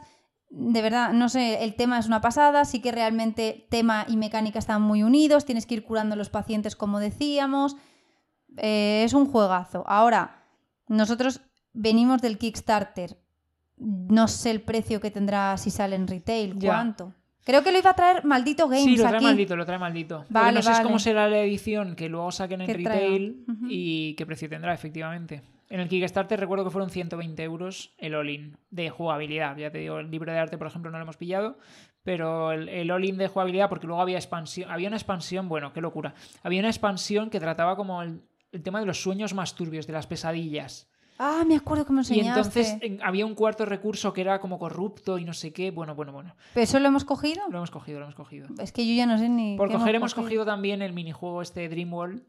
De verdad, no sé, el tema es una pasada. Sí que realmente tema y mecánica están muy unidos. Tienes que ir curando a los pacientes, como decíamos. Eh, es un juegazo. Ahora, nosotros venimos del Kickstarter. No sé el precio que tendrá si sale en retail. ¿Cuánto? Creo que lo iba a traer Maldito Games. Sí, lo trae maldito, lo trae maldito. Vale, no sé cómo será la edición que luego saquen en retail y qué precio tendrá, efectivamente. En el Kickstarter recuerdo que fueron 120 euros el all-in de jugabilidad. Ya te digo, el libro de arte, por ejemplo, no lo hemos pillado, pero el, all-in de jugabilidad, porque luego había expansión, había una expansión, bueno, qué locura. Había una expansión que trataba como el tema de los sueños más turbios, de las pesadillas. Ah, me acuerdo que me enseñaste. Y entonces había un cuarto recurso que era como corrupto y no sé qué. Bueno, bueno, bueno. ¿Pero eso lo hemos cogido? Lo hemos cogido, lo hemos cogido. Es que yo ya no sé ni. Por coger hemos cogido? también el minijuego este Dreamworld.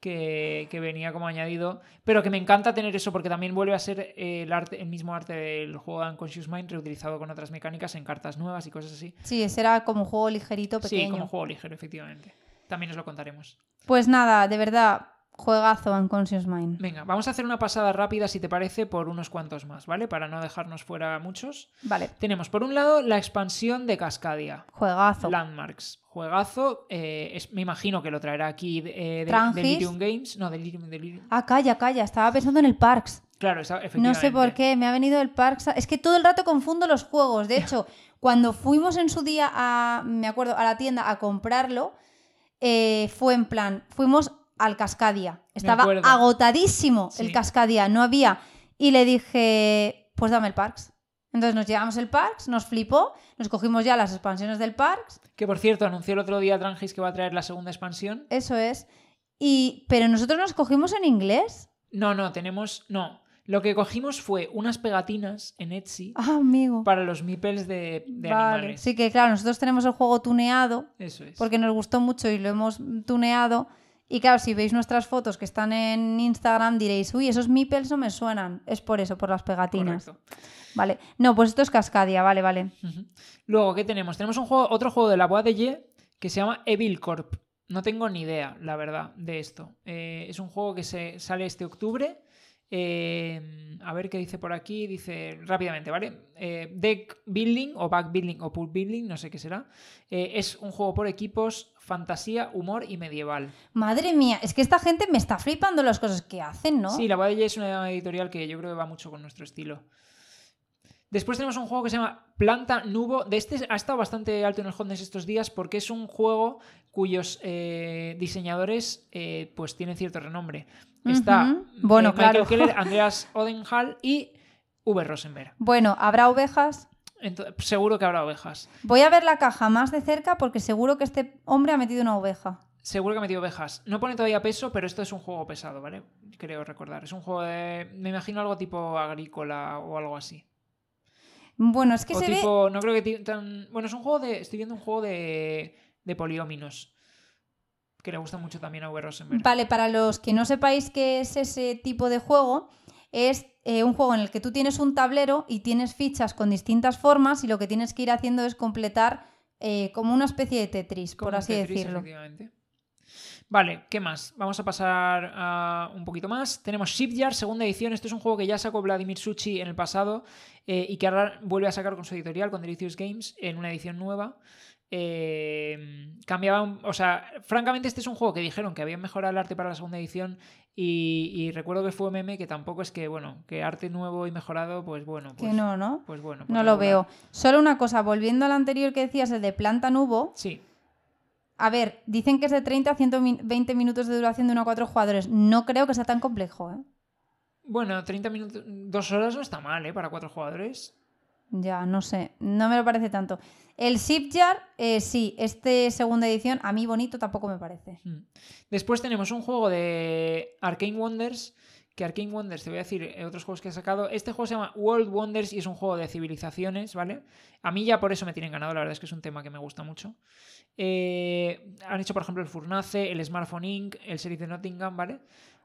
Que, que, venía como añadido, pero que me encanta tener eso porque también vuelve a ser el, arte, el mismo arte del juego de Unconscious Mind reutilizado con otras mecánicas en cartas nuevas y cosas así. Sí, ese era como un juego ligerito, pequeño. Sí, como un juego ligero, efectivamente. También os lo contaremos. Pues nada, de verdad, Juegazo Unconscious Mind. Venga, vamos a hacer una pasada rápida, si te parece, por unos cuantos más, ¿vale? Para no dejarnos fuera muchos. Vale. Tenemos, por un lado, la expansión de Cascadia. Juegazo. Landmarks. Juegazo. eh, es- me imagino que lo traerá aquí eh, de. Delirium Games. No, Delirium, Delirium. Ah, calla, calla. Estaba pensando en el Parks. Claro, No efectivamente. sé por qué, me ha venido el Parks. Es que todo el rato confundo los juegos. De hecho, cuando fuimos en su día a, me acuerdo, a la tienda a comprarlo, eh, fue en plan, fuimos al Cascadia. Estaba agotadísimo Sí. el Cascadia, no había. Y le dije, pues dame el Parks. Entonces nos llevamos el Parks, nos flipó, nos cogimos ya las expansiones del Parks, Que por cierto, anunció el otro día Trangis que va a traer la segunda expansión. eso es. Y, pero nosotros nos cogimos en inglés. No, no, tenemos. No. Lo que cogimos fue unas pegatinas en Etsy Ah, amigo. para los meeples de, de vale. animales. Sí que claro, nosotros tenemos el juego tuneado Eso es. porque nos gustó mucho y lo hemos tuneado. Y claro, si veis nuestras fotos que están en Instagram diréis, uy, esos meeples no me suenan. Es por eso, por las pegatinas. Correcto. Vale. No, pues esto es Cascadia, vale, vale. Luego, ¿qué tenemos? Tenemos un juego, otro juego de la Bois de Ye que se llama Evil Corp. No tengo ni idea, la verdad, de esto. Eh, es un juego que se sale este octubre. Eh, a ver qué dice por aquí. Dice rápidamente, ¿vale? Eh, deck building o back building o pool building, no sé qué será. Eh, es un juego por equipos, fantasía, humor y medieval. Madre mía, es que esta gente me está flipando las cosas que hacen, ¿no? Sí, la Ye es una editorial que yo creo que va mucho con nuestro estilo. Después tenemos un juego que se llama Planta Nubo. De este ha estado bastante alto en el Hotness estos días porque es un juego cuyos eh, diseñadores eh, pues tienen cierto renombre. Está Ujú. Bueno, eh, Michael claro. Keller, Andreas Odenhall y V. Rosenberg. Bueno, ¿habrá ovejas? Seguro que habrá ovejas. Voy a ver la caja más de cerca porque seguro que este hombre ha metido una oveja. Seguro que ha metido ovejas. No pone todavía peso, pero esto es un juego pesado, ¿vale? Creo recordar. Es un juego de... Me imagino algo tipo agrícola o algo así. Bueno, es que o se ve... no creo que tan. Bueno, es un juego de. Estoy viendo un juego de. de polióminos. Que le gusta mucho también a V. Rosenberg. Vale, para los que no sepáis qué es ese tipo de juego, es eh, un juego en el que tú tienes un tablero y tienes fichas con distintas formas y lo que tienes que ir haciendo es completar eh, como una especie de Tetris, Como por así Tetris, decirlo. efectivamente. Vale, ¿qué más? Vamos a pasar a un poquito más. Tenemos Shipyard, segunda edición. Esto es un juego que ya sacó Vladimir Suchi en el pasado eh, y que ahora vuelve a sacar con su editorial, con Delicious Games, en una edición nueva. Eh, cambiaba, un- o sea, francamente este es un juego que dijeron que habían mejorado el arte para la segunda edición y, y recuerdo que fue meme que tampoco es que, bueno, que arte nuevo y mejorado, pues bueno, pues, que no, ¿no? pues bueno. pues No lo veo. Solo una cosa, volviendo al anterior que decías, el de planta nubo. Sí, A ver, dicen que es de 30 a 120 minutos de duración de uno a cuatro jugadores. No creo que sea tan complejo, ¿eh? bueno, 30 minutos, dos horas no está mal, ¿eh? Para cuatro jugadores. Ya, no sé, no me lo parece tanto. El Shipyard, eh, sí, este segunda edición, a mí bonito tampoco me parece. Mm. Después tenemos un juego de Arcane Wonders, que Arcane Wonders, te voy a decir eh, otros juegos que ha sacado. Este juego se llama World Wonders y es un juego de civilizaciones, ¿vale? A mí ya por eso me tienen ganado, la verdad es que es un tema que me gusta mucho. Eh, han hecho, por ejemplo, el Furnace, el Smartphone Inc., el Sheriff de Nottingham, ¿vale?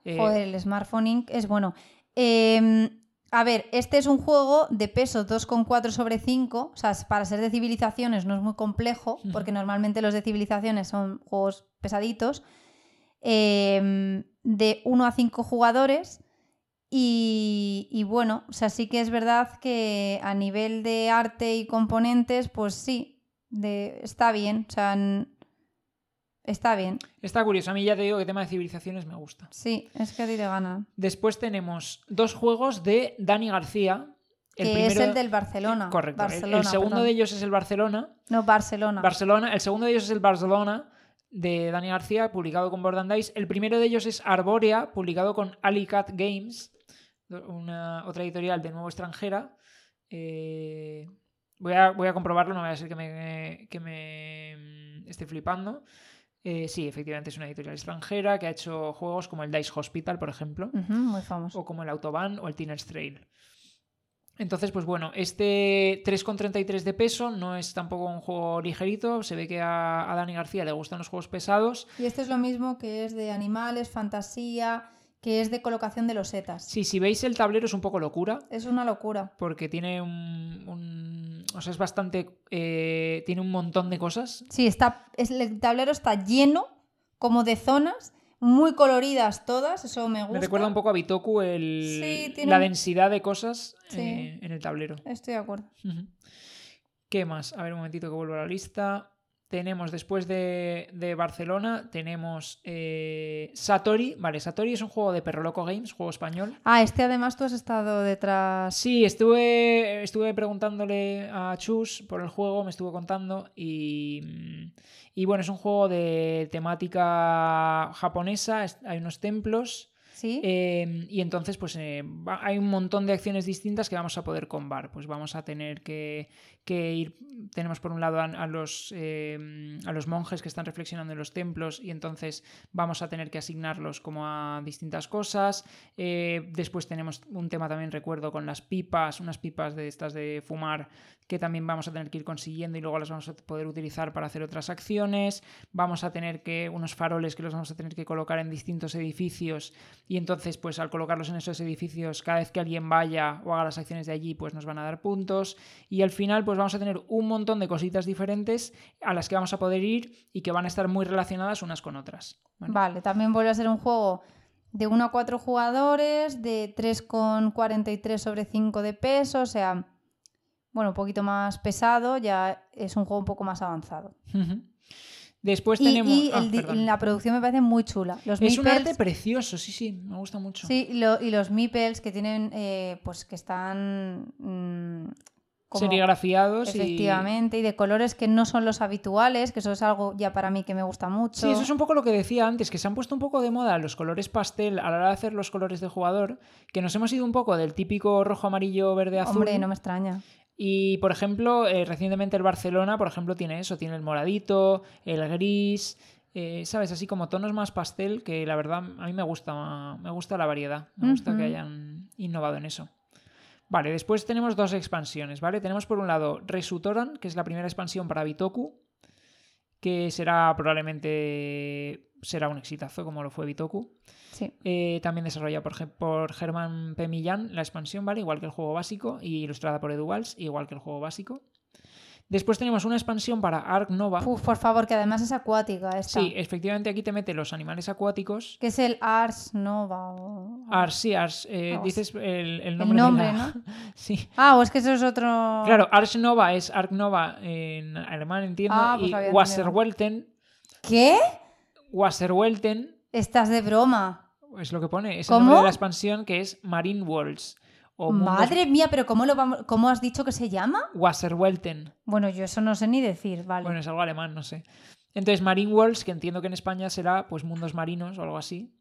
Eh, Joder, el Smartphone Inc. es bueno. Eh, a ver, este es un juego de peso 2,4 sobre 5. O sea, para ser de civilizaciones no es muy complejo, porque normalmente los de civilizaciones son juegos pesaditos. Eh, de 1 a 5 jugadores. Y, y bueno, o sea, sí que es verdad que a nivel de arte y componentes, pues sí, de, está bien. O sea, está bien. Está curioso, a mí ya te digo que tema de civilizaciones me gusta. Sí, es que a ti te gana. Después tenemos dos juegos de Dani García. El que es el del Barcelona. Correcto. el- Barcelona, el segundo perdón. de ellos es el Barcelona. No, Barcelona. Barcelona. El segundo de ellos es el Barcelona de Dani García, publicado con Board and Dice. El primero de ellos es Arborea, publicado con Alicat Games, una, otra editorial de nuevo extranjera. Eh, voy, a, voy a comprobarlo, no voy a ser que me, que me mm, esté flipando. Eh, sí, efectivamente es una editorial extranjera que ha hecho juegos como el Dice Hospital, por ejemplo muy famoso. o como el Autobahn o el Teenage Trail. Entonces, pues bueno, este 3,33 de peso no es tampoco un juego ligerito. Se ve que a, a Dani García le gustan los juegos pesados. Y este es lo mismo que es de animales, fantasía, que es de colocación de losetas. Sí, si veis el tablero es un poco locura, Es una locura. porque tiene un. un- o sea, es bastante. eh, tiene un montón de cosas. Sí, está, es, el tablero está lleno como de zonas. muy coloridas todas, eso me gusta. Me recuerda un poco a Bitoku el, Sí, tiene la densidad de cosas Sí. eh, en el tablero. Estoy de acuerdo. ¿Qué más? A ver, un momentito que vuelvo a la lista. Tenemos después de, de Barcelona, tenemos eh, Satori. Vale, Satori es un juego de Perro Loco Games, juego español. Ah, este además tú has estado detrás. Sí, estuve, estuve preguntándole a Chus por el juego, me estuvo contando y, y bueno, es un juego de temática japonesa, es- hay unos templos ¿Sí? eh, y entonces, pues eh, hay un montón de acciones distintas que vamos a poder combar. Pues vamos a tener que, que ir. Tenemos por un lado a, los, eh, a los monjes que están reflexionando en los templos, y entonces vamos a tener que asignarlos como a distintas cosas. Eh, después tenemos un tema también, recuerdo, con las pipas, unas pipas de estas de fumar que también vamos a tener que ir consiguiendo y luego las vamos a poder utilizar para hacer otras acciones. Vamos a tener que unos faroles que los vamos a tener que colocar en distintos edificios y entonces pues al colocarlos en esos edificios cada vez que alguien vaya o haga las acciones de allí pues nos van a dar puntos y al final pues vamos a tener un montón de cositas diferentes a las que vamos a poder ir y que van a estar muy relacionadas unas con otras. ¿vale? Vale, también vuelve a ser un juego de 1 a 4 jugadores, de 3,43 sobre 5 de peso, o sea, bueno, un poquito más pesado, ya es un juego un poco más avanzado. Después Y, tenemos... y ah, el la producción me parece muy chula. Los Es un arte precioso, sí, sí, me gusta mucho. Sí, lo- y los meeples que tienen, eh, pues que están mm, como- Serigrafiados y... efectivamente, y de colores que no son los habituales, que eso es algo ya para mí que me gusta mucho. Sí, eso es un poco lo que decía antes, que se han puesto un poco de moda los colores pastel a la hora de hacer los colores del jugador, que nos hemos ido un poco del típico rojo, amarillo, verde, azul. Hombre, no me extraña. Y, por ejemplo, eh, recientemente el Barcelona, por ejemplo, tiene eso, tiene el moradito, el gris, eh, ¿sabes? Así como tonos más pastel, que la verdad a mí me gusta, me gusta la variedad, me gusta que hayan innovado en eso. Vale, después tenemos dos expansiones, ¿vale? Tenemos por un lado Resutoran, que es la primera expansión para Bitoku, que será probablemente será un exitazo como lo fue Bitoku. Sí. Eh, también desarrollada por, por Germán P. Millán, la expansión, ¿vale? Igual que el juego básico, y ilustrada por Edu igual que el juego básico. Después tenemos una expansión para Ark Nova. Uf, por favor, que además es acuática esta. Sí, efectivamente aquí te mete los animales acuáticos. Que es el Ars Nova. o- Ars, sí, Ars. eh, Algo dices el, el nombre. El nombre, de la- ¿no? sí. Ah, o es que eso es otro. Claro, Ars Nova es Ark Nova en alemán, entiendo. Ah, pues y. Wasserwelten, ¿Qué? Wasserwelten Estás de broma. es lo que pone. Es el ¿Cómo? nombre de la expansión que es Marine Worlds. O mundos- Madre mía, pero ¿cómo, lo vamos... ¿cómo has dicho que se llama? Wasserwelten. Bueno, yo eso no sé ni decir, vale. Bueno, es algo alemán, no sé. Entonces, Marine Worlds, que entiendo que en España será pues mundos marinos o algo así,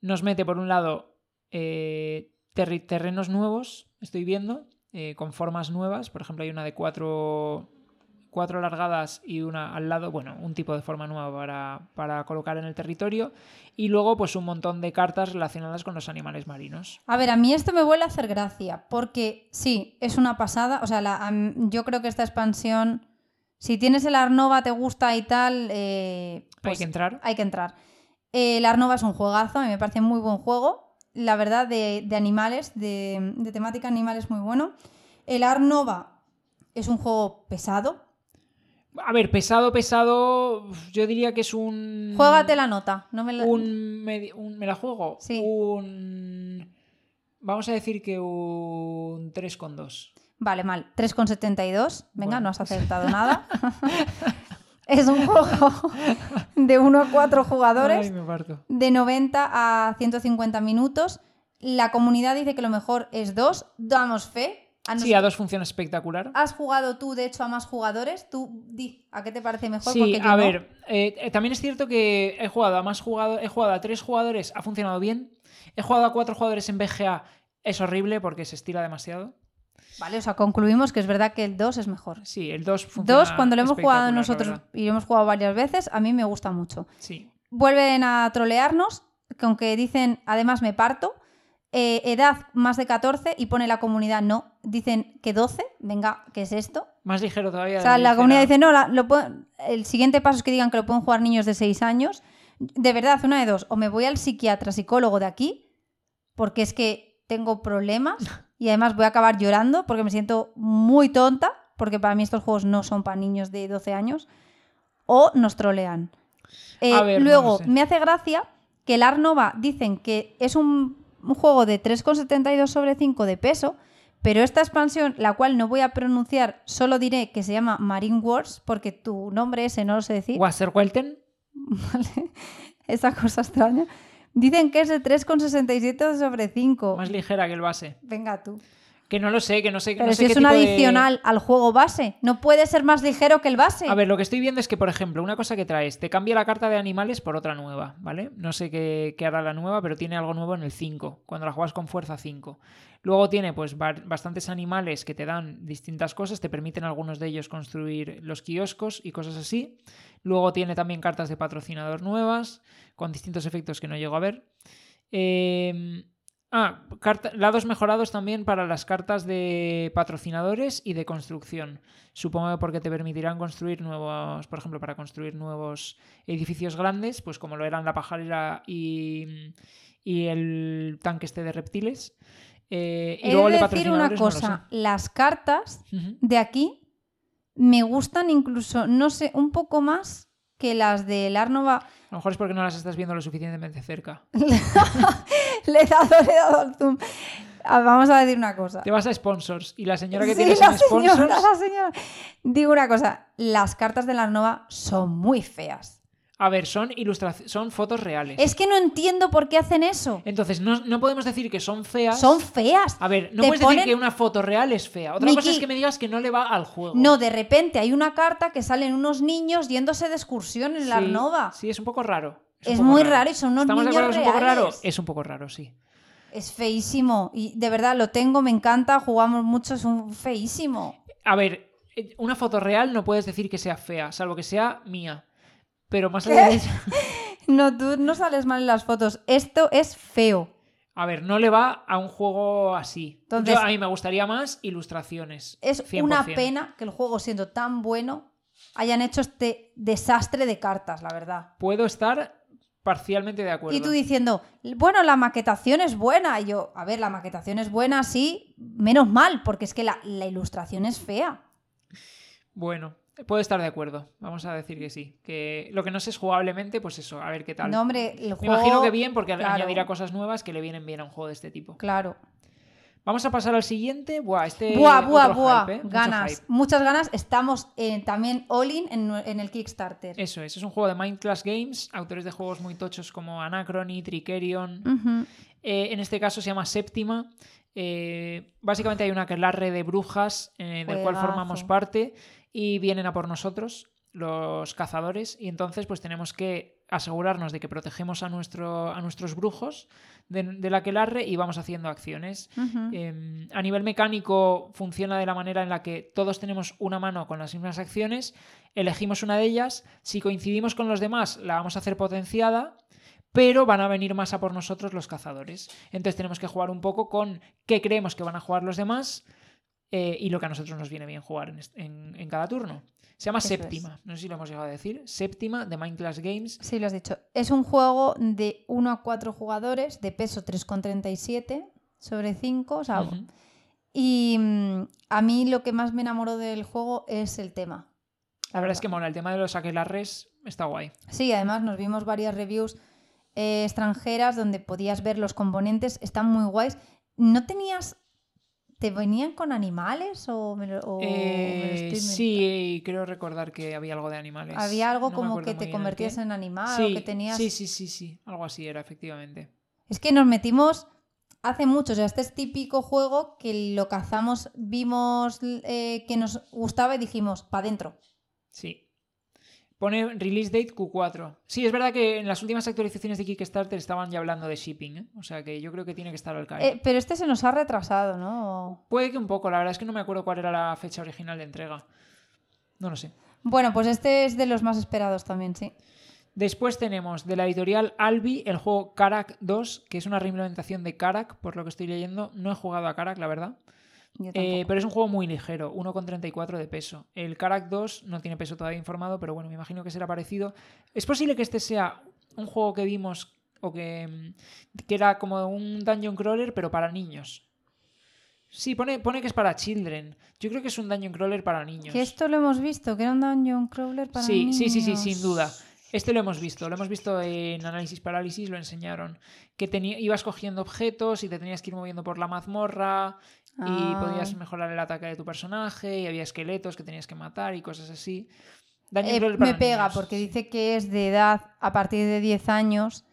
nos mete por un lado eh, terrenos nuevos, estoy viendo, eh, con formas nuevas. Por ejemplo, hay una de cuatro, cuatro alargadas y una al lado, bueno, un tipo de forma nueva para, para colocar en el territorio. Y luego, pues un montón de cartas relacionadas con los animales marinos. A ver, a mí esto me vuelve a hacer gracia, porque sí, es una pasada. O sea, la- yo creo que esta expansión, si tienes el Arnova, te gusta y tal, eh, Hay pues que entrar. hay que entrar. Eh, el Arnova es un juegazo, a mí me parece muy buen juego. La verdad, de, de animales, de, de temática animales, muy bueno. El Arnova es un juego pesado. A ver, pesado, pesado, yo diría que es un... Juégate la nota. No me la- un, medi- un- ¿Me la juego? Sí. Un... Vamos a decir que un 3,2. Vale, mal. 3,72. Venga, Bueno. no has acertado nada. es un juego de 1 a 4 jugadores, Ay, me parto. de 90 a 150 minutos. La comunidad dice que lo mejor es 2. Damos fe. A Sí, a dos funciona espectacular. ¿Has jugado tú, de hecho, a más jugadores? Tú di a qué te parece mejor. Sí, porque yo a no. ver, eh, eh, también es cierto que he jugado a más jugado, he jugado a tres jugadores, ha funcionado bien. He jugado a cuatro jugadores en BGA, es horrible porque se estira demasiado. Vale, o sea, concluimos que es verdad que el 2 es mejor. Sí, el 2 funciona. 2, cuando lo hemos jugado nosotros y lo hemos jugado varias veces, a mí me gusta mucho. Sí. Vuelven a trolearnos, con que dicen, además me parto, eh, edad más de 14 y pone la comunidad no. Dicen que 12, venga, ¿qué es esto? Más ligero todavía. O sea, la ligera. comunidad dice, no, la- lo pueden- el siguiente paso es que digan que lo pueden jugar niños de 6 años. De verdad, una de dos, o me voy al psiquiatra, psicólogo de aquí, porque es que tengo problemas y además voy a acabar llorando porque me siento muy tonta, porque para mí estos juegos no son para niños de 12 años, o nos trolean. Eh, ver, luego, sé. me hace gracia que el Arnova dicen que es un, un juego de 3,72 sobre 5 de peso, pero esta expansión, la cual no voy a pronunciar, solo diré que se llama Marine Wars, porque tu nombre ese no lo sé decir. Wasserwelten. ¿vale? Esa cosa extraña. Dicen que es de 3,67 sobre 5. Más ligera que el base. Venga tú. Que no lo sé, que no sé, Pero no sé si qué es un de- adicional al juego base, no puede ser más ligero que el base. A ver, lo que estoy viendo es que, por ejemplo, una cosa que traes, te cambia la carta de animales por otra nueva, ¿vale? No sé qué, qué hará la nueva, pero tiene algo nuevo en el 5, cuando la juegas con fuerza 5. Luego tiene, pues, ba- bastantes animales que te dan distintas cosas, te permiten algunos de ellos construir los kioscos y cosas así. Luego tiene también cartas de patrocinador nuevas, con distintos efectos que no llego a ver. Eh, Ah, carta- lados mejorados también para las cartas de patrocinadores y de construcción. Supongo que porque te permitirán construir nuevos, por ejemplo, para construir nuevos edificios grandes, pues como lo eran la pajarera y, y el tanque este de reptiles. Eh, y He luego de de decir una no cosa, las cartas de aquí me gustan incluso, no sé, un poco más que las del Arnova. A lo mejor es porque no las estás viendo lo suficientemente cerca. le he dado, le he dado al zoom. Ah, Vamos a decir una cosa. Te vas a sponsors y la señora que Sí, en sponsors. señora, la señora. Digo una cosa, las cartas de la Arnova son muy feas. A ver, son ilustraciones, son fotos reales. Es que no entiendo por qué hacen eso. Entonces, no, no podemos decir que son feas. Son feas. A ver, no Te puedes ponen- decir que una foto real es fea. Otra cosa es que me digas que no le va al juego. No, de repente hay una carta que salen unos niños yéndose de excursión en la Sí, Arnova. Sí, es un poco raro. Es muy raro y son unos ¿Estamos de niños acuerdo que es un poco raro? Es un poco raro, sí. Es feísimo. Y de verdad lo tengo, me encanta, jugamos mucho, es un feísimo. A ver, eh, una foto real no puedes decir que sea fea, salvo que sea mía. Pero más allá de eso... No, tú no sales mal en las fotos. Esto es feo. A ver, no le va a un juego así. Entonces- Yo- a mí me gustaría más ilustraciones. Es 100%. una pena que el juego, siendo tan bueno, hayan hecho este desastre de cartas, la verdad. Puedo estar parcialmente de acuerdo. Y tú diciendo, bueno, la maquetación es buena. Y yo, a ver, la maquetación es buena, sí, menos mal, porque es que la, la ilustración es fea. Bueno, puedo estar de acuerdo. Vamos a decir que sí. Que lo que no sé es jugablemente, pues eso, a ver qué tal. No, hombre, el Me juego. imagino que bien, porque claro. añadirá cosas nuevas que le vienen bien a un juego de este tipo. Claro. Vamos a pasar al siguiente. Buah, este. Buah, buah, buah. hype, ¿eh? Ganas. hype. Muchas ganas. Estamos eh, también all-in en, en el Kickstarter. Eso es, es un juego de Mind Class Games, autores de juegos muy tochos como Anachrony, Tricerion. Eh, en este caso se llama Séptima. Básicamente hay una aquelarre de brujas del cual formamos parte y vienen a por nosotros, los cazadores, y entonces pues tenemos que asegurarnos de que protegemos a, nuestro, a nuestros brujos de, del aquelarre y vamos haciendo acciones. Eh, a nivel mecánico funciona de la manera en la que todos tenemos una mano con las mismas acciones, elegimos una de ellas, si coincidimos con los demás la vamos a hacer potenciada, pero van a venir más a por nosotros los cazadores. Entonces tenemos que jugar un poco con qué creemos que van a jugar los demás eh, y lo que a nosotros nos viene bien jugar en, en- en cada turno. Se llama Eso es. Séptima, no sé si lo hemos llegado a decir, Séptima de Mind Class Games. Sí, lo has dicho. Es un juego de 1 a 4 jugadores, de peso 3,37 sobre 5. O sea, Ujú. Y mm, a mí lo que más me enamoró del juego es el tema. La verdad es que mola, el tema de los aquelarres está guay. Sí, además nos vimos varias reviews eh, extranjeras donde podías ver los componentes, están muy guays. ¿No tenías... ¿Te venían con animales o me lo, o Eh, sí, creo recordar que había algo de animales. Había algo No como que te convertías en animal sí, o que tenías... Sí, sí, sí, sí. Algo así era, efectivamente. Es que nos metimos hace mucho, o sea, este es típico juego que lo cazamos, vimos eh, que nos gustaba y dijimos, pa' dentro. Sí. Pone release date Q4. Sí, es verdad que en las últimas actualizaciones de Kickstarter estaban ya hablando de shipping, ¿eh? O sea que yo creo que tiene que estar al caer. Eh, pero este se nos ha retrasado, ¿no? Puede que un poco, la verdad es que no me acuerdo cuál era la fecha original de entrega. No lo sé. Bueno, pues este es de los más esperados también, sí. Después tenemos de la editorial Albi el juego Karak 2, que es una reimplementación de Karak, por lo que estoy leyendo. No he jugado a Karak, la verdad. Eh, pero es un juego muy ligero, 1,34 de peso. El Karak 2 no tiene peso todavía informado, pero bueno, me imagino que será parecido. Es posible que este sea un juego que vimos o que, mm, que era como un dungeon crawler, pero para niños. Sí, pone, pone que es para children. Yo creo que es un dungeon crawler para niños. Que esto lo hemos visto, que era un dungeon crawler para sí, sí, sí, sí, niños. sin duda. Este lo hemos visto, lo hemos visto en Análisis Parálisis, lo enseñaron. Que ibas cogiendo objetos y te tenías que ir moviendo por la mazmorra y Ah. podías mejorar el ataque de tu personaje y había esqueletos que tenías que matar y cosas así. Eh, me pega niños, porque dice que es de edad a partir de 10 años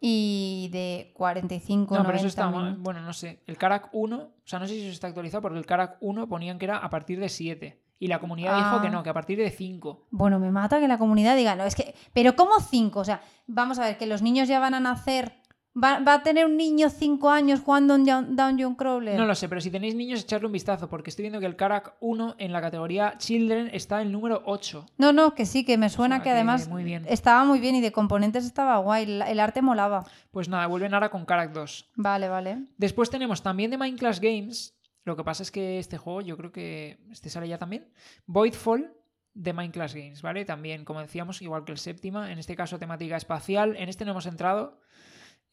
y de 45 No, pero 90 eso está mal. Bueno, no sé. El Karak 1, o sea, no sé si eso está actualizado porque el Karak 1 ponían que era a partir de 7. Y la comunidad dijo Ah. que no, que a partir de 5. Bueno, me mata que la comunidad diga, no, es que, pero ¿cómo 5? O sea, vamos a ver, que los niños ya van a nacer, va, va a tener un niño 5 años jugando un Dun- Dungeon Crawler. No lo sé, pero si tenéis niños, echarle un vistazo porque estoy viendo que el Karak 1 en la categoría Children está el número 8. No, no, que sí, que me suena sea, que que además muy bien. estaba muy bien y de componentes estaba guay, el, el arte molaba. Pues nada, vuelven ahora con Karak 2. Vale, vale. Después tenemos también de Minecraft Games. Lo que pasa es que este juego, yo creo que este sale ya también. Voidfall de Minecraft Games, ¿vale? También, como decíamos, igual que el séptima. En este caso, temática espacial. En este no hemos entrado.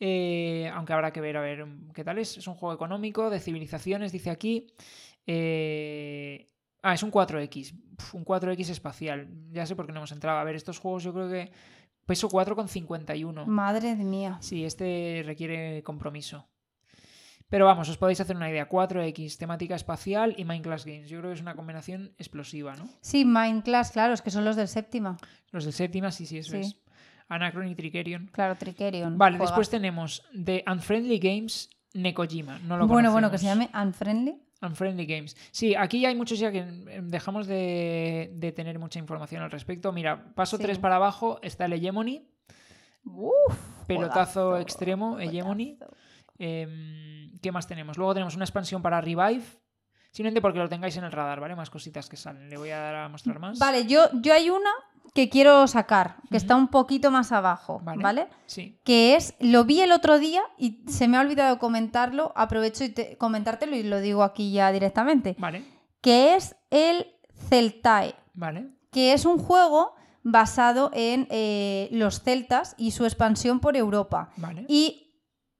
Eh, aunque habrá que ver a ver qué tal es. Es un juego económico de civilizaciones, dice aquí. Eh, Ah, es un 4X. Uf, un 4X espacial. Ya sé por qué no hemos entrado. A ver, estos juegos yo creo que. Peso 4,51. Madre mía. Sí, este requiere compromiso. Pero vamos, os podéis hacer una idea. 4X, temática espacial y Minecraft Games. Yo creo que es una combinación explosiva, ¿no? Sí, Minecraft, claro, es que son los del séptima. Los del séptima, sí, sí, eso Sí. es. Anacron y Tricerion. Claro, Tricerion. Vale, después tenemos de Unfriendly Games Nekojima. No lo Bueno, bueno, que se llame Unfriendly. Unfriendly Games. Sí, aquí ya hay muchos ya que eh, dejamos de, de tener mucha información al respecto. Mira, paso Sí. 3 para abajo, está el Hegemony. Uf, Pelotazo extremo, Hegemony. juegazo. Em, ¿Qué más tenemos? Luego tenemos una expansión para Revive. Simplemente porque lo tengáis en el radar, ¿vale? Más cositas que salen. Le voy a dar a mostrar más. Vale, yo, yo hay una que quiero sacar, que está un poquito más abajo, Vale. ¿vale? Sí. Que es, lo vi el otro día y se me ha olvidado comentarlo, aprovecho y te- comentártelo y lo digo aquí ya directamente, Vale. que es el Celtae, Vale. que es un juego basado en eh, los celtas y su expansión por Europa. Vale. Y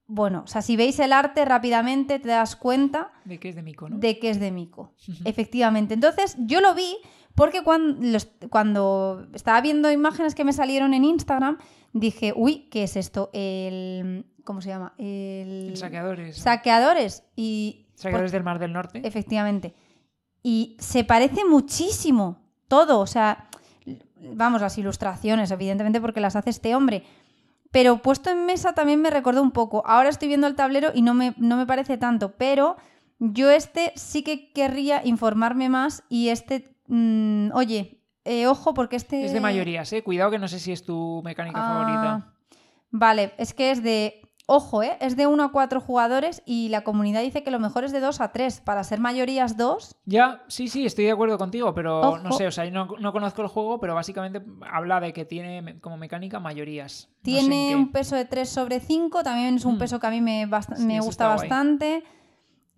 bueno, o sea, si veis el arte rápidamente te das cuenta ¿De qué es de Mico, no? de que es de Mico. Efectivamente. Entonces, yo lo vi porque cuando, los- cuando estaba viendo imágenes que me salieron en Instagram, dije, uy, ¿qué es esto? El. ¿Cómo se llama? El. El saqueadores. Saqueadores. Y. Saqueadores del Mar del Norte. Efectivamente. Y se parece muchísimo todo. O sea, vamos, las ilustraciones, evidentemente, porque las hace este hombre. Pero puesto en mesa también me recordó un poco. Ahora estoy viendo el tablero y no me, no me parece tanto, pero yo este sí que querría informarme más y este, mm, oye, eh, ojo porque este... Es de mayorías, ¿eh? Cuidado que no sé si es tu mecánica favorita. Ah, Vale, es que es de... Ojo, ¿eh? Es de 1 a 4 jugadores y la comunidad dice que lo mejor es de 2 a 3. Para ser mayorías 2, Ya, sí, sí, estoy de acuerdo contigo, pero Ojo. no sé, o sea, no, no conozco el juego, pero básicamente habla de que tiene como mecánica mayorías. No sé en Tiene un peso de 3 sobre 5, también es un Mm. peso que a mí me, bast- Sí, me eso gusta guay.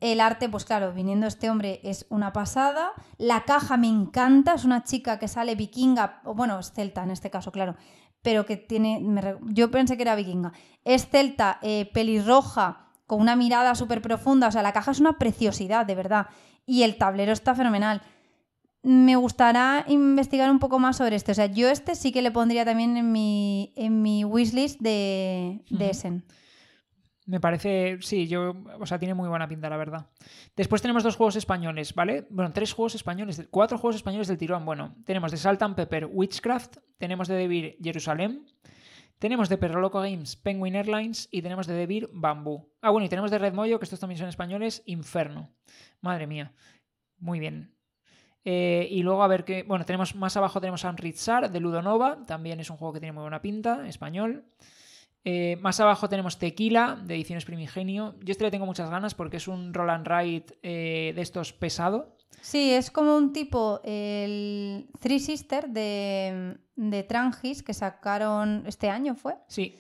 El arte, pues claro, viniendo este hombre es una pasada. La caja me encanta, es una chica que sale vikinga, o bueno, es celta en este caso, claro, pero que tiene, me yo pensé que era vikinga. Es celta, eh, pelirroja, con una mirada súper profunda, o sea, la caja es una preciosidad, de verdad. Y el tablero está fenomenal. Me gustará investigar un poco más sobre este. O sea, yo este sí que le pondría también en mi, en mi wishlist de, de. Essen. Me parece, sí, yo, o sea, tiene muy buena pinta, la verdad. Después tenemos dos juegos españoles, ¿vale? Bueno, tres juegos españoles, cuatro juegos españoles del tirón. Bueno, tenemos de Salt and Pepper Witchcraft, tenemos de Devir Jerusalén, tenemos de Perroloco Games Penguin Airlines y tenemos de Devir Bamboo. Ah, bueno, y tenemos de Red Moyo, que estos también son españoles, Inferno. Madre mía. Muy bien. Eh, y luego a ver qué. Bueno, tenemos más abajo tenemos a Unritzar de Ludonova. También es un juego que tiene muy buena pinta, español. Eh, más abajo tenemos Tequila de Ediciones Primigenio. Yo este le tengo muchas ganas porque es un roll and ride eh, de estos pesado. Sí, es como un tipo, el Three Sister de, de Trangis que sacaron este año, ¿fue? Sí,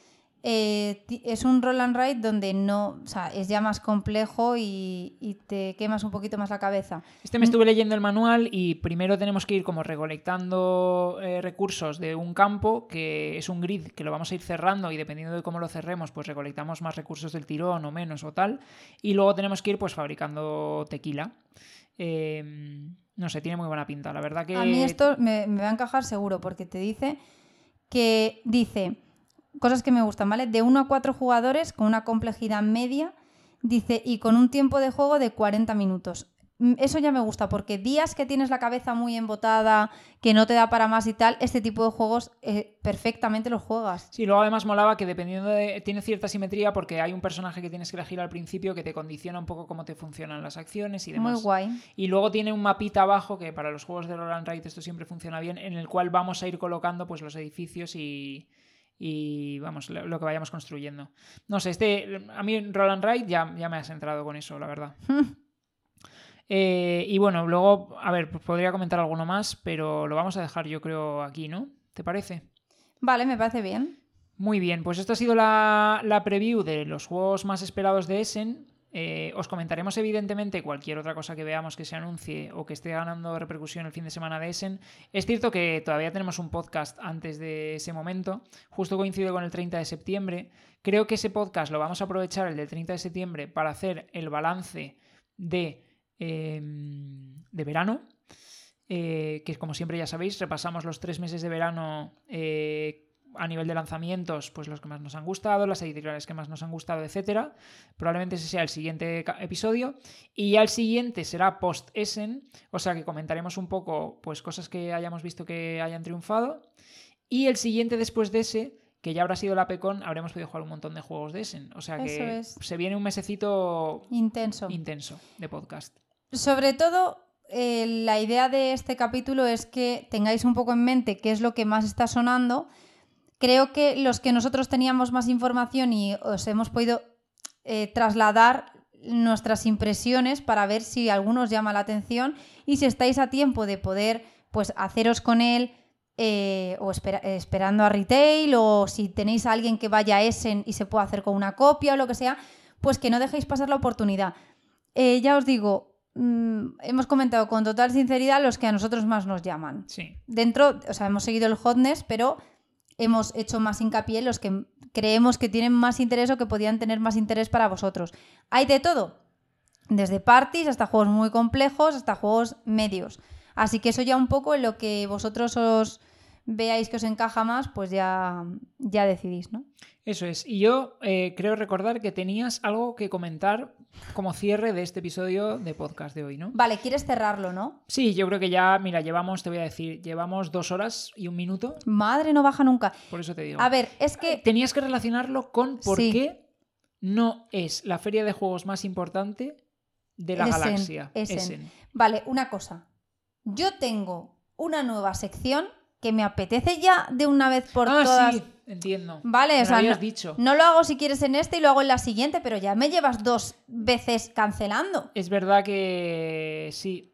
Eh, es un roll and ride donde no, o sea, es ya más complejo y, y te quemas un poquito más la cabeza. este me estuve leyendo el manual y primero tenemos que ir como recolectando eh, recursos de un campo que es un grid que lo vamos a ir cerrando y dependiendo de cómo lo cerremos pues recolectamos más recursos del tirón o menos o tal y luego tenemos que ir pues fabricando tequila. Eh, no sé, tiene muy buena pinta, la verdad que... A mí esto me, me va a encajar seguro porque te dice que dice cosas que me gustan, ¿vale? De 1 a 4 jugadores con una complejidad media, dice, y con un tiempo de juego de 40 minutos. Mm, Eso ya me gusta, porque días que tienes la cabeza muy embotada, que no te da para más y tal, este tipo de juegos eh, perfectamente los juegas. Sí, luego además molaba que dependiendo de... Tiene cierta simetría porque hay un personaje que tienes que elegir al principio que te condiciona un poco cómo te funcionan las acciones y demás. Muy guay. Y luego tiene un mapita abajo que para los juegos de Roll and Ride esto siempre funciona bien, en el cual vamos a ir colocando pues los edificios y, y vamos, lo, que vayamos construyendo. No sé, este a mí en Roll and Ride ya, ya me has entrado con eso, la verdad. Eh, y bueno, luego, a ver, pues podría comentar alguno más, pero lo vamos a dejar yo creo aquí, ¿no? ¿Te parece? Vale, me parece bien. Muy bien, pues esto ha sido la, la preview de los juegos más esperados de Essen. Eh, os comentaremos evidentemente cualquier otra cosa que veamos que se anuncie o que esté ganando repercusión el fin de semana de Essen. Es cierto que todavía tenemos un podcast antes de ese momento, justo coincide con el 30 de septiembre. Creo que ese podcast lo vamos a aprovechar, el del 30 de septiembre, para hacer el balance de, eh, de verano. Eh, que como siempre ya sabéis, repasamos los tres meses de verano eh, a nivel de lanzamientos, pues los que más nos han gustado, las editoriales que más nos han gustado, etcétera. Probablemente ese sea el siguiente episodio. Y ya el siguiente será post-Essen, o sea que comentaremos un poco pues cosas que hayamos visto que hayan triunfado. Y el siguiente después de ese, que ya habrá sido la PECON, habremos podido jugar un montón de juegos de Essen. O sea que es. se viene un mesecito Intenso. intenso de podcast. Sobre todo, eh, la idea de este capítulo es que tengáis un poco en mente qué es lo que más está sonando. Creo que los que nosotros teníamos más información y os hemos podido eh, trasladar nuestras impresiones para ver si alguno os llama la atención y si estáis a tiempo de poder pues haceros con él eh, o espera- esperando a retail o si tenéis a alguien que vaya a Essen y se pueda hacer con una copia o lo que sea, pues que no dejéis pasar la oportunidad. Eh, ya os digo, mm, hemos comentado con total sinceridad los que a nosotros más nos llaman. Sí. Dentro, o sea, hemos seguido el hotness, pero hemos hecho más hincapié en los que creemos que tienen más interés o que podían tener más interés para vosotros. Hay de todo, desde parties hasta juegos muy complejos, hasta juegos medios. Así que eso ya un poco en lo que vosotros os veáis que os encaja más, pues ya, ya decidís, ¿no? Eso es. Y yo eh, creo recordar que tenías algo que comentar como cierre de este episodio de podcast de hoy, ¿no? Vale, quieres cerrarlo, ¿no? Sí, yo creo que ya, mira, llevamos, te voy a decir, llevamos dos horas y un minuto, Madre, no baja nunca. por eso te digo. A ver, es que Tenías que relacionarlo con por Sí. qué no es la feria de juegos más importante de la Essen, galaxia. Essen. Essen. Vale, una cosa. Yo tengo una nueva sección que me apetece ya de una vez por ah, todas. sí, entiendo. Vale, Me o sea, no, dicho. no lo hago si quieres en este y lo hago en la siguiente, pero ya me llevas dos veces cancelando. Es verdad que sí.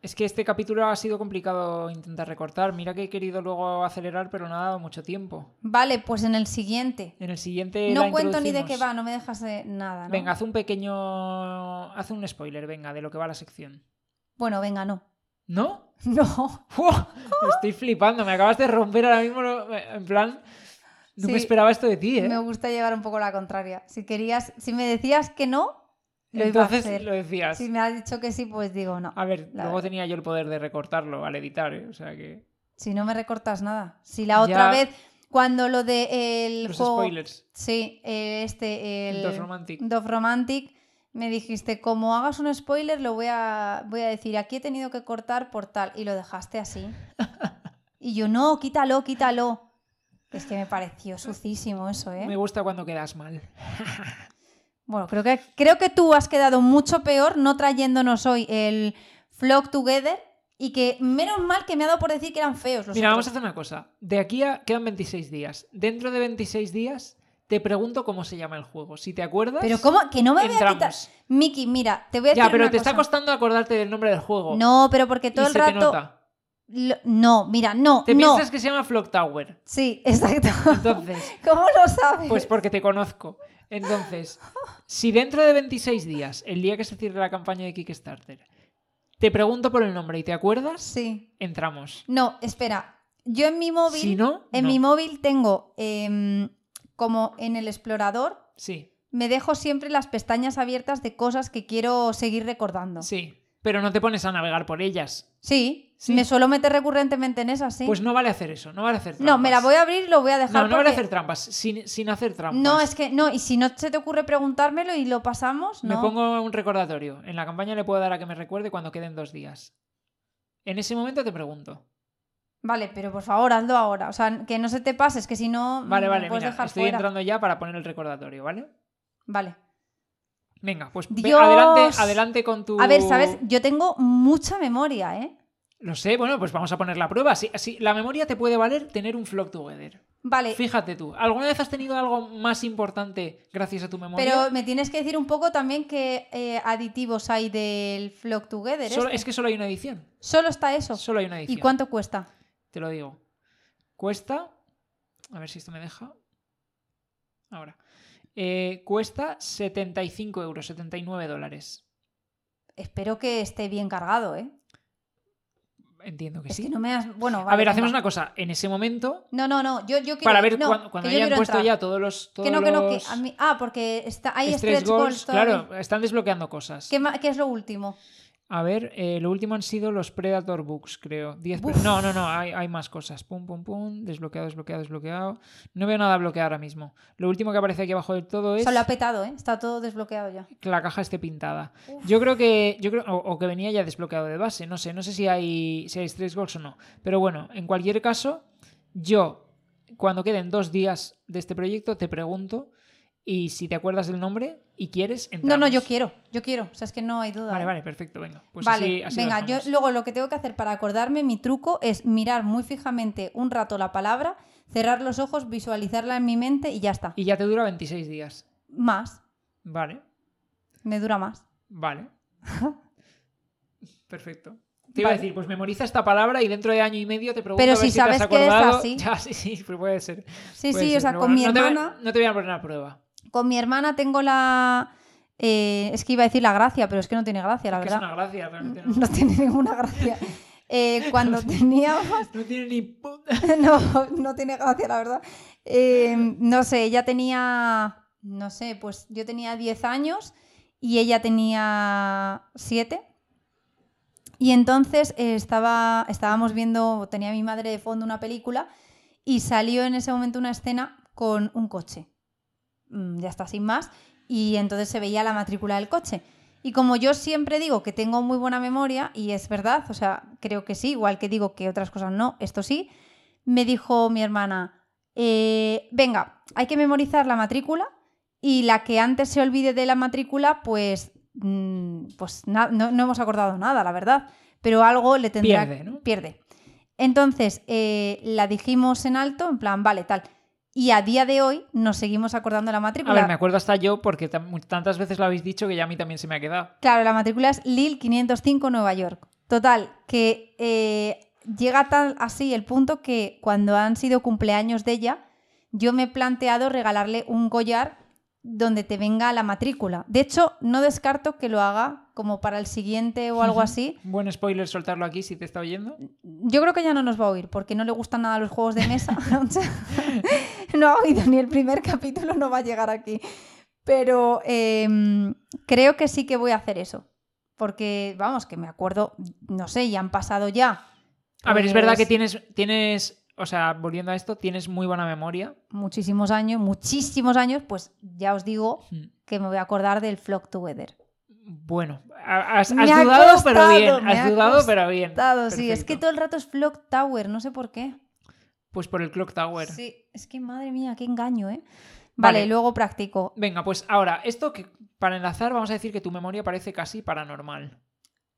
Es que este capítulo ha sido complicado intentar recortar. Mira que he querido luego acelerar, pero no ha dado mucho tiempo. Vale, pues en el siguiente. En el siguiente. No la cuento ni de qué va, no me dejas de nada, ¿no? Venga, haz un pequeño. Haz un spoiler, venga, de lo que va la sección. Bueno, venga, no. ¿No? No. Estoy flipando, me acabas de romper ahora mismo. En plan, no Sí, me esperaba esto de ti, ¿eh? Me gusta llevar un poco la contraria. Si querías, si me decías que no, lo iba a Entonces hacer. lo decías. Si me has dicho que sí, pues digo no. A ver, La luego verdad. tenía yo el poder de recortarlo al editar, ¿eh? O sea que. Si no me recortas nada. Si la otra Ya. vez, cuando lo de el Los juego. spoilers. Sí, eh, este, el. El Dove Romantic. Dove Romantic, Me dijiste, como hagas un spoiler, lo voy a, voy a decir, aquí he tenido que cortar por tal. Y lo dejaste así. Y yo, no, quítalo, quítalo. Es que me pareció sucísimo eso, ¿eh? Me gusta cuando quedas mal. Bueno, creo que, creo que tú has quedado mucho peor no trayéndonos hoy el Flock Together y que menos mal que me ha dado por decir que eran feos los Mira, vamos a hacer una cosa. De aquí a quedan 26 días. Dentro de 26 días te pregunto cómo se llama el juego. Si te acuerdas. Pero ¿cómo? Que no me voy a quitar... entramos. Miki, mira, te voy a decir Ya, pero una te está costando acordarte del nombre del juego. No, pero porque Y todo el se te rato... nota. Lo- No, mira, no, Te no. piensas que se llama Flock Tower. Sí, exacto. Entonces, ¿Cómo lo sabes? pues porque te conozco. Entonces, si dentro de 26 días, el día que se cierre la campaña de Kickstarter, te pregunto por el nombre y te acuerdas, Sí. entramos. No, espera. Yo en mi móvil... Si no, En no. mi móvil tengo em, como en el explorador Sí, me dejo siempre las pestañas abiertas de cosas que quiero seguir recordando. sí. Pero no te pones a navegar por ellas. Sí, Sí. Me suelo meter recurrentemente en esas, sí. Pues no vale hacer eso, no vale hacer trampas. no, me la voy a abrir y lo voy a dejar. No, no vale hacer trampas, sin, sin hacer trampas. No, es que no, y si no se te ocurre preguntármelo y lo pasamos, Me no. pongo un recordatorio. En la campaña le puedo dar a que me recuerde cuando queden dos días. En ese momento te pregunto. Vale, pero por favor, hazlo ahora. O sea, que no se te pase, es que si no. Vale, me vale, puedes mira, dejar estoy fuera. entrando ya para poner el recordatorio, ¿vale? Vale. Venga, pues ve- adelante, adelante con tu. A ver, ¿sabes? Yo tengo mucha memoria, ¿eh? Lo sé, bueno, pues vamos a poner la prueba. Sí, sí, la memoria te puede valer tener un flock together. Vale, Fíjate tú, ¿alguna vez has tenido algo más importante gracias a tu memoria? pero me tienes que decir un poco también qué eh, aditivos hay del Flock Together. Solo- este. es que solo hay una edición. Solo está eso. Solo hay una edición. ¿Y cuánto cuesta? Te lo digo. Cuesta. A ver si esto me deja. Ahora. Eh, cuesta 75 euros, 79 dólares. Espero que esté bien cargado, ¿eh? Entiendo que Es sí. que no me has. Bueno, a ver, hacemos una cosa. En ese momento, No, no, no. Yo, yo quiero. para ver no, cuando, cuando hayan puesto entrar. ya todos los. Todos Que no, que no, que los a mí. Ah, porque está, hay stretch stretch goals, goals. todavía. claro, están desbloqueando cosas. ¿Qué, ma- qué es lo último? A ver, eh, lo último han sido los Predator Books, creo. 10 pre- Buf. No, no, no, hay, hay más cosas. Pum, pum, pum. Desbloqueado, desbloqueado, desbloqueado. No veo nada bloqueado ahora mismo. Lo último que aparece aquí abajo del todo O es sea, lo ha petado, ¿eh? Está todo desbloqueado ya. que la caja esté pintada. Uf. Yo creo que. Yo creo, o, o que venía ya desbloqueado de base. No sé, no sé si hay, si hay goals o no. Pero bueno, en cualquier caso, yo, cuando queden dos días de este proyecto, te pregunto. Y si te acuerdas del nombre y quieres, No, entramos. no, yo quiero. Yo quiero. O sea, es que no hay duda. Vale, vale, perfecto, venga. Pues vale, así, venga, yo luego lo que tengo que hacer para acordarme, mi truco es mirar muy fijamente un rato la palabra, cerrar los ojos, visualizarla en mi mente y ya está. Y ya te dura 26 días. Más, Vale, me dura más. vale. Perfecto. Te iba a decir, pues memoriza esta palabra y dentro de año y medio te pregunto Pero a ver si si te has sabes que es así. Ya, sí, sí, pues puede ser. Sí, puede sí, ser, o sea, pero con mi no te hermana, no te voy a poner a prueba. Con mi hermana tengo la... eh, es que iba a decir la gracia, pero es que no tiene gracia, la que es verdad. una gracia, realmente no. No tiene ninguna gracia. Eh, cuando teníamos... No tiene ni puta. No, no tiene gracia, la verdad. Eh, no sé, ella tenía, no sé, pues yo tenía 10 años y ella tenía 7. Y entonces estaba, estábamos viendo, tenía mi madre de fondo una película y salió en ese momento una escena con un coche. Mm, ya está, sin más. Y entonces se veía la matrícula del coche. Y como yo siempre digo que tengo muy buena memoria, y es verdad, o sea, creo que sí, igual que digo que otras cosas no, esto sí, me dijo mi hermana, eh, venga, hay que memorizar la matrícula y la que antes se olvide de la matrícula, pues, mm, pues no, no hemos acordado nada, la verdad, pero algo le tendrá... Pierde, ¿no? Pierde. Entonces, eh, la dijimos en alto, en plan, vale, tal. Y a día de hoy nos seguimos acordando de la A matrícula. ver, me acuerdo hasta yo porque tantas veces lo habéis dicho que ya a mí también se me ha quedado. Claro, la matrícula es Lil 505 Nueva York. Total, que eh, llega tal así el punto que cuando han sido cumpleaños de ella, yo me he planteado regalarle un collar donde te venga la matrícula. De hecho, no descarto que lo haga como para el siguiente o algo así. Buen spoiler soltarlo aquí si te está oyendo. Yo creo que ya no nos va a oír porque no le gustan nada los juegos de mesa. No ha oído ni el primer capítulo, no va a llegar aquí. Pero em, creo que sí que voy a hacer eso. Porque, vamos, que me acuerdo, no sé, ya han pasado ya. A ver, es verdad que pues, tienes, tienes, o sea, volviendo a esto, tienes muy buena memoria. Muchísimos años, muchísimos años, pues ya os digo Hmm. que me voy a acordar del Flock Together. Bueno, ha- has, has ha dudado, pero bien. Has ha dudado, pero bien. Dado, sí, es que Perfecto. todo el rato es Flock Tower, no sé por qué. Pues por el Clock Tower. Sí, es que madre mía, qué engaño, ¿eh? Vale, Vale. luego practico. Venga, pues ahora, esto que para enlazar, vamos a decir que tu memoria parece casi paranormal.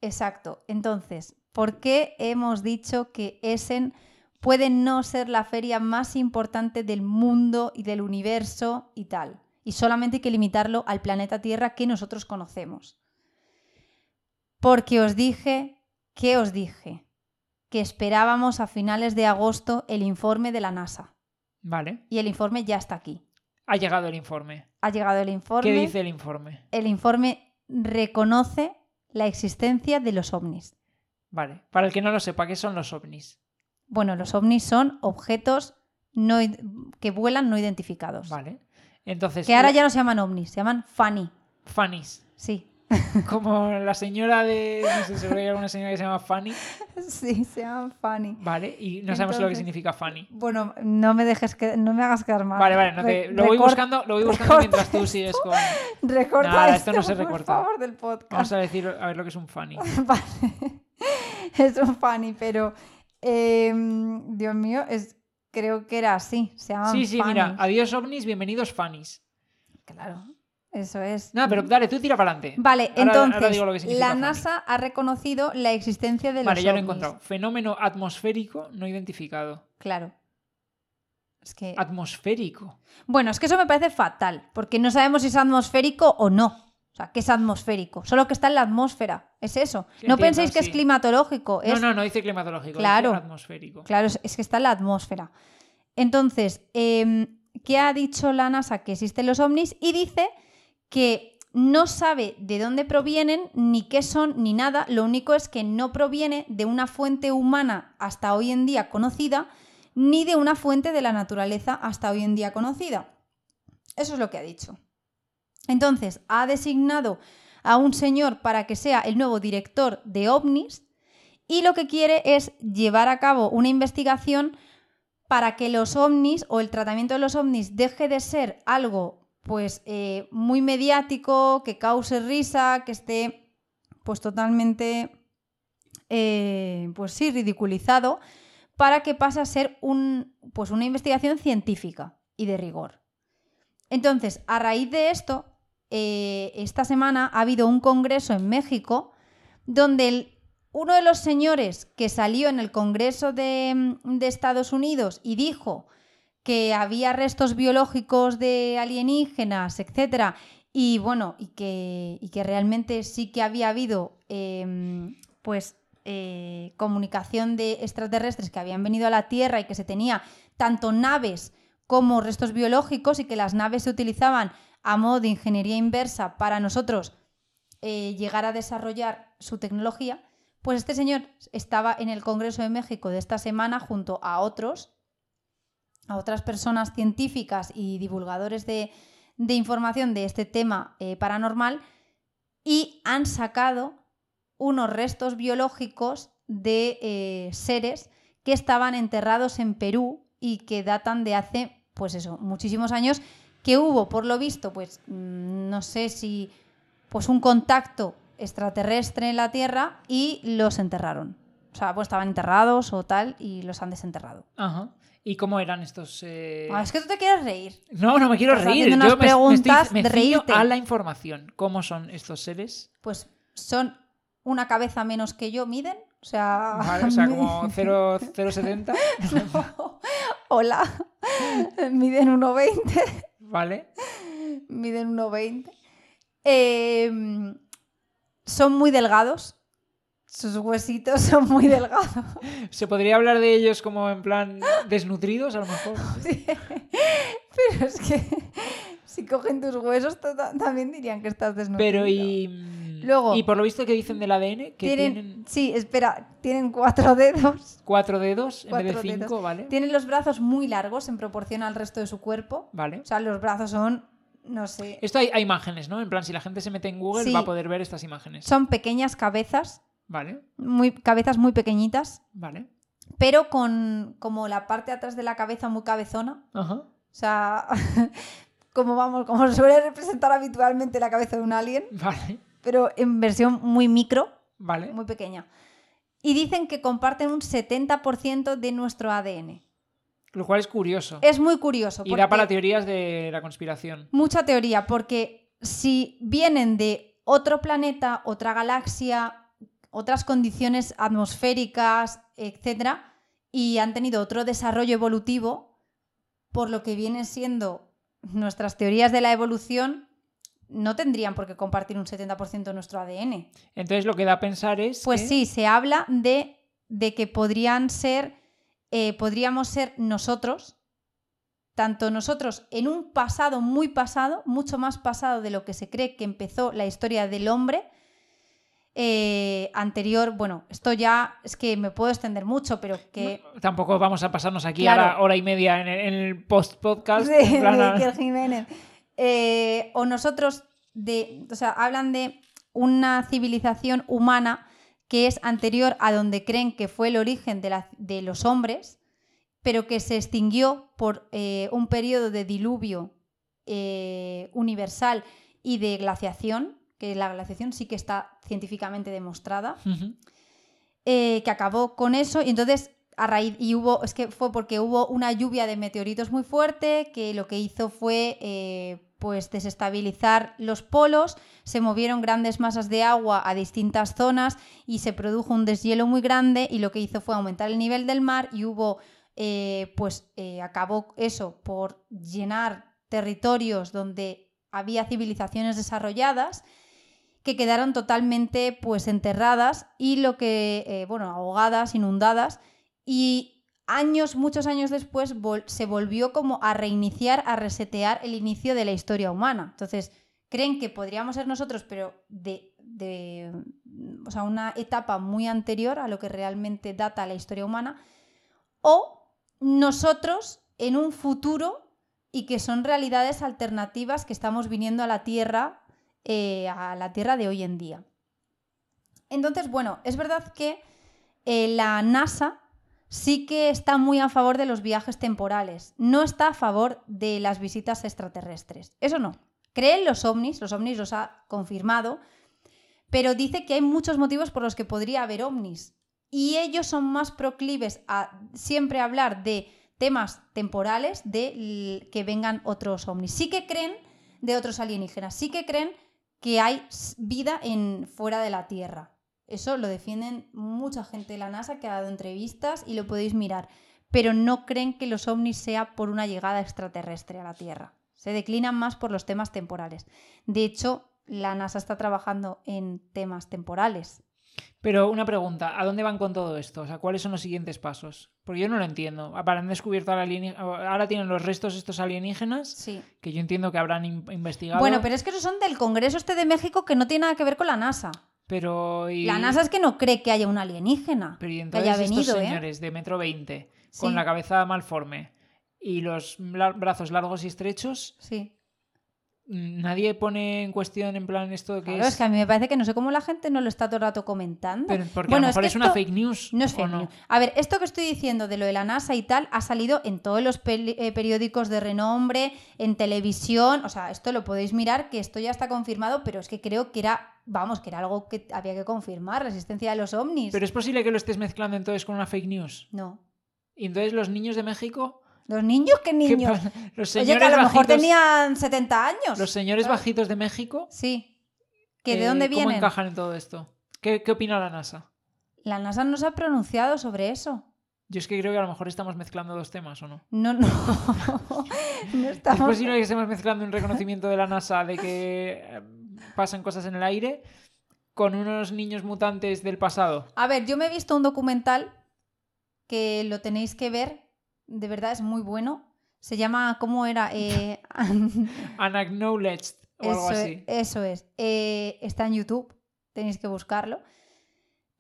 Exacto. Entonces, ¿por qué hemos dicho que Essen puede no ser la feria más importante del mundo y del universo y tal? Y solamente hay que limitarlo al planeta Tierra que nosotros conocemos. Porque os dije, ¿qué os dije? Que esperábamos a finales de agosto el informe de la NASA. Vale. Y el informe ya está aquí. Ha llegado el informe. Ha llegado el informe. ¿Qué dice el informe? El informe reconoce la existencia de los ovnis. Vale. Para el que no lo sepa, ¿qué son los ovnis? Bueno, los ovnis son objetos no que vuelan no identificados. Vale. Entonces, Que ahora ya no se llaman ovnis, se llaman funny. Funnies. Sí. Como la señora de. No sé, que hay alguna señora que se llama Fanny. Sí, se llaman Fanny. Vale, y no sabemos lo que significa Fanny. Bueno, no me dejes que no me hagas quedar mal. Vale, vale, no te- lo voy buscando, lo voy buscando mientras tú sigues con. Recorta Nada, esto esto, no se por recorta. favor, del podcast. Vamos a decir a ver lo que es un Fanny. Vale. es un funny, pero eh, Dios mío, es, creo que era así. Se llaman Sí, sí, mira, adiós ovnis, bienvenidos Fannys. Claro, eso es. No, pero dale, tú tira para adelante. Vale, Ahora- entonces, ahora la Fanny. NASA ha reconocido la existencia de Vale, los ya lo he encontrado. Fenómeno atmosférico no identificado. Claro. Es que... Atmosférico. Bueno, es que eso me parece fatal, porque no sabemos si es atmosférico o no. Sea, ¿qué es atmosférico? Solo que está en la atmósfera. Es eso. Sí, no entiendo, penséis que es climatológico. No, es no, no dice climatológico, Claro. dice atmosférico. Claro, es, es que está en la atmósfera. Entonces, em, ¿qué ha dicho la NASA? Que existen los ovnis y dice que no sabe de dónde provienen, ni qué son, ni nada. Lo único es que no proviene de una fuente humana hasta hoy en día conocida, ni de una fuente de la naturaleza hasta hoy en día conocida. Eso es lo que ha dicho. Entonces, ha designado a un señor para que sea el nuevo director de ovnis y lo que quiere es llevar a cabo una investigación para que los ovnis o el tratamiento de los ovnis deje de ser algo pues eh, muy mediático, que cause risa, que esté pues totalmente eh, pues sí, ridiculizado, para que pase a ser un, pues una investigación científica y de rigor. Entonces, a raíz de esto, eh, esta semana ha habido un congreso en México donde uno de los señores que salió en el Congreso de, de Estados Unidos y dijo que había restos biológicos de alienígenas, etcétera, y bueno, y que, y que realmente sí que había habido em, pues eh, comunicación de extraterrestres que habían venido a la Tierra y que se tenía tanto naves como restos biológicos y que las naves se utilizaban a modo de ingeniería inversa para nosotros eh, llegar a desarrollar su tecnología, pues este señor estaba en el Congreso de México de esta semana junto a otros, a otras personas científicas y divulgadores de, información de este tema eh, paranormal y han sacado unos restos biológicos de eh, seres que estaban enterrados en Perú y que datan de hace, pues eso, muchísimos años, que hubo, por lo visto, pues mm, no sé si, pues un contacto extraterrestre en la Tierra y los enterraron. O sea, pues estaban enterrados o tal y los han desenterrado. Ajá. ¿Y cómo eran estos...? eh? Ah, es que tú te quieres reír. No, no me quiero Estás reír. haciendo Yo unas me- preguntas estoy, me de reírte. a la información. ¿Cómo son estos seres? Pues son una cabeza menos que yo, miden. O sea, Vale, o sea, como 0, 0,70. Hola. miden 1,20. Vale. miden 1,20. Eh, son muy delgados. Sus huesitos son muy delgados. ¿Se podría hablar de ellos como en plan desnutridos, a lo mejor? Sí. Pero es que si cogen tus huesos también dirían que estás desnutrido. Pero y... Luego- Y por lo visto que dicen del ADN, que tienen, tienen, Sí, espera, tienen cuatro dedos. cuatro dedos en vez de cinco, dedos. ¿vale? Tienen los brazos muy largos en proporción al resto de su cuerpo. Vale. O sea, los brazos son, no sé, Esto hay, hay imágenes, ¿no? En plan, si la gente se mete en Google Sí. va a poder ver estas imágenes. son pequeñas cabezas, Vale, muy, cabezas muy pequeñitas, vale. pero con como la parte de atrás de la cabeza muy cabezona. Ajá. O sea, como vamos, como suele representar habitualmente la cabeza de un alien, Vale, pero en versión muy micro, vale. muy pequeña. Y dicen que comparten un 70% de nuestro ADN. Lo cual es curioso. Es muy curioso. Y da para teorías de la conspiración. mucha teoría, porque si vienen de otro planeta, otra galaxia, otras condiciones atmosféricas, etcétera, y han tenido otro desarrollo evolutivo, por lo que vienen siendo nuestras teorías de la evolución, no tendrían por qué compartir un 70% de nuestro ADN. Entonces lo que da a pensar es. Pues que- sí, se habla de, de que podrían ser, eh, podríamos ser nosotros, tanto nosotros en un pasado muy pasado, mucho más pasado de lo que se cree que empezó la historia del hombre. eh, anterior, bueno, esto ya es que me puedo extender mucho, pero que Tampoco vamos a pasarnos aquí Claro. ahora hora y media en el, en el post-podcast. plan, Jiménez. Eh, o nosotros de, o sea, hablan de una civilización humana que es anterior a donde creen que fue el origen de, la- de los hombres, pero que se extinguió por eh, un periodo de diluvio eh, universal y de glaciación, que la glaciación sí que está científicamente demostrada, eh, que acabó con eso. Y entonces raíz y hubo es que fue porque hubo una lluvia de meteoritos muy fuerte que lo que hizo fue eh, pues desestabilizar los polos se movieron grandes masas de agua a distintas zonas y se produjo un deshielo muy grande y lo que hizo fue aumentar el nivel del mar y hubo eh, pues eh, acabó eso por llenar territorios donde había civilizaciones desarrolladas que quedaron totalmente pues enterradas y lo que, bueno, ahogadas, inundadas y años, muchos años después se volvió como a reiniciar, a resetear el inicio de la historia humana. Entonces, creen que podríamos ser nosotros, pero de, de o sea, una etapa muy anterior a lo que realmente data la historia humana, o nosotros en un futuro y que son realidades alternativas que estamos viniendo a la Tierra eh, a la Tierra de hoy en día. Entonces, bueno, es verdad que eh, la NASA sí que está muy a favor de los viajes temporales, no está a favor de las visitas extraterrestres. Eso no. Cree en los ovnis, los ovnis los ha confirmado, pero dice que hay muchos motivos por los que podría haber ovnis. Y ellos son más proclives a siempre hablar de temas temporales, de que vengan otros ovnis. Sí que creen de otros alienígenas, sí que creen que hay vida en, fuera de la Tierra. Eso lo defienden mucha gente de la NASA que ha dado entrevistas y lo podéis mirar. Pero no creen que los ovnis sea por una llegada extraterrestre a la Tierra. Se declinan más por los temas temporales. De hecho, la NASA está trabajando en temas temporales. Pero una pregunta, ¿a dónde van con todo esto? O sea, ¿cuáles son los siguientes pasos? Porque yo no lo entiendo. Ahora han descubierto ahora tienen los restos estos alienígenas Sí. que yo entiendo que habrán in- investigado. Bueno, pero es que esos son del Congreso este de México que no tiene nada que ver con la NASA. Pero y- La NASA es que no cree que haya un alienígena pero y que entonces haya venido, estos ¿eh? señores de metro 20 Sí. con la cabeza malforme y los brazos largos y estrechos, Sí. Nadie pone en cuestión en plan esto que Claro, es, es que a mí me parece que no sé cómo la gente no lo está todo el rato comentando. pero porque Bueno, a lo es mejor que es, una esto fake news. No es ¿o fake news. A ver, esto que estoy diciendo de lo de la NASA y tal ha salido en todos los eh, periódicos de renombre, en televisión, o sea, esto lo podéis mirar, que esto ya está confirmado, pero es que creo que era, vamos, que era algo que había que confirmar, la existencia de los ovnis. Pero es posible que lo estés mezclando entonces con una fake news. No. Y entonces los niños de México, Los niños, ¿qué ¿qué niños? los Oye, señores que a lo mejor bajitos, tenían 70 años. los señores Claro. bajitos de México, Sí. ¿Que ¿De eh, dónde ¿Cómo vienen? encajan en todo esto? ¿Qué, qué opina la NASA? La NASA no se ha pronunciado sobre eso. Yo es que creo que a lo mejor estamos mezclando dos temas, ¿o no? No, no. no Es estamos. posible que estemos mezclando un reconocimiento de la NASA de que eh, pasan cosas en el aire con unos niños mutantes del pasado. A ver, yo me he visto un documental que lo tenéis que ver. De verdad es muy bueno. Se llama, ¿cómo era? Eh, Unacknowledged o algo eso, así. es, eso es. Eh, está en YouTube. Tenéis que buscarlo.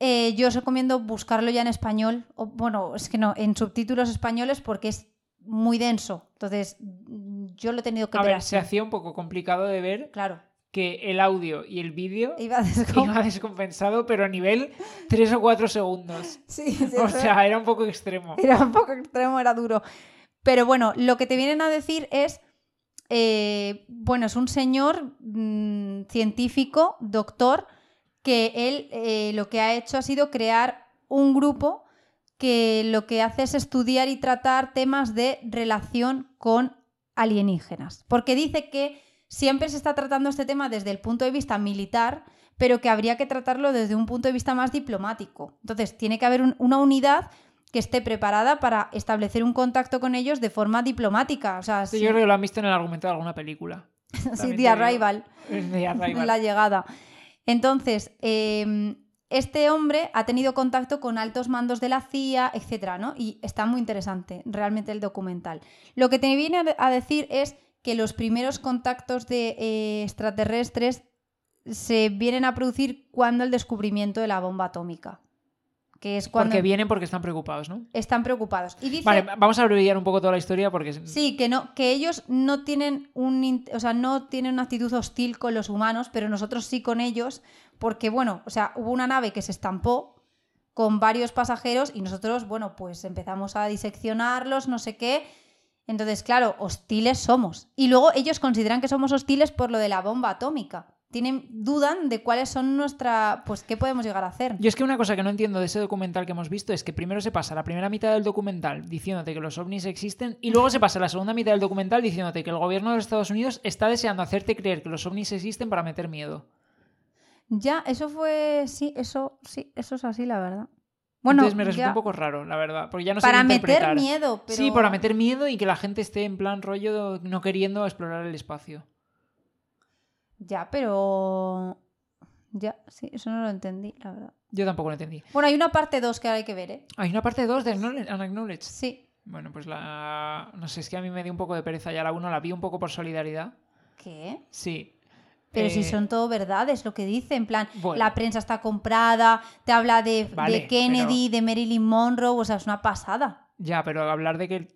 Eh, yo os recomiendo buscarlo ya en español. O, bueno, es que no, en subtítulos españoles porque es muy denso. Entonces, yo lo he tenido que A ver. ver, se hacía un poco complicado de ver Claro. Que el audio y el vídeo Iba descom- iba descompensado, pero a nivel 3 o 4 segundos. Sí, sí, O sea, era un poco extremo. Era un poco extremo, era duro. Pero bueno, lo que te vienen a decir es, eh, bueno, es un señor mm, científico, doctor, que él eh, lo que ha hecho ha sido crear un grupo que lo que hace es estudiar y tratar temas de relación con alienígenas. Porque dice que siempre se está tratando este tema desde el punto de vista militar, pero que habría que tratarlo desde un punto de vista más diplomático. Entonces, tiene que haber un- una unidad que esté preparada para establecer un contacto con ellos de forma diplomática. O sea, sí, Yo creo que lo han visto en el argumento de alguna película. sí, The. Arrival. De Arrival. La llegada. Entonces, eh, este hombre ha tenido contacto con altos mandos de la CIA, etcétera, ¿no? Y está muy interesante realmente el documental. Lo que te viene a decir es que los primeros contactos de eh, extraterrestres se vienen a producir cuando el descubrimiento de la bomba atómica. que es cuando Porque vienen porque están preocupados, ¿no? están preocupados. Y dice, Vale, vamos a abreviar un poco toda la historia porque... sí, que no, que ellos no tienen un, o sea, no tienen una actitud hostil con los humanos, pero nosotros sí con ellos, porque bueno, o sea, hubo una nave que se estampó con varios pasajeros y nosotros, bueno, pues empezamos a diseccionarlos, no sé qué. Entonces, claro, hostiles somos. Y luego ellos consideran que somos hostiles por lo de la bomba atómica. Tienen, dudan de cuáles son nuestra, pues, qué podemos llegar a hacer. Yo es que una cosa que no entiendo de ese documental que hemos visto es que primero se pasa la primera mitad del documental diciéndote que los ovnis existen y luego se pasa la segunda mitad del documental diciéndote que el gobierno de los Estados Unidos está deseando hacerte creer que los ovnis existen para meter miedo. Ya, eso fue, sí, eso, sí, eso es así, la verdad. Bueno, Entonces me resulta ya- un poco raro, la verdad, porque ya no sé para qué meter miedo, pero... Sí, para meter miedo y que la gente esté en plan rollo no queriendo explorar el espacio. Ya, pero... Ya, sí, eso no lo entendí, la verdad. Yo tampoco lo entendí. Bueno, hay una parte 2 que ahora hay que ver, ¿eh? Hay una parte 2 de Acknowledge- Unacknowledged. Sí. Bueno, pues la... No sé, es que a mí me dio un poco de pereza ya la 1, la vi un poco por solidaridad. ¿Qué? Sí. Pero si Eh, son todo verdades, lo que dice, en plan, Bueno. la prensa está comprada, te habla de, de Kennedy, de Marilyn Monroe, o sea, es una pasada. Ya, pero hablar de que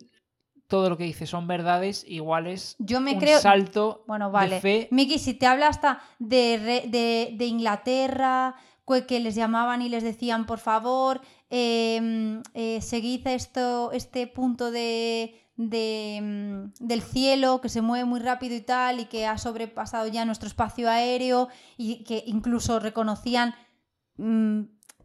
todo lo que dice son verdades iguales Yo me un creo... salto Bueno, de vale. fe. Miki, si te habla hasta de, re- de, de Inglaterra, que que les llamaban y les decían, por favor, eh, eh, seguid esto, este punto de, de, mm, del cielo que se mueve muy rápido y tal, y que ha sobrepasado ya nuestro espacio aéreo, y que incluso reconocían mm,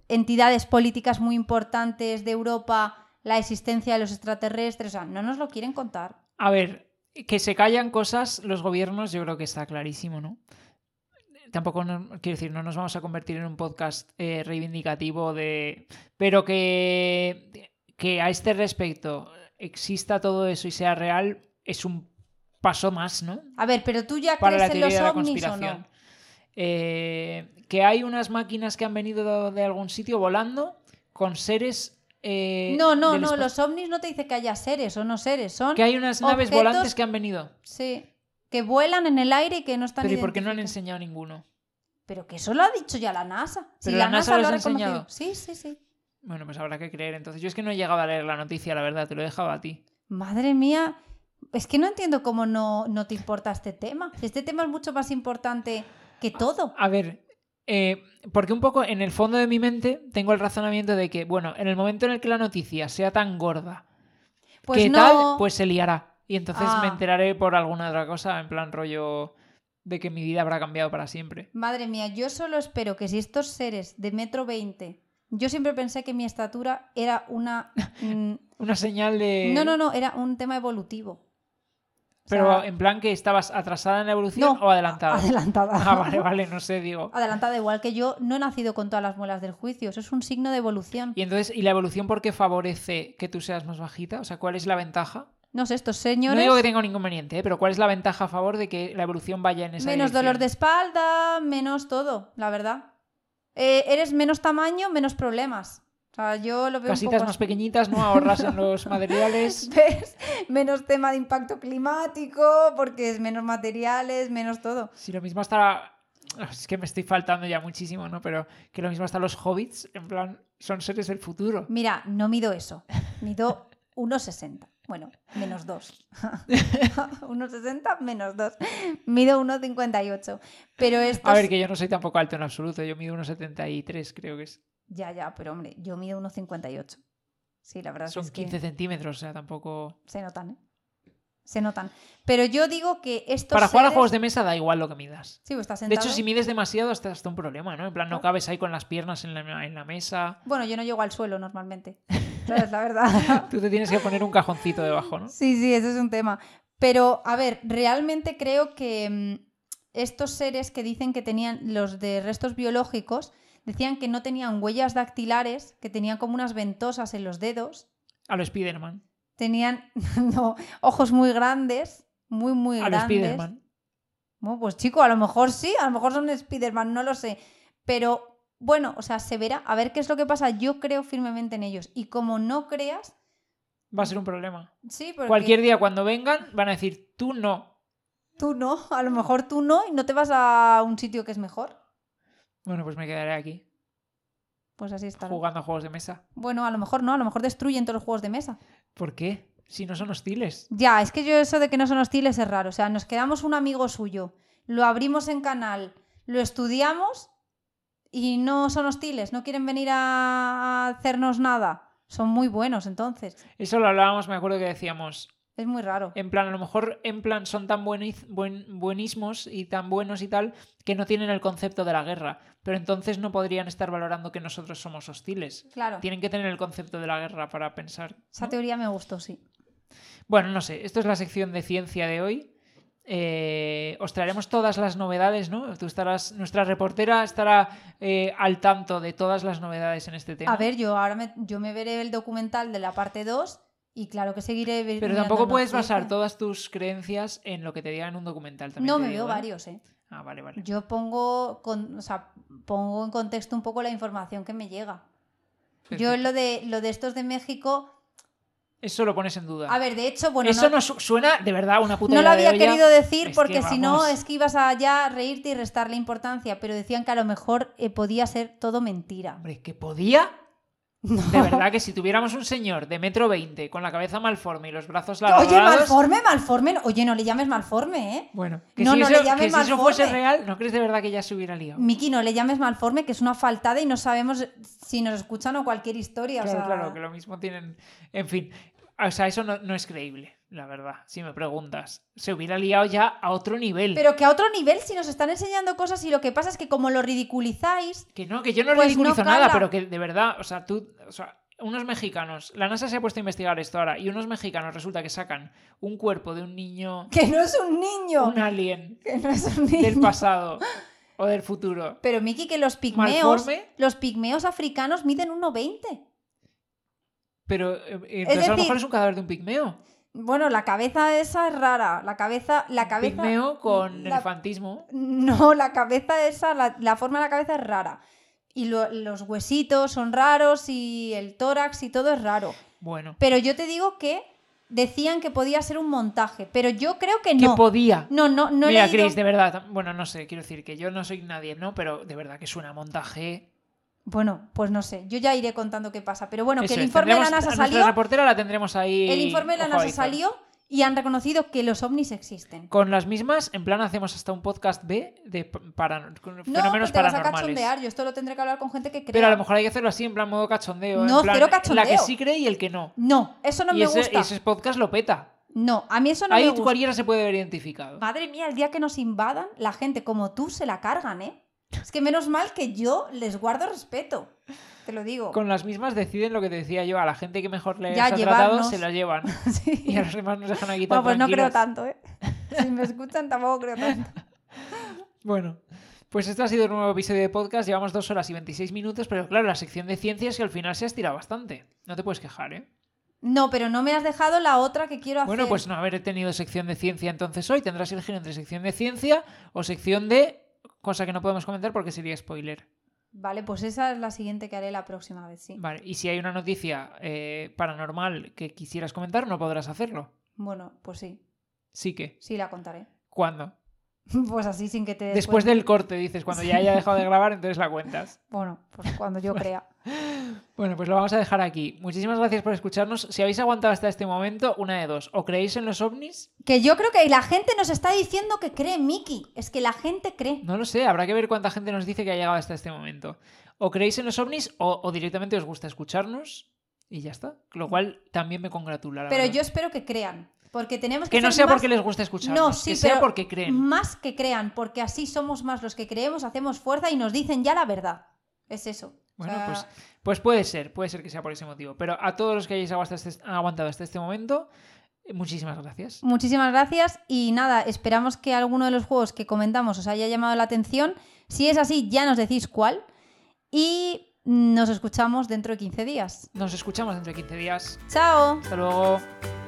entidades políticas muy importantes de Europa la existencia de los extraterrestres. O sea, no nos lo quieren contar. A ver, que se callan cosas los gobiernos, yo creo que está clarísimo, ¿no? Tampoco, no- quiero decir, no nos vamos a convertir en un podcast eh, reivindicativo de... Pero que, que a este respecto exista todo eso y sea real es un paso más, ¿no? A ver, pero tú ya Para crees en los ovnis o no. Eh, que hay unas máquinas que han venido de algún sitio volando con seres... eh, No, no, no, los ovnis no te dice que haya seres o no seres, son Que hay unas naves objetos- volantes que han venido. sí, que vuelan en el aire y que no están Pero ¿y por qué no han enseñado ninguno? Pero que eso lo ha dicho ya la NASA. Si Pero la, la NASA lo ha reconocido. enseñado. Sí, sí, sí. Bueno, pues habrá que creer. Entonces, yo es que no he llegado a leer la noticia, la verdad, te lo he dejado a ti. Madre mía, es que no entiendo cómo no, no te importa este tema. Este tema es mucho más importante que todo. A ver, eh, porque un poco en el fondo de mi mente tengo el razonamiento de que, bueno, en el momento en el que la noticia sea tan gorda Pues que no, tal, pues se liará. Y entonces me Ah. enteraré por alguna otra cosa, en plan rollo de que mi vida habrá cambiado para siempre. madre mía, yo solo espero que si estos seres de metro 20, yo siempre pensé que mi estatura era una... mm, Una señal de... No, no, no, era un tema evolutivo. O Pero sea, en plan que estabas atrasada en la evolución no, o adelantada. Adelantada. Ah, vale, vale, no sé, digo. Adelantada, igual que yo, no he nacido con todas las muelas del juicio. Eso es un signo de evolución. Y entonces, ¿y la evolución por qué favorece que tú seas más bajita? O sea, ¿cuál es la ventaja? No sé, estos No señores. digo que tenga ningún inconveniente, ¿eh? pero ¿cuál es la ventaja a favor de que la evolución vaya en esa menos dirección? dolor de espalda, menos todo, la verdad. Eh, eres menos tamaño, menos problemas. O sea, yo lo veo un poco más así. pequeñitas, ¿no? Ahorras en los materiales. ¿Ves? Menos tema de impacto climático, porque es menos materiales, menos todo. Si lo mismo hasta... Es que me estoy faltando ya muchísimo, ¿no? Pero que lo mismo hasta los hobbits, en plan, son seres del futuro. Mira, no mido eso. Mido 1,60. Bueno, menos 2. 1,60 menos 2. Mido 1,58. Pero esto. A ver, que yo no soy tampoco alto en absoluto, yo mido unos 73, creo que es. Ya, ya, pero hombre, yo mido 1,58. Sí, la verdad Son es que 15 centímetros, o sea, tampoco... se notan, ¿eh? Se notan. Pero yo digo que estos. Para jugar a juegos de mesa da igual lo que midas. Sí, pues estás De sentado. hecho, si mides demasiado, hasta hasta un problema, ¿no? En plan, no cabes ahí con las piernas en la, en la mesa. Bueno, yo no llego al suelo normalmente. ¿Sabes? La verdad. Tú te tienes que poner un cajoncito debajo, ¿no? Sí, sí, ese es un tema. Pero, a ver, realmente creo que mm, estos seres que dicen que tenían los de restos biológicos, decían que no tenían huellas dactilares, que tenían como unas ventosas en los dedos, A lo Spiderman. tenían no, ojos muy grandes, muy, muy A lo grandes. Spiderman. Bueno, pues chico, a lo mejor sí, a lo mejor son Spider-Man, no lo sé. Pero bueno, o sea, se verá, a ver qué es lo que pasa. Yo creo firmemente en ellos. Y como no creas, Va a ser un problema. sí, porque Cualquier día cuando vengan van a decir, tú no. tú no, a lo mejor tú no y no te vas a un sitio que es mejor. Bueno, pues me quedaré aquí. Pues así estarán. jugando a juegos de mesa. Bueno, a lo mejor no, a lo mejor destruyen todos los juegos de mesa. ¿Por qué? Si no son hostiles. Ya, es que yo eso de que no son hostiles es raro. O sea, nos quedamos un amigo suyo, lo abrimos en canal, lo estudiamos y no son hostiles, no quieren venir a hacernos nada. Son muy buenos, entonces. Eso lo hablábamos, me acuerdo que decíamos. Es muy raro. En plan, a lo mejor en plan son tan bueniz- buen- buenismos y tan buenos y tal que no tienen el concepto de la guerra. Pero entonces no podrían estar valorando que nosotros somos hostiles. Claro. Tienen que tener el concepto de la guerra para pensar. Esa teoría me gustó, sí. Bueno, no sé, esto es la sección de ciencia de hoy. Eh, os traeremos todas las novedades, ¿no? Tú estarás, nuestra reportera estará eh, al tanto de todas las novedades en este tema. A ver, yo ahora me, yo me veré el documental de la parte 2 y claro que seguiré Pero tampoco puedes basar todas tus creencias en lo que te digan en un documental. también No, me digo, veo ¿eh? varios, ¿eh? Ah, vale, vale. Yo pongo, con, o sea, pongo en contexto un poco la información que me llega. Yo Perfecto. lo de, lo de estos de México, Eso lo pones en duda. a ver, de hecho, bueno, Eso no, no su- suena de verdad una puta no lo de había querido decir Es porque que si no es que ibas a ya reírte y restarle importancia, pero decían que a lo mejor eh, podía ser todo mentira. Hombre, que podía. De verdad que si tuviéramos un señor de metro veinte con la cabeza malforme y los brazos largos. Oye, malforme, malforme. Oye, no le llames malforme, ¿eh? Bueno, que No, si, no eso, le llames que si eso fuese malforme. real, ¿no crees de verdad que ya se hubiera liado? Miki, no le llames malforme, que es una faltada y no sabemos si nos escuchan o cualquier historia. o Claro, sea, claro, que lo mismo tienen. En fin, o sea, eso no, no es creíble, la verdad, si me preguntas. Se hubiera liado ya a otro nivel. Pero que a otro nivel, si nos están enseñando cosas y lo que pasa es que como lo ridiculizáis, Que no, que yo no Pues ridiculizo no nada, pero que de verdad, o sea, tú. O sea, unos mexicanos, la NASA se ha puesto a investigar esto ahora, y unos mexicanos resulta que sacan un cuerpo de un niño, que no es un niño. un alien Que no es un niño. del pasado o del futuro. Pero Miki, que los pigmeos, Malforme. los pigmeos africanos miden 1,20. Pero eh, eh, entonces a lo decir- mejor es un cadáver de un pigmeo. Bueno, la cabeza esa es rara. La cabeza, la cabeza. Pigmeo con la- elefantismo. No, la cabeza esa, la, la forma de la cabeza es rara. Y lo- los huesitos son raros y el tórax y todo es raro. Bueno, Pero yo te digo que decían que podía ser un montaje, pero yo creo que que no. podía. No, no, no he Mira, leído- Chris, de verdad, bueno, no sé, quiero decir que yo no soy nadie, ¿no? Pero de verdad que suena a montaje. Bueno, pues no sé. Yo ya iré contando qué pasa. Pero bueno, Eso que el es, informe de la NASA salió. reportera la tendremos ahí. El informe de la NASA ahí, salió y han reconocido que los ovnis existen. Con las mismas, en plan, hacemos hasta un podcast B de para, No, fenómenos te vas a paranormales. cachondear. Yo esto lo tendré que hablar con gente que crea. Pero a lo mejor hay que hacerlo así, en plan modo cachondeo. No, en plan, cero La que cachondeo. sí cree y el que no. No, eso no y me ese, gusta. ese podcast lo peta. No, a mí eso no Ahí me gusta. cualquiera se puede ver identificado. Madre mía, el día que nos invadan, la gente como tú se la cargan, ¿eh? Es que menos mal que yo les guardo respeto. Te lo digo. Con las mismas deciden lo que te decía yo. A la gente que mejor les Ya, ha tratado se la llevan. Sí. Y a los demás nos dejan aquí tan Bueno, pues no creo tanto, ¿eh? Si me escuchan, tampoco creo tanto. Bueno, pues este ha sido un nuevo episodio de podcast. Llevamos dos horas y 26 minutos, pero claro, la sección de ciencias que al final se ha estirado bastante. No te puedes quejar, ¿eh? No, pero no me has dejado la otra que quiero hacer. Bueno, pues no haber tenido sección de ciencia entonces hoy. Tendrás que elegir entre sección de ciencia o sección de cosa que no podemos comentar porque sería spoiler. Vale, pues esa es la siguiente que haré la próxima vez, sí. Vale, y si hay una noticia eh, paranormal que quisieras comentar, no podrás hacerlo. Bueno, pues sí, Sí que. sí la contaré. ¿Cuándo? Pues así sin que te des Después cuenta. del corte, dices, cuando ya haya dejado de grabar, entonces la cuentas. Bueno, pues cuando yo crea. Bueno, pues lo vamos a dejar aquí. Muchísimas gracias por escucharnos. Si habéis aguantado hasta este momento, una de dos. O creéis en los ovnis, Que yo creo que la gente nos está diciendo que cree Mickey. Es que la gente cree. no lo sé, habrá que ver cuánta gente nos dice que ha llegado hasta este momento. O creéis en los ovnis o, o directamente os gusta escucharnos y ya está. Lo cual también me congratula. la Pero verdad. yo espero que crean. Porque tenemos que Que no sea más- porque les gusta escucharnos, No, sí, que sea pero porque creen. Más que crean, porque así somos más los que creemos, hacemos fuerza y nos dicen ya la verdad. Es eso. O Bueno, sea, pues, pues puede ser, puede ser que sea por ese motivo. Pero a todos los que hayáis aguantado hasta este, aguantado hasta este momento, eh, muchísimas gracias. Muchísimas gracias y nada, esperamos que alguno de los juegos que comentamos os haya llamado la atención. Si es así, ya nos decís cuál. Y nos escuchamos dentro de 15 días. Nos escuchamos dentro de 15 días. ¡Chao! Hasta luego.